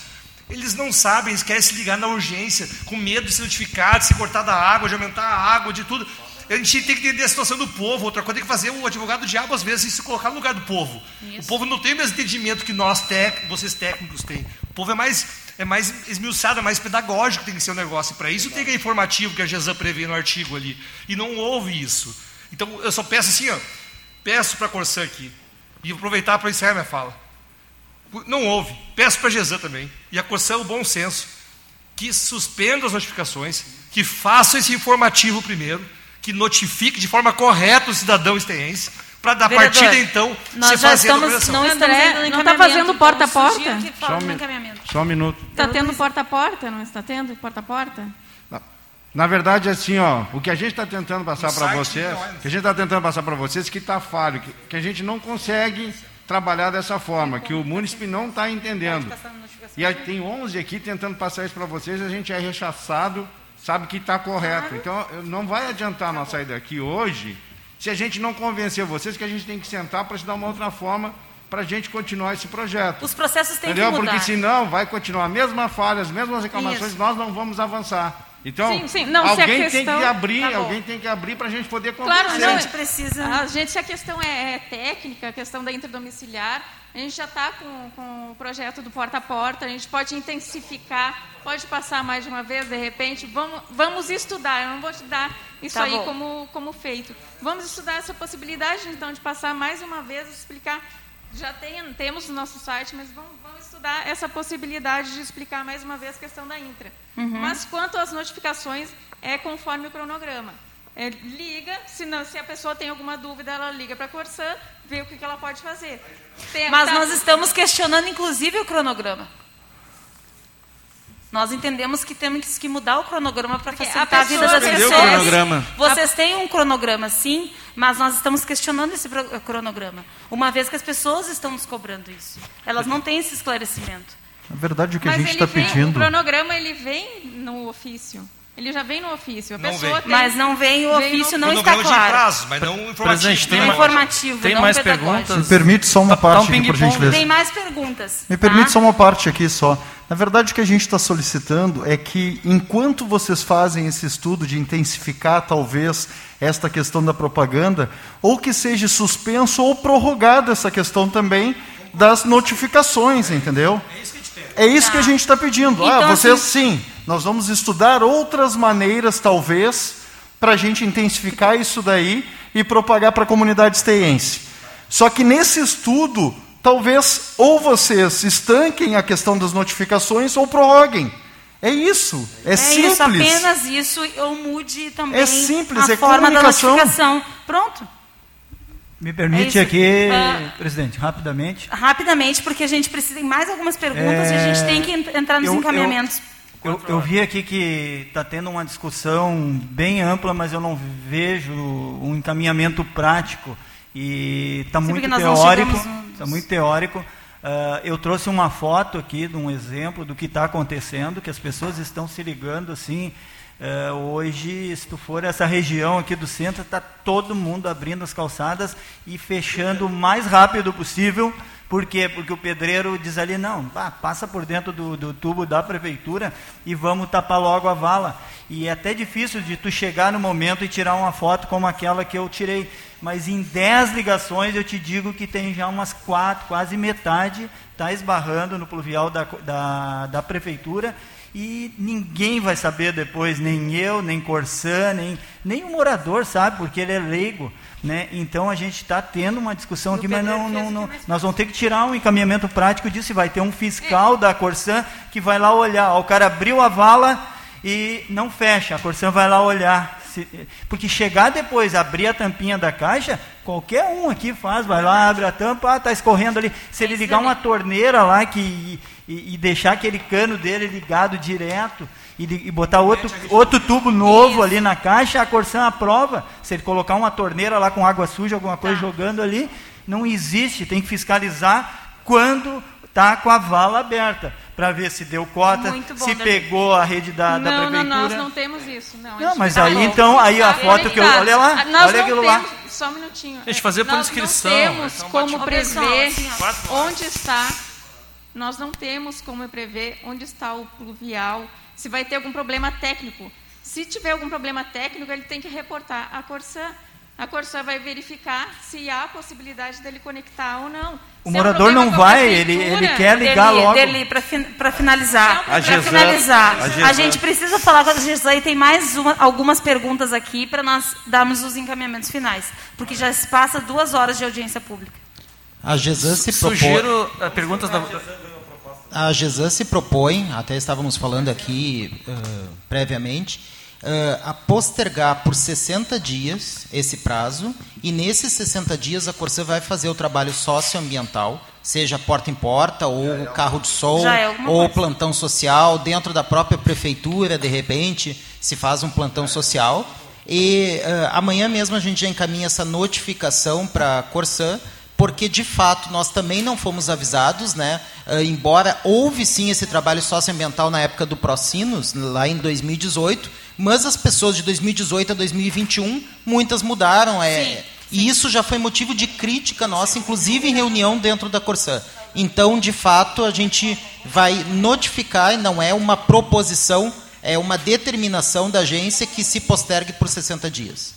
Eles não sabem, eles querem se ligar na urgência, com medo de ser notificado, de ser cortada a água, de aumentar a água, de tudo. A gente tem que entender a situação do povo. Outra coisa tem que fazer o advogado do diabo, às vezes, se colocar no lugar do povo. Isso. O povo não tem o mesmo entendimento que nós, tec, vocês técnicos, têm. O povo é mais, é mais esmiuçado, é mais pedagógico, tem que ser o um negócio. Para isso tem que é informativo que a GESAM prevê no artigo ali. E não houve isso. Então eu só peço assim, ó, peço para a Corsã aqui, e aproveitar para encerrar minha fala. Não houve. Peço para a GESAM também. E a Corsã, o bom senso, que suspenda as notificações, que faça esse informativo primeiro que notifique de forma correta o cidadão esteense, para dar Vereador, partida então nós já estamos não está não tá fazendo porta a porta? só, um, só um minuto. Está tendo porta a porta? Não está tendo porta a porta? Na verdade assim ó o que a gente está tentando passar para vocês é que a gente está tentando passar para vocês que está falho que, que a gente não consegue trabalhar dessa forma que o município não está entendendo. E tem 11 aqui tentando passar isso para vocês a gente é rechaçado sabe que está correto. Então, não vai adiantar nós sair daqui hoje se a gente não convencer vocês que a gente tem que sentar para estudar uma outra forma para a gente continuar esse projeto. Os processos têm Entendeu? que mudar. Porque senão vai continuar a mesma falha, as mesmas reclamações, Isso. nós não vamos avançar. Então, sim, sim. Não, alguém questão... tem que abrir, tá alguém tem que abrir para a gente poder conversar. Claro, não, a gente precisa. A gente, se a questão é, é técnica, a questão da interdomiciliar, a gente já está com, com o projeto do porta a porta, a gente pode intensificar, pode passar mais de uma vez, de repente. Vamos, vamos estudar, eu não vou te dar isso tá aí como, como feito. Vamos estudar essa possibilidade, então, de passar mais uma vez, explicar Já tem, temos no nosso site, mas vamos, vamos, estudar essa possibilidade de explicar mais uma vez a questão da intra. Uhum. Mas quanto às notificações, é conforme o cronograma. É, liga, se, não, se a pessoa tem alguma dúvida, ela liga para a Corsã, vê o que, que ela pode fazer. Tem, mas tá... nós estamos questionando, inclusive, o cronograma. Nós entendemos que temos que mudar o cronograma para facilitar a, a, vida das pessoas. Vocês têm um cronograma, sim, mas nós estamos questionando esse cronograma. Uma vez que as pessoas estão nos cobrando isso. Elas não têm esse esclarecimento. Na verdade, o que mas a gente está pedindo... O cronograma, ele vem no ofício. Ele já vem no ofício. A não pessoa tem, mas não vem o ofício, não está claro. Prazo, mas não informativo. tem, não informativo, tem não mais perguntas? Me permite só uma tá, parte tá um aqui, por gentileza. Tem mais perguntas. Me permite tá? só uma parte aqui só. Na verdade, o que a gente está solicitando é que, enquanto vocês fazem esse estudo de intensificar, talvez, esta questão da propaganda, ou que seja suspenso ou prorrogada essa questão também das notificações, entendeu? É isso que a gente, é isso que a gente está pedindo. Ah, então, ah, vocês assim, sim nós vamos estudar outras maneiras, talvez, para a gente intensificar isso daí e propagar para a comunidade esteiense. Só que nesse estudo, talvez ou vocês estanquem a questão das notificações ou prorroguem. É isso, é, é simples. Isso, apenas isso, ou mude também é simples, a é forma da notificação. Pronto. Me permite é aqui, uh, presidente, rapidamente. Rapidamente, porque a gente precisa de mais algumas perguntas é, e a gente tem que entrar nos eu, encaminhamentos. Eu, eu, eu, vi aqui que está tendo uma discussão bem ampla, mas eu não vejo um encaminhamento prático e está muito, teórico. Está muito teórico. Uh, eu trouxe uma foto aqui de um exemplo do que está acontecendo, que as pessoas estão se ligando assim. Uh, hoje, se tu for essa região aqui do centro, está todo mundo abrindo as calçadas e fechando o mais rápido possível por quê? Porque o pedreiro diz ali, não, passa por dentro do, do, tubo da prefeitura e vamos tapar logo a vala. E é até difícil de tu chegar no momento e tirar uma foto como aquela que eu tirei. Mas em 10 ligações eu te digo que tem já umas quatro, quase metade, está esbarrando no pluvial da, da, da prefeitura e ninguém vai saber depois, nem eu, nem Corsã, nem, nem o morador sabe, porque ele é leigo. Né? Então a gente está tendo uma discussão aqui, mas não, não, não, nós vamos ter que tirar um encaminhamento prático disso. Vai ter um fiscal da Corsã que vai lá olhar. o cara abriu a vala e não fecha, a Corsã vai lá olhar. Porque chegar depois, abrir a tampinha da caixa, qualquer um aqui faz, vai lá, abre a tampa, ah, está escorrendo ali. Se ele ligar uma torneira lá que, e, e deixar aquele cano dele ligado direto, e, e botar outro, outro tubo novo Isso. ali na caixa, a Corsan aprova. Se ele colocar uma torneira lá com água suja, alguma coisa tá. jogando ali, não existe. Tem que fiscalizar quando está com a vala aberta para ver se deu cota, bom, se pegou a rede da, não, da prefeitura. Não, nós não temos isso. Não, não mas aí então, aí a foto que eu... Olha lá, nós olha aquilo temos, lá. Só um minutinho. Gente fazer por inscrição. Nós não temos então como prever onde está... Nós não temos como prever onde está o pluvial, se vai ter algum problema técnico. Se tiver algum problema técnico, ele tem que reportar à Corsã. A Corsã vai verificar se há possibilidade dele conectar ou não. O se morador é um não vai, ele, ele quer ligar dele, logo. Dele, para fin, finalizar, a para finalizar, a, a, gente precisa falar com a GESAN e tem mais uma, algumas perguntas aqui para nós darmos os encaminhamentos finais, porque já se passa duas horas de audiência pública. A GESAN se propõe... Sugiro perguntas da... A GESAN se propõe, até estávamos falando aqui uh, previamente, uh, a postergar por 60 dias esse prazo, e nesses 60 dias a Corsã vai fazer o trabalho socioambiental, seja porta em porta, ou carro de sol, é ou coisa. plantão social, dentro da própria prefeitura, de repente, se faz um plantão social. E uh, amanhã mesmo a gente já encaminha essa notificação para a Corsã, porque de fato nós também não fomos avisados, né? Uh, embora houve sim esse trabalho socioambiental na época do Procinos, lá em 2018, mas as pessoas de 2018 a 2021, muitas mudaram. É, sim, sim. E isso já foi motivo de crítica nossa, inclusive em reunião dentro da Corsã. Então, de fato, a gente vai notificar, e não é uma proposição, é uma determinação da agência que se postergue por 60 dias.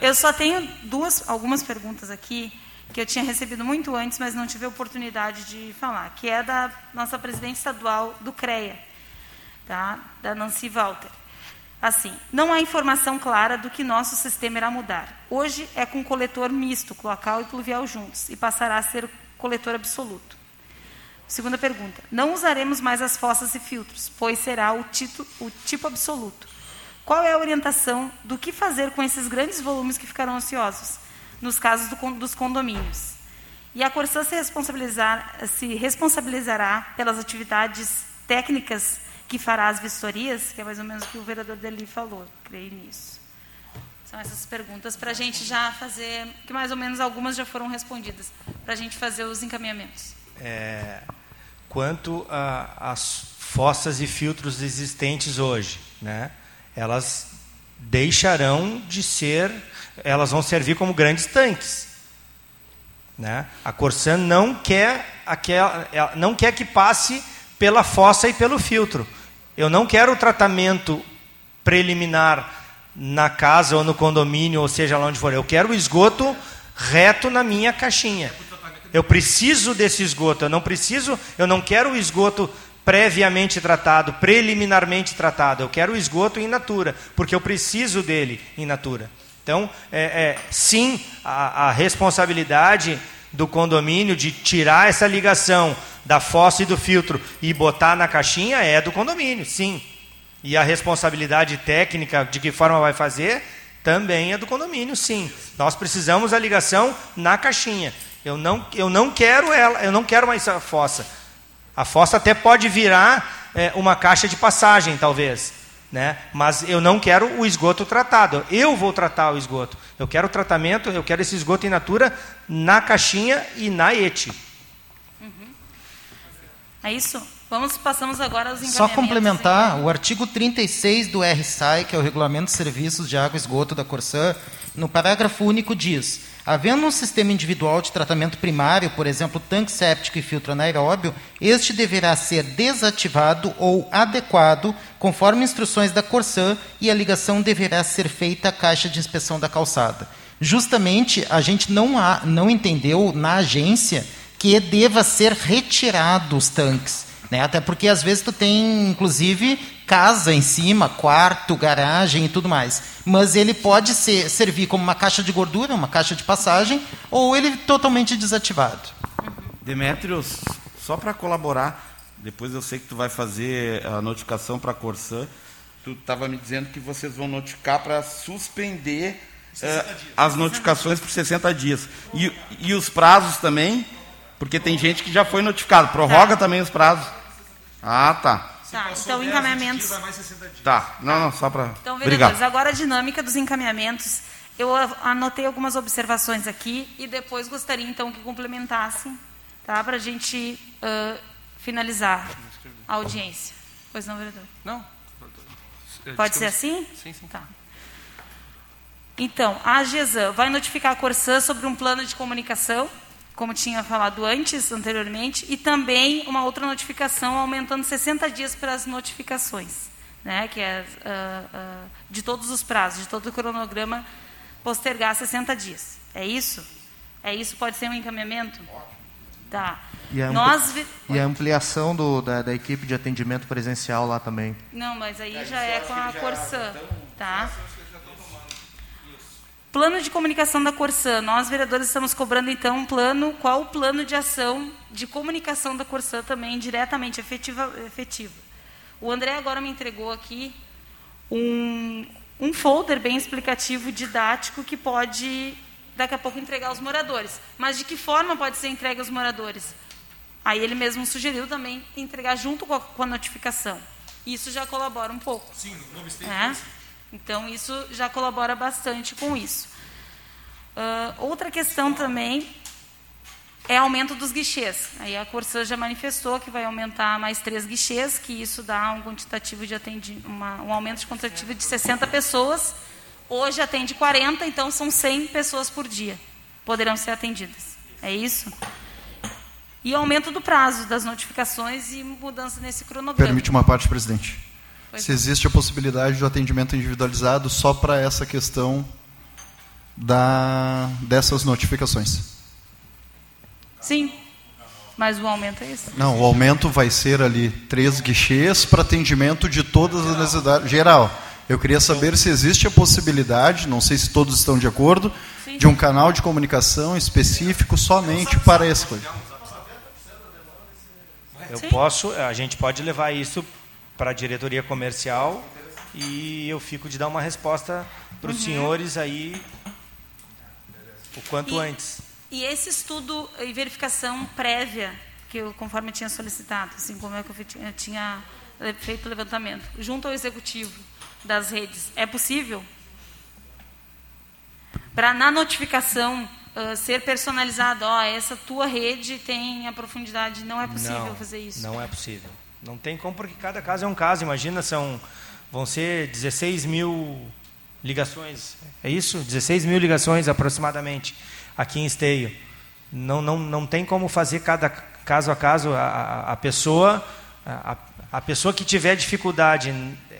Eu só tenho duas, algumas perguntas aqui que eu tinha recebido muito antes, mas não tive a oportunidade de falar, que é da nossa presidente estadual do CREA, tá? da Nancy Walter. Assim, não há informação clara do que nosso sistema irá mudar. Hoje é com coletor misto, cloacal e pluvial juntos, e passará a ser coletor absoluto. Segunda pergunta. Não usaremos mais as fossas e filtros, pois será o, tito, o tipo absoluto. Qual é a orientação do que fazer com esses grandes volumes que ficarão ociosos, nos casos do, dos condomínios? E a Corsã se, responsabilizar, se responsabilizará pelas atividades técnicas que fará as vistorias, que é mais ou menos o que o vereador Deli falou, creio nisso. São essas perguntas para a gente já fazer, que mais ou menos algumas já foram respondidas, para a gente fazer os encaminhamentos. É, quanto às fossas e filtros existentes hoje, né, elas deixarão de ser, elas vão servir como grandes tanques. Né? A Corsan não quer, aquela, não quer que passe pela fossa e pelo filtro. Eu não quero o tratamento preliminar na casa ou no condomínio, ou seja lá onde for. Eu quero o esgoto reto na minha caixinha. Eu preciso desse esgoto. Eu não preciso, eu não quero o esgoto previamente tratado, preliminarmente tratado. Eu quero o esgoto in natura, porque eu preciso dele in natura. Então, é, é sim, a, a responsabilidade do condomínio de tirar essa ligação da fossa e do filtro e botar na caixinha é do condomínio, sim. E a responsabilidade técnica de que forma vai fazer também é do condomínio, sim. Nós precisamos a ligação na caixinha. Eu não, eu não quero ela, eu não quero mais a fossa. A fossa até pode virar é, uma caixa de passagem, talvez. Né? Mas eu não quero o esgoto tratado. Eu vou tratar o esgoto. Eu quero o tratamento, eu quero esse esgoto in natura na caixinha e na ETI. Uhum. É isso? Vamos, passamos agora aos Só complementar, o artigo 36 do RSAI, que é o Regulamento de Serviços de Água e Esgoto da Corsã, no parágrafo único diz: havendo um sistema individual de tratamento primário, por exemplo, tanque séptico e filtro anaeróbio, este deverá ser desativado ou adequado conforme instruções da Corsã e a ligação deverá ser feita à caixa de inspeção da calçada. Justamente a gente não, há, não entendeu na agência que deva ser retirado os tanques. Né? Até porque às vezes tu tem, inclusive, casa em cima, quarto, garagem e tudo mais. Mas ele pode ser, servir como uma caixa de gordura, uma caixa de passagem, ou ele totalmente desativado. Demetrios, só para colaborar, depois eu sei que tu vai fazer a notificação para a Corsã. Tu estava me dizendo que vocês vão notificar para suspender uh, as notificações por 60 dias. E, e os prazos também, porque tem gente que já foi notificado. Prorroga tá. também os prazos. Ah, tá. Tá, então encaminhamentos. Tá, não, não, só para. Então, vereadores, agora a dinâmica dos encaminhamentos. Eu anotei algumas observações aqui e depois gostaria então que complementassem, tá, para a gente uh, finalizar a audiência. Pois não, vereador? Não. Pode ser assim? Sim, sim. Tá. Então, a AGESAN vai notificar a Corsã sobre um plano de comunicação como tinha falado antes, anteriormente, e também uma outra notificação aumentando 60 dias para as notificações, né, que é uh, uh, de todos os prazos, de todo o cronograma, postergar 60 dias. É isso? É isso? Pode ser um encaminhamento? Tá. E a, Nós... e a ampliação do, da, da, equipe de atendimento presencial lá também. Não, mas aí já é com a Corsã, tá? Plano de comunicação da Corsã. Nós, vereadores, estamos cobrando, então, um plano. Qual o plano de ação de comunicação da Corsã também, diretamente, efetiva, efetivo? O André agora me entregou aqui um, um folder bem explicativo, didático, que pode, daqui a pouco, entregar aos moradores. Mas de que forma pode ser entregue aos moradores? Aí ele mesmo sugeriu também entregar junto com a, com a notificação. Isso já colabora um pouco. Sim, no nome é? Então, isso já colabora bastante com isso. Uh, outra questão também é aumento dos guichês. Aí a Corsã já manifestou que vai aumentar mais três guichês, que isso dá um quantitativo de atendimento, um aumento de quantitativo de 60 pessoas. Hoje atende 40, então são 100 pessoas por dia poderão ser atendidas. É isso? E aumento do prazo das notificações e mudança nesse cronograma. Permite uma parte, presidente se existe a possibilidade do atendimento individualizado só para essa questão da, dessas notificações. Sim, mas o aumento é esse? Não, o aumento vai ser ali três guichês para atendimento de todas as necessidades geral. Eu queria saber se existe a possibilidade, não sei se todos estão de acordo, Sim. de um canal de comunicação específico somente para coisa. Eu posso, a gente pode levar isso para a diretoria comercial e eu fico de dar uma resposta para os uhum. senhores aí o quanto e, antes. E esse estudo e verificação prévia que eu, conforme eu tinha solicitado, assim como é que eu tinha feito o levantamento, junto ao executivo das redes, é possível? Para na notificação uh, ser personalizado, ó, essa tua rede tem a profundidade, não é possível não, fazer isso? Não é possível. Não tem como, porque cada caso é um caso. Imagina, são, vão ser 16 mil ligações, é isso? 16 mil ligações aproximadamente aqui em Esteio. Não, não, não tem como fazer cada caso a caso. A, a, pessoa, a, a pessoa que tiver dificuldade,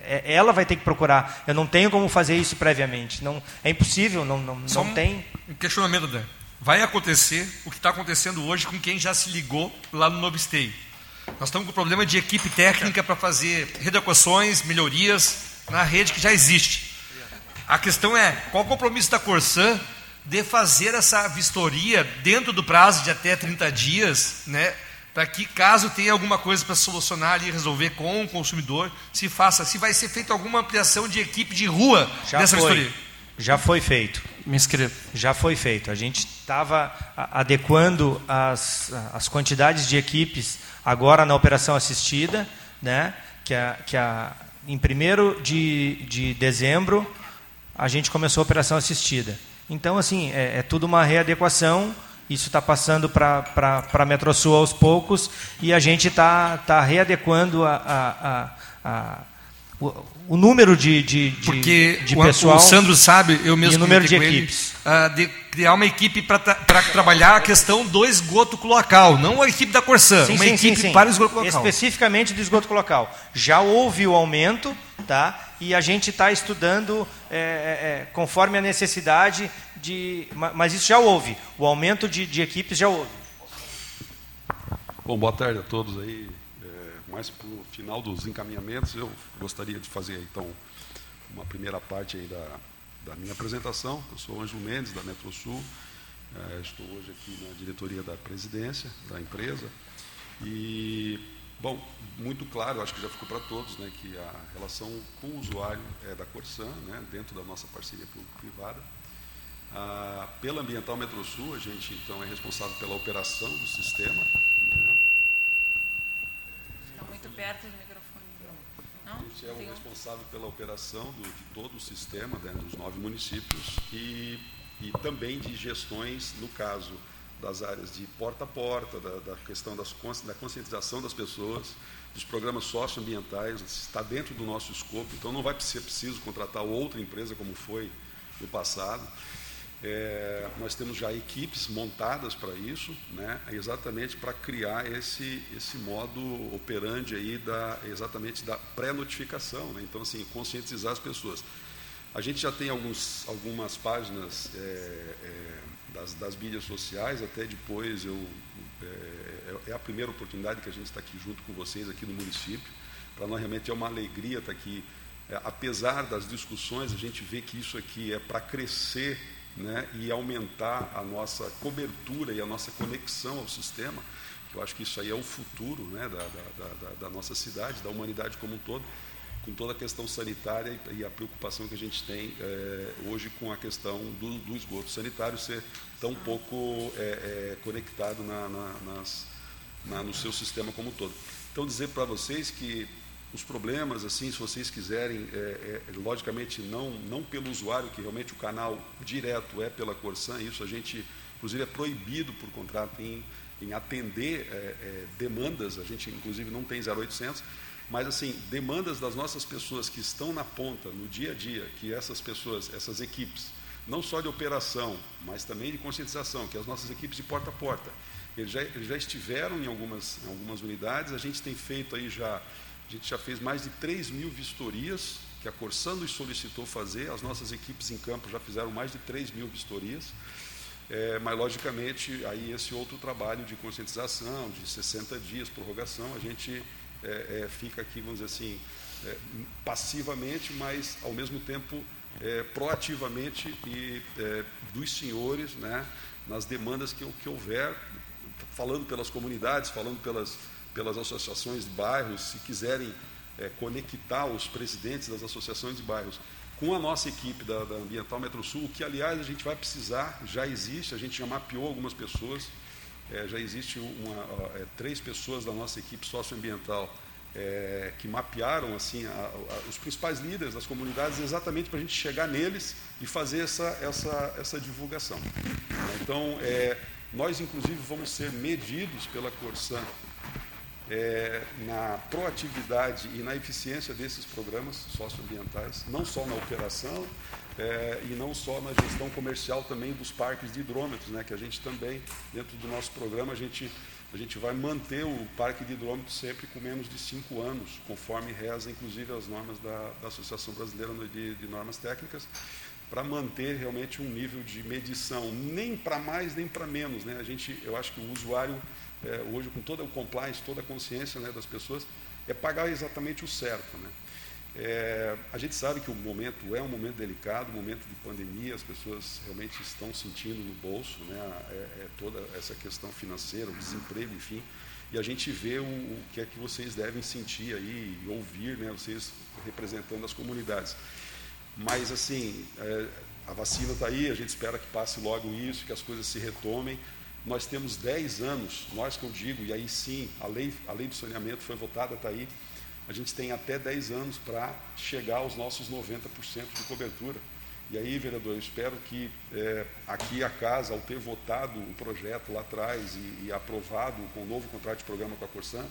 é, ela vai ter que procurar. Eu não tenho como fazer isso previamente. Não, é impossível, não, não, não um, tem. Um questionamento, Dan. Vai acontecer o que está acontecendo hoje com quem já se ligou lá no Novo Esteio. Nós estamos com problema de equipe técnica para fazer readequações, melhorias na rede que já existe. A questão é, qual o compromisso da Corsan de fazer essa vistoria dentro do prazo de até 30 dias, né? Para que caso tenha alguma coisa para solucionar e resolver com o consumidor, se faça, se vai ser feita alguma ampliação de equipe de rua já dessa foi. vistoria. Já foi feito. Me inscrevo. Já foi feito. A gente estava adequando as, as quantidades de equipes agora na operação assistida, né? que, a, que a, em 1 de, de dezembro a gente começou a operação assistida. Então, assim, é, é tudo uma readequação. Isso está passando para a Metrosul aos poucos e a gente está tá readequando a, a, a, o, o, número de, de, de, Porque de pessoal. O Sandro sabe, eu mesmo e o número de equipes. Ele, uh, de criar uma equipe para trabalhar a questão do esgoto colocal, não a equipe da Corsã, sim, uma sim, equipe sim, para o esgoto colocal. Especificamente do esgoto colocal. Já houve o aumento, tá? e a gente está estudando é, é, é, conforme a necessidade de. Mas isso já houve. O aumento de, de equipes já houve. Bom, boa tarde a todos aí. Mais para o final dos encaminhamentos, eu gostaria de fazer então uma primeira parte aí da, da minha apresentação. Eu sou Ângelo Mendes, da Metrosul. É, estou hoje aqui na diretoria da presidência da empresa. E Bom, muito claro, acho que já ficou para todos, né, que a relação com o usuário é da Corsan, né, dentro da nossa parceria público-privada. Ah, pela Ambiental Metrosul, a gente então é responsável pela operação do sistema. Está muito perto do microfone. Não? A gente é o responsável pela operação do, de todo o sistema, né, dos nove municípios, e, e também de gestões, no caso das áreas de porta a porta, da, da questão das, da conscientização das pessoas, dos programas socioambientais, está dentro do nosso escopo, então não vai ser preciso contratar outra empresa como foi no passado. É, nós temos já equipes montadas para isso, né, exatamente para criar esse, esse modo operante aí da, exatamente da pré-notificação. Né, então, assim, conscientizar as pessoas. A gente já tem alguns, algumas páginas é, é, das, das mídias sociais, até depois eu é, é, é a primeira oportunidade que a gente está aqui junto com vocês aqui no município. Para nós realmente é uma alegria estar aqui. É, apesar das discussões, a gente vê que isso aqui é para crescer né, e aumentar a nossa cobertura e a nossa conexão ao sistema. Eu acho que isso aí é o futuro né, da, da, da, da nossa cidade, da humanidade como um todo com toda a questão sanitária e a preocupação que a gente tem é, hoje com a questão do, do, esgoto sanitário ser tão pouco é, é, conectado na, na, nas, na, no seu sistema como um todo. Então, dizer para vocês que os problemas, assim, se vocês quiserem, logicamente não, não pelo usuário, que realmente o canal direto é pela Corsan, isso a gente, inclusive, é proibido por contrato em, em atender demandas, a gente, inclusive, não tem 0800, mas, assim, demandas das nossas pessoas que estão na ponta, no dia a dia, que essas pessoas, essas equipes, não só de operação, mas também de conscientização, que as nossas equipes de porta a porta, eles já, eles já estiveram em algumas, em algumas unidades, a gente tem feito aí já, a gente já fez mais de 3 mil vistorias, que a Corsan nos solicitou fazer, as nossas equipes em campo já fizeram mais de 3 mil vistorias, é, mas logicamente aí esse outro trabalho de conscientização, de 60 dias, prorrogação, a gente é, é, fica aqui, vamos dizer assim, é, passivamente, mas ao mesmo tempo é, proativamente e é, dos senhores, né, nas demandas que, que houver, falando pelas comunidades, falando pelas, pelas associações de bairros, se quiserem é, conectar os presidentes das associações de bairros com a nossa equipe da, da Ambiental Metro Sul, que aliás a gente vai precisar, já existe, a gente já mapeou algumas pessoas, é, já existe uma, é, três pessoas da nossa equipe socioambiental é, que mapearam assim a, a, os principais líderes das comunidades exatamente para a gente chegar neles e fazer essa, essa, essa divulgação. Então, é, nós inclusive vamos ser medidos pela Corsan é, na proatividade e na eficiência desses programas socioambientais, não só na operação é, e não só na gestão comercial também dos parques de hidrômetros, né, que a gente também, dentro do nosso programa, a gente, a gente vai manter o parque de hidrômetros sempre com menos de cinco anos, conforme reza, inclusive, as normas da, da Associação Brasileira de, de Normas Técnicas, para manter realmente um nível de medição, nem para mais nem para menos. Né? A gente, eu acho que o usuário é, hoje com toda o compliance, toda a consciência né, das pessoas, é pagar exatamente o certo. Né? É, a gente sabe que o momento é um momento delicado, um momento de pandemia, as pessoas realmente estão sentindo no bolso né, é, é toda essa questão financeira, o desemprego, enfim, e a gente vê o, o que é que vocês devem sentir aí, ouvir, né, vocês representando as comunidades. Mas, assim, é, a vacina está aí, a gente espera que passe logo isso, que as coisas se retomem, nós temos 10 anos, nós que eu digo, e aí sim, a lei, a lei do saneamento foi votada, está aí, a gente tem até 10 anos para chegar aos nossos 90% de cobertura. E aí, vereador, eu espero que é, aqui a casa, ao ter votado o projeto lá atrás e, e aprovado com o novo contrato de programa com a Corsan,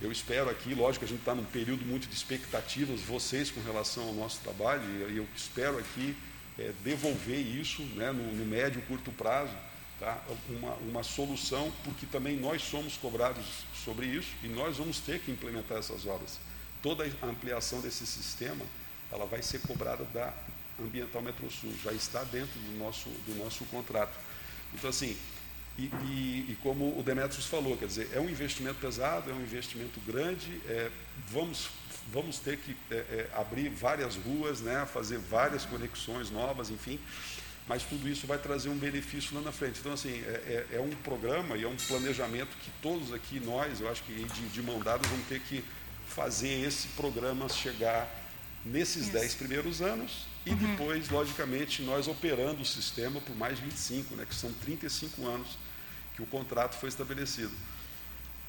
eu espero aqui, lógico que a gente está num período muito de expectativas, vocês com relação ao nosso trabalho, e eu espero aqui é, devolver isso né, no, no médio e curto prazo, tá? uma, uma solução, porque também nós somos cobrados sobre isso e nós vamos ter que implementar essas obras. Toda a ampliação desse sistema, ela vai ser cobrada da Ambiental Metrosul, já está dentro do nosso, do nosso contrato. Então, assim, e, e, e, como o Demetrios falou, quer dizer, é um investimento pesado, é um investimento grande, é, vamos, vamos ter que é, é, abrir várias ruas, né, fazer várias conexões novas, enfim, mas tudo isso vai trazer um benefício lá na frente. Então, assim, é, é, é um programa e é um planejamento que todos aqui, nós, eu acho que de, de mão dada, vamos ter que fazer esse programa chegar nesses 10 primeiros anos e uhum. depois, logicamente, nós operando o sistema por mais 25, né, que são 35 anos que o contrato foi estabelecido.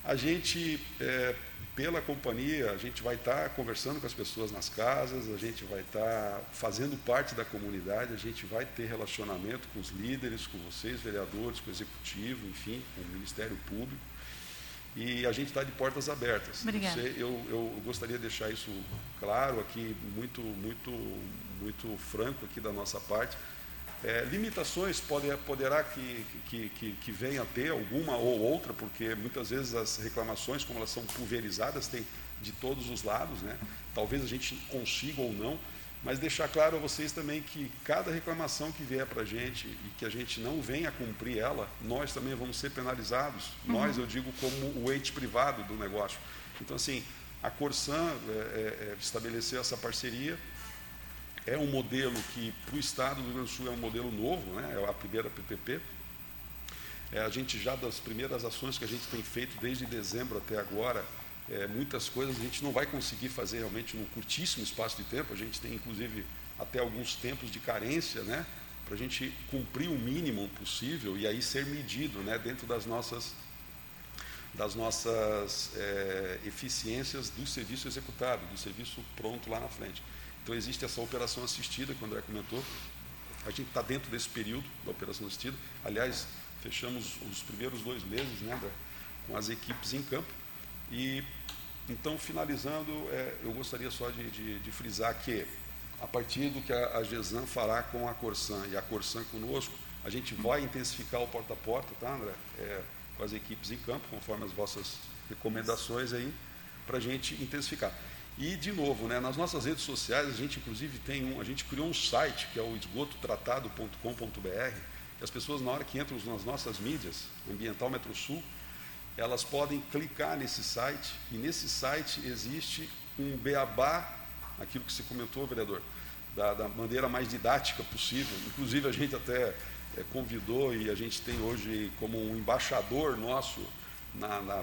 A gente, é, pela companhia, a gente vai estar tá conversando com as pessoas nas casas, a gente vai estar tá fazendo parte da comunidade, a gente vai ter relacionamento com os líderes, com vocês, vereadores, com o executivo, enfim, com o Ministério Público. E a gente está de portas abertas. Obrigada. Eu, eu gostaria de deixar isso claro aqui, muito, muito, muito franco aqui da nossa parte é, limitações pode, poderá que, que, que, que venha a ter alguma ou outra, porque muitas vezes as reclamações, como elas são pulverizadas, tem de todos os lados, né? talvez a gente consiga ou não, mas deixar claro a vocês também que cada reclamação que vier para a gente e que a gente não venha cumprir ela, nós também vamos ser penalizados. Uhum. Nós, eu digo, como o ente privado do negócio. Então, assim, a Corsan é, é, é estabeleceu essa parceria é um modelo que, para o Estado do Rio Grande do Sul, é um modelo novo, né? é a primeira PPP. É, a gente já das primeiras ações que a gente tem feito desde dezembro até agora, é, muitas coisas a gente não vai conseguir fazer realmente num curtíssimo espaço de tempo. A gente tem, inclusive, até alguns tempos de carência, né? para a gente cumprir o mínimo possível e aí ser medido né? dentro das nossas, das nossas é, eficiências do serviço executado, do serviço pronto lá na frente. Então existe essa operação assistida que o André comentou. A gente está dentro desse período da operação assistida. Aliás, fechamos os primeiros dois meses né, com as equipes em campo. E então, finalizando, é, eu gostaria só de, de, de, frisar que, a partir do que a, a GESAN fará com a Corsan e a Corsan conosco, a gente vai intensificar o porta a porta, tá, André? É, com as equipes em campo, conforme as vossas recomendações aí, para a gente intensificar. E, de novo, né, nas nossas redes sociais, a gente inclusive tem um, a gente criou um site que é o esgototratado.com.br, que as pessoas, na hora que entram nas nossas mídias, Ambiental Metro Sul, elas podem clicar nesse site, e nesse site existe um beabá, aquilo que você comentou, vereador, da, da maneira mais didática possível. Inclusive, a gente até é, convidou e a gente tem hoje como um embaixador nosso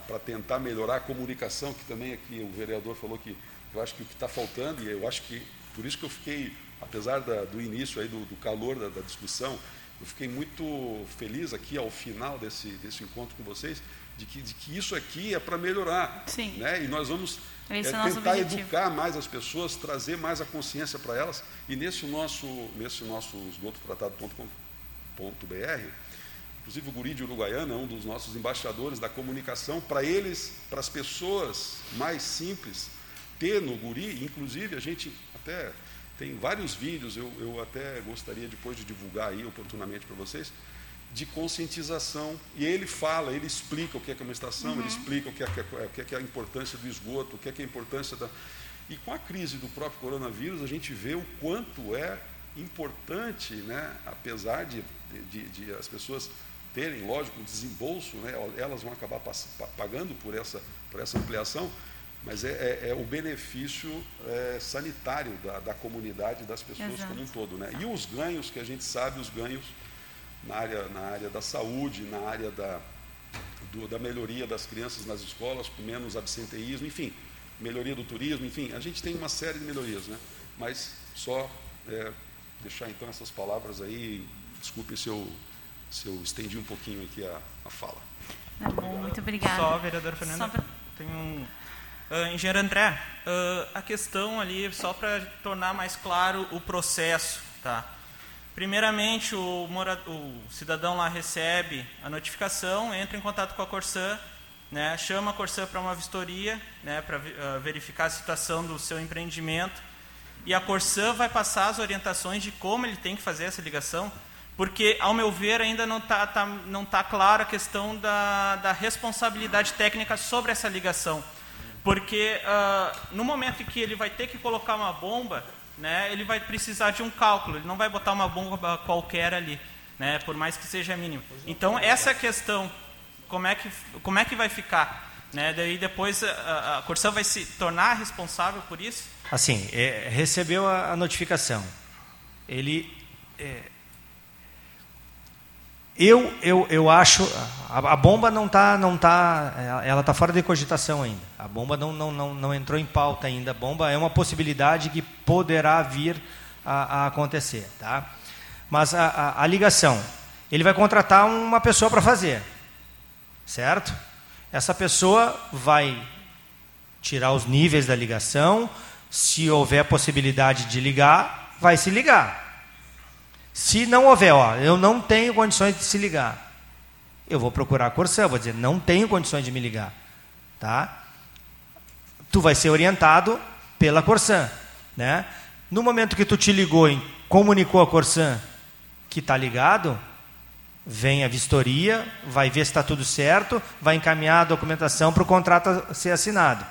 para tentar melhorar a comunicação, que também aqui o vereador falou que eu acho que o que está faltando, e eu acho que por isso que eu fiquei, apesar da, do início aí do, do calor da, da, discussão, eu fiquei muito feliz aqui ao final desse, desse encontro com vocês, de que, de que isso aqui é para melhorar. Sim. Né? E nós vamos é, é tentar educar mais as pessoas, trazer mais a consciência para elas. E nesse nosso, nesse nosso esgototratado.com.br, inclusive o Guri de Uruguaiana um dos nossos embaixadores da comunicação, para eles, para as pessoas mais simples, ter no Guri, inclusive a gente até tem vários vídeos, eu, eu até gostaria depois de divulgar aí oportunamente para vocês, de conscientização. E ele fala, ele explica o que é, que é uma estação, uhum. ele explica o que é, que é, que é, que é a importância do esgoto, o que é, que é a importância da. E com a crise do próprio coronavírus, a gente vê o quanto é importante, né, apesar de, de, de as pessoas terem, lógico, um desembolso, né, elas vão acabar pagando por essa, por essa ampliação, mas é, é, é o benefício é, sanitário da, da comunidade, das pessoas Exato. como um todo. Né? E os ganhos, que a gente sabe, os ganhos na área, na área da saúde, na área da, do, da melhoria das crianças nas escolas, com menos absenteísmo, enfim, melhoria do turismo, enfim, a gente tem uma série de melhorias, né? mas só é, deixar então essas palavras aí, desculpe se eu, se eu estendi um pouquinho aqui a, a fala. Tá bom, muito obrigada. Só, vereador Fernando, pra... tem um... Uh, engenheiro André, uh, a questão ali, só para tornar mais claro o processo, tá? Primeiramente, o, o, cidadão lá recebe a notificação, entra em contato com a Corsã, né, chama a Corsã para uma vistoria, né, para uh, verificar a situação do seu empreendimento, e a Corsã vai passar as orientações de como ele tem que fazer essa ligação, porque, ao meu ver, ainda não está tá, não tá clara a questão da, da responsabilidade técnica sobre essa ligação. Porque, uh, no momento em que ele vai ter que colocar uma bomba, né, ele vai precisar de um cálculo, ele não vai botar uma bomba qualquer ali, né, por mais que seja mínima. Então, essa questão, como é que, como é que vai ficar? Né, daí depois a, a Corsã vai se tornar responsável por isso? Assim, é, recebeu a, a, notificação. Ele é, eu, eu, eu acho a, a bomba não está não tá ela está fora de cogitação ainda. A bomba não, não, não, não entrou em pauta ainda. A bomba é uma possibilidade que poderá vir a, a acontecer, tá? Mas a, a, a ligação, ele vai contratar uma pessoa para fazer, certo? Essa pessoa vai tirar os níveis da ligação. Se houver possibilidade de ligar, vai se ligar. Se não houver, ó, eu não tenho condições de se ligar, eu vou procurar a Corsã, vou dizer, não tenho condições de me ligar, tá? Tu vai ser orientado pela Corsã, né? No momento que tu te ligou e comunicou a Corsã que está ligado, vem a vistoria, vai ver se está tudo certo, vai encaminhar a documentação para o contrato ser assinado,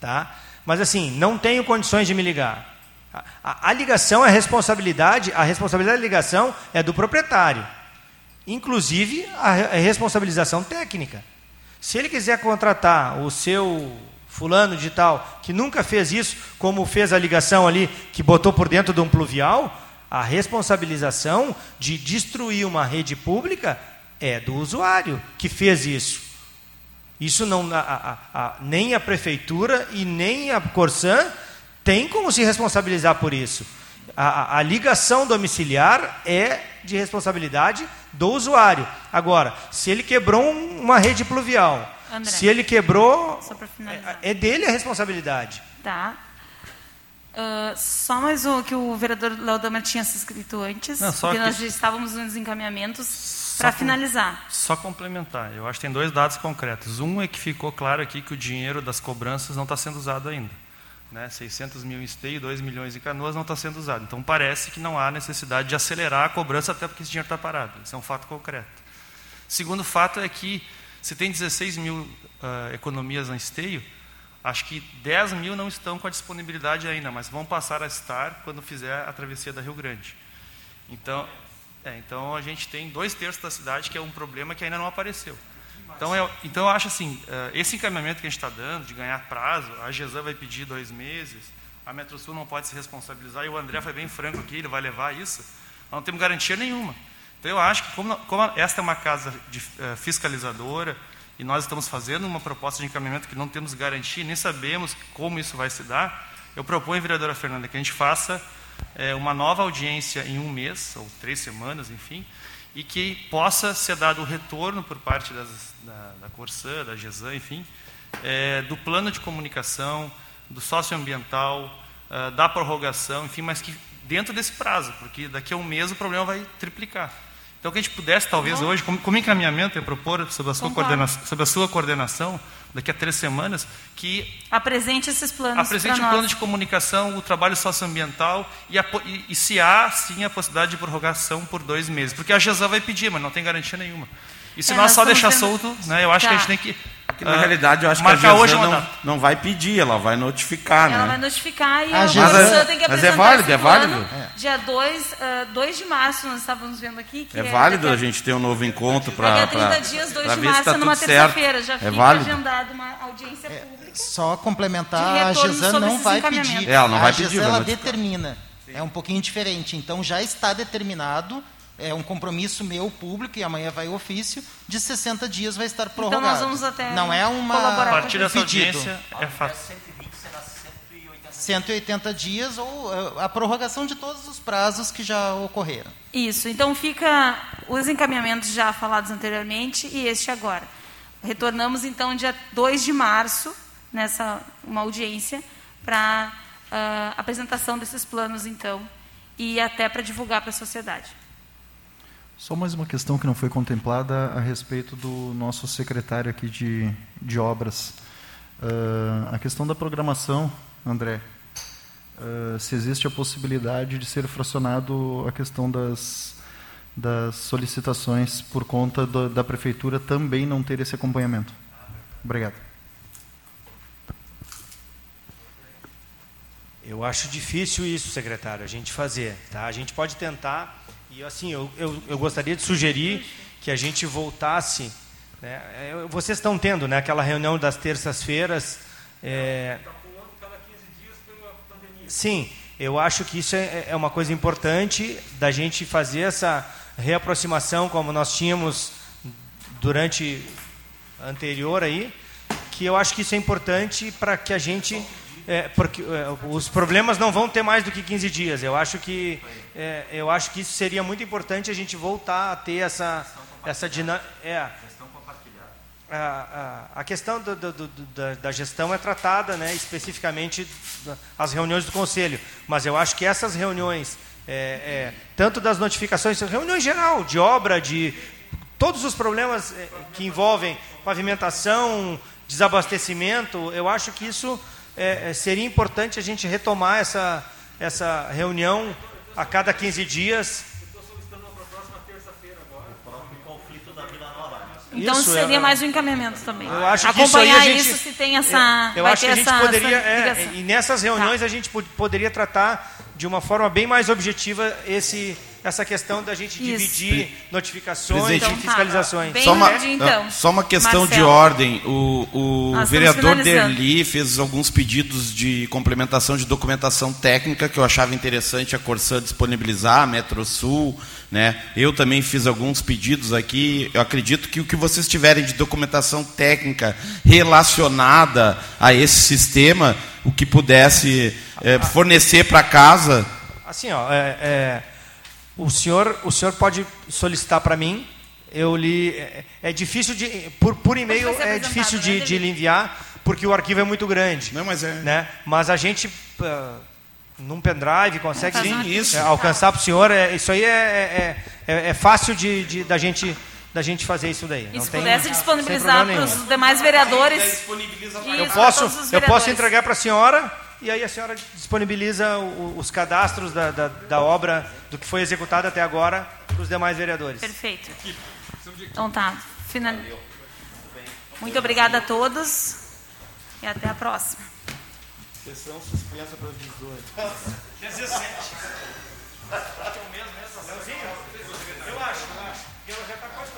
tá? Mas assim, não tenho condições de me ligar. A, a, ligação é responsabilidade, a responsabilidade da ligação é do proprietário. Inclusive a, a responsabilização técnica. Se ele quiser contratar o seu fulano de tal, que nunca fez isso, como fez a ligação ali, que botou por dentro de um pluvial, a responsabilização de destruir uma rede pública é do usuário que fez isso. Isso não a, a, nem a prefeitura e nem a Corsã tem como se responsabilizar por isso. A, a, ligação domiciliar é de responsabilidade do usuário. Agora, se ele quebrou um, uma rede pluvial, André, se ele quebrou, é, é, dele a responsabilidade. Tá. Uh, só mais o que o vereador Laudama tinha se inscrito antes, Não, porque que... nós já estávamos nos encaminhamentos para finalizar. Só complementar, eu acho que tem dois dados concretos. Um é que ficou claro aqui que o dinheiro das cobranças não está sendo usado ainda né, 600 mil em esteio, 2 milhões em canoas, não está sendo usado. Então parece que não há necessidade de acelerar a cobrança, até porque esse dinheiro está parado. Isso é um fato concreto. Segundo fato é que se tem 16 mil uh, economias em esteio, acho que 10 mil não estão com a disponibilidade ainda, mas vão passar a estar quando fizer a travessia da Rio Grande. Então, é, então a gente tem dois terços da cidade que é um problema que ainda não apareceu. Então eu, então eu acho assim, uh, esse encaminhamento que a gente está dando, de ganhar prazo, a GESAN vai pedir dois meses, a Metrosul não pode se responsabilizar, e o André foi bem franco aqui, ele vai levar isso, não temos garantia nenhuma. Então eu acho que como, como esta é uma casa de, uh, fiscalizadora, e nós estamos fazendo uma proposta de encaminhamento que não temos garantia, nem sabemos como isso vai se dar, eu proponho, vereadora Fernanda, que a gente faça é, uma nova audiência em um mês, ou três semanas, enfim, e que possa ser dado o retorno por parte das, da, da Corsã, da GESAN, enfim, é, do plano de comunicação, do socioambiental, uh, da prorrogação, enfim, mas que dentro desse prazo, porque daqui a um mês o problema vai triplicar. Então, que a gente pudesse, talvez, hoje, como, como encaminhamento, é propor, sob a, sua coordenação, sob a sua coordenação, daqui a três semanas, que... Apresente esses planos Apresente o plano de comunicação, o trabalho socioambiental, e, a, e, e, se há, sim, a possibilidade de prorrogação por dois meses. Porque a GESA vai pedir, mas não tem garantia nenhuma. E se é, nós, nós só deixar solto, né, eu acho tá. que a gente tem que que na uh, realidade eu acho que a GESAN não, não vai pedir, ela vai notificar, ela né? vai notificar e a, a GESAN tem que Mas é válido, é válido. É. Dia 2 uh, de março, nós estávamos vendo aqui. é, é válido a gente ter um novo encontro para. Daqui a 30 dias, 2 de março, tá numa terça-feira. Já é fica válido. agendado uma audiência é, pública. Só complementar, a GESAN não vai pedir. É, ela não vai a pedir. ela determina. É um pouquinho diferente. Então já está determinado é um compromisso meu público e amanhã vai ofício de 60 dias vai estar prorrogado. Então nós vamos até Não é uma a partir dessa audiência é fácil. 180 dias ou eh, a prorrogação de todos os prazos que já ocorreram. Isso. Então fica os encaminhamentos já falados anteriormente e este agora. Retornamos então dia 2 de março nessa uma audiência para uh, apresentação desses planos então e até para divulgar para a sociedade. Só mais uma questão que não foi contemplada a respeito do nosso secretário aqui de, de obras. Uh, a questão da programação, André. Uh, se existe a possibilidade de ser fracionado a questão das, das solicitações por conta do, da prefeitura também não ter esse acompanhamento. Obrigado. Eu acho difícil isso, secretário, a gente fazer. Tá? A gente pode tentar e assim, eu, eu, eu gostaria de sugerir que a gente voltasse. Né? É, vocês estão tendo né, aquela reunião das terças-feiras. É... Sim, eu acho que isso é, é uma coisa importante da gente fazer essa reaproximação como nós tínhamos durante anterior aí, que eu acho que isso é importante para que a gente é, porque é, os problemas não vão ter mais do que 15 dias. Eu acho que é, eu acho que isso seria muito importante a gente voltar a ter essa essa dinâmica. É, a, a, a, questão do, do, do, da, da, gestão é tratada né, especificamente as reuniões do conselho, mas eu acho que essas reuniões, é, é, tanto das notificações, reuniões geral, de obra, de todos os problemas é, que envolvem pavimentação, desabastecimento, eu acho que isso é, é, seria importante a gente retomar essa, essa reunião a cada 15 dias. Então isso seria é, mais um encaminhamento também. Eu acho Acompanhar que isso, gente, isso se tem essa. Eu, eu acho que a gente essa, poderia. Essa é, e nessas reuniões tá. a gente poderia tratar de uma forma bem mais objetiva esse essa questão da gente dividir Isso. notificações então, e tá. fiscalizações. Tá. Só, uma, então. só uma questão Marcelo. de ordem. O, o vereador Derli fez alguns pedidos de complementação de documentação técnica que eu achava interessante a Corsã disponibilizar, a Metrosul. Né? Eu também fiz alguns pedidos aqui. Eu acredito que o que vocês tiverem de documentação técnica relacionada a esse sistema, o que pudesse é, fornecer para casa. Assim, ó, é, é o senhor, o senhor pode solicitar para mim. Eu li. É, é difícil de. Por, por e-mail é difícil de, né, de lhe enviar, porque o arquivo é muito grande. Não, mas é. Né? Mas a gente. Uh, num pendrive consegue Sim, isso. É, alcançar para o senhor. É, isso aí é, é, é, é fácil de, de, da gente da gente fazer isso daí. E se pudesse disponibilizar para os demais vereadores. Eu posso, eu posso entregar para a senhora e aí a senhora disponibiliza o, os cadastros da, da, da, obra, do que foi executado até agora, para os demais vereadores. Perfeito. Então tá. Final... Muito obrigada a todos e até a próxima. Sessão suspensa para os 18. 17. Eu acho, eu acho. Porque ela já está quase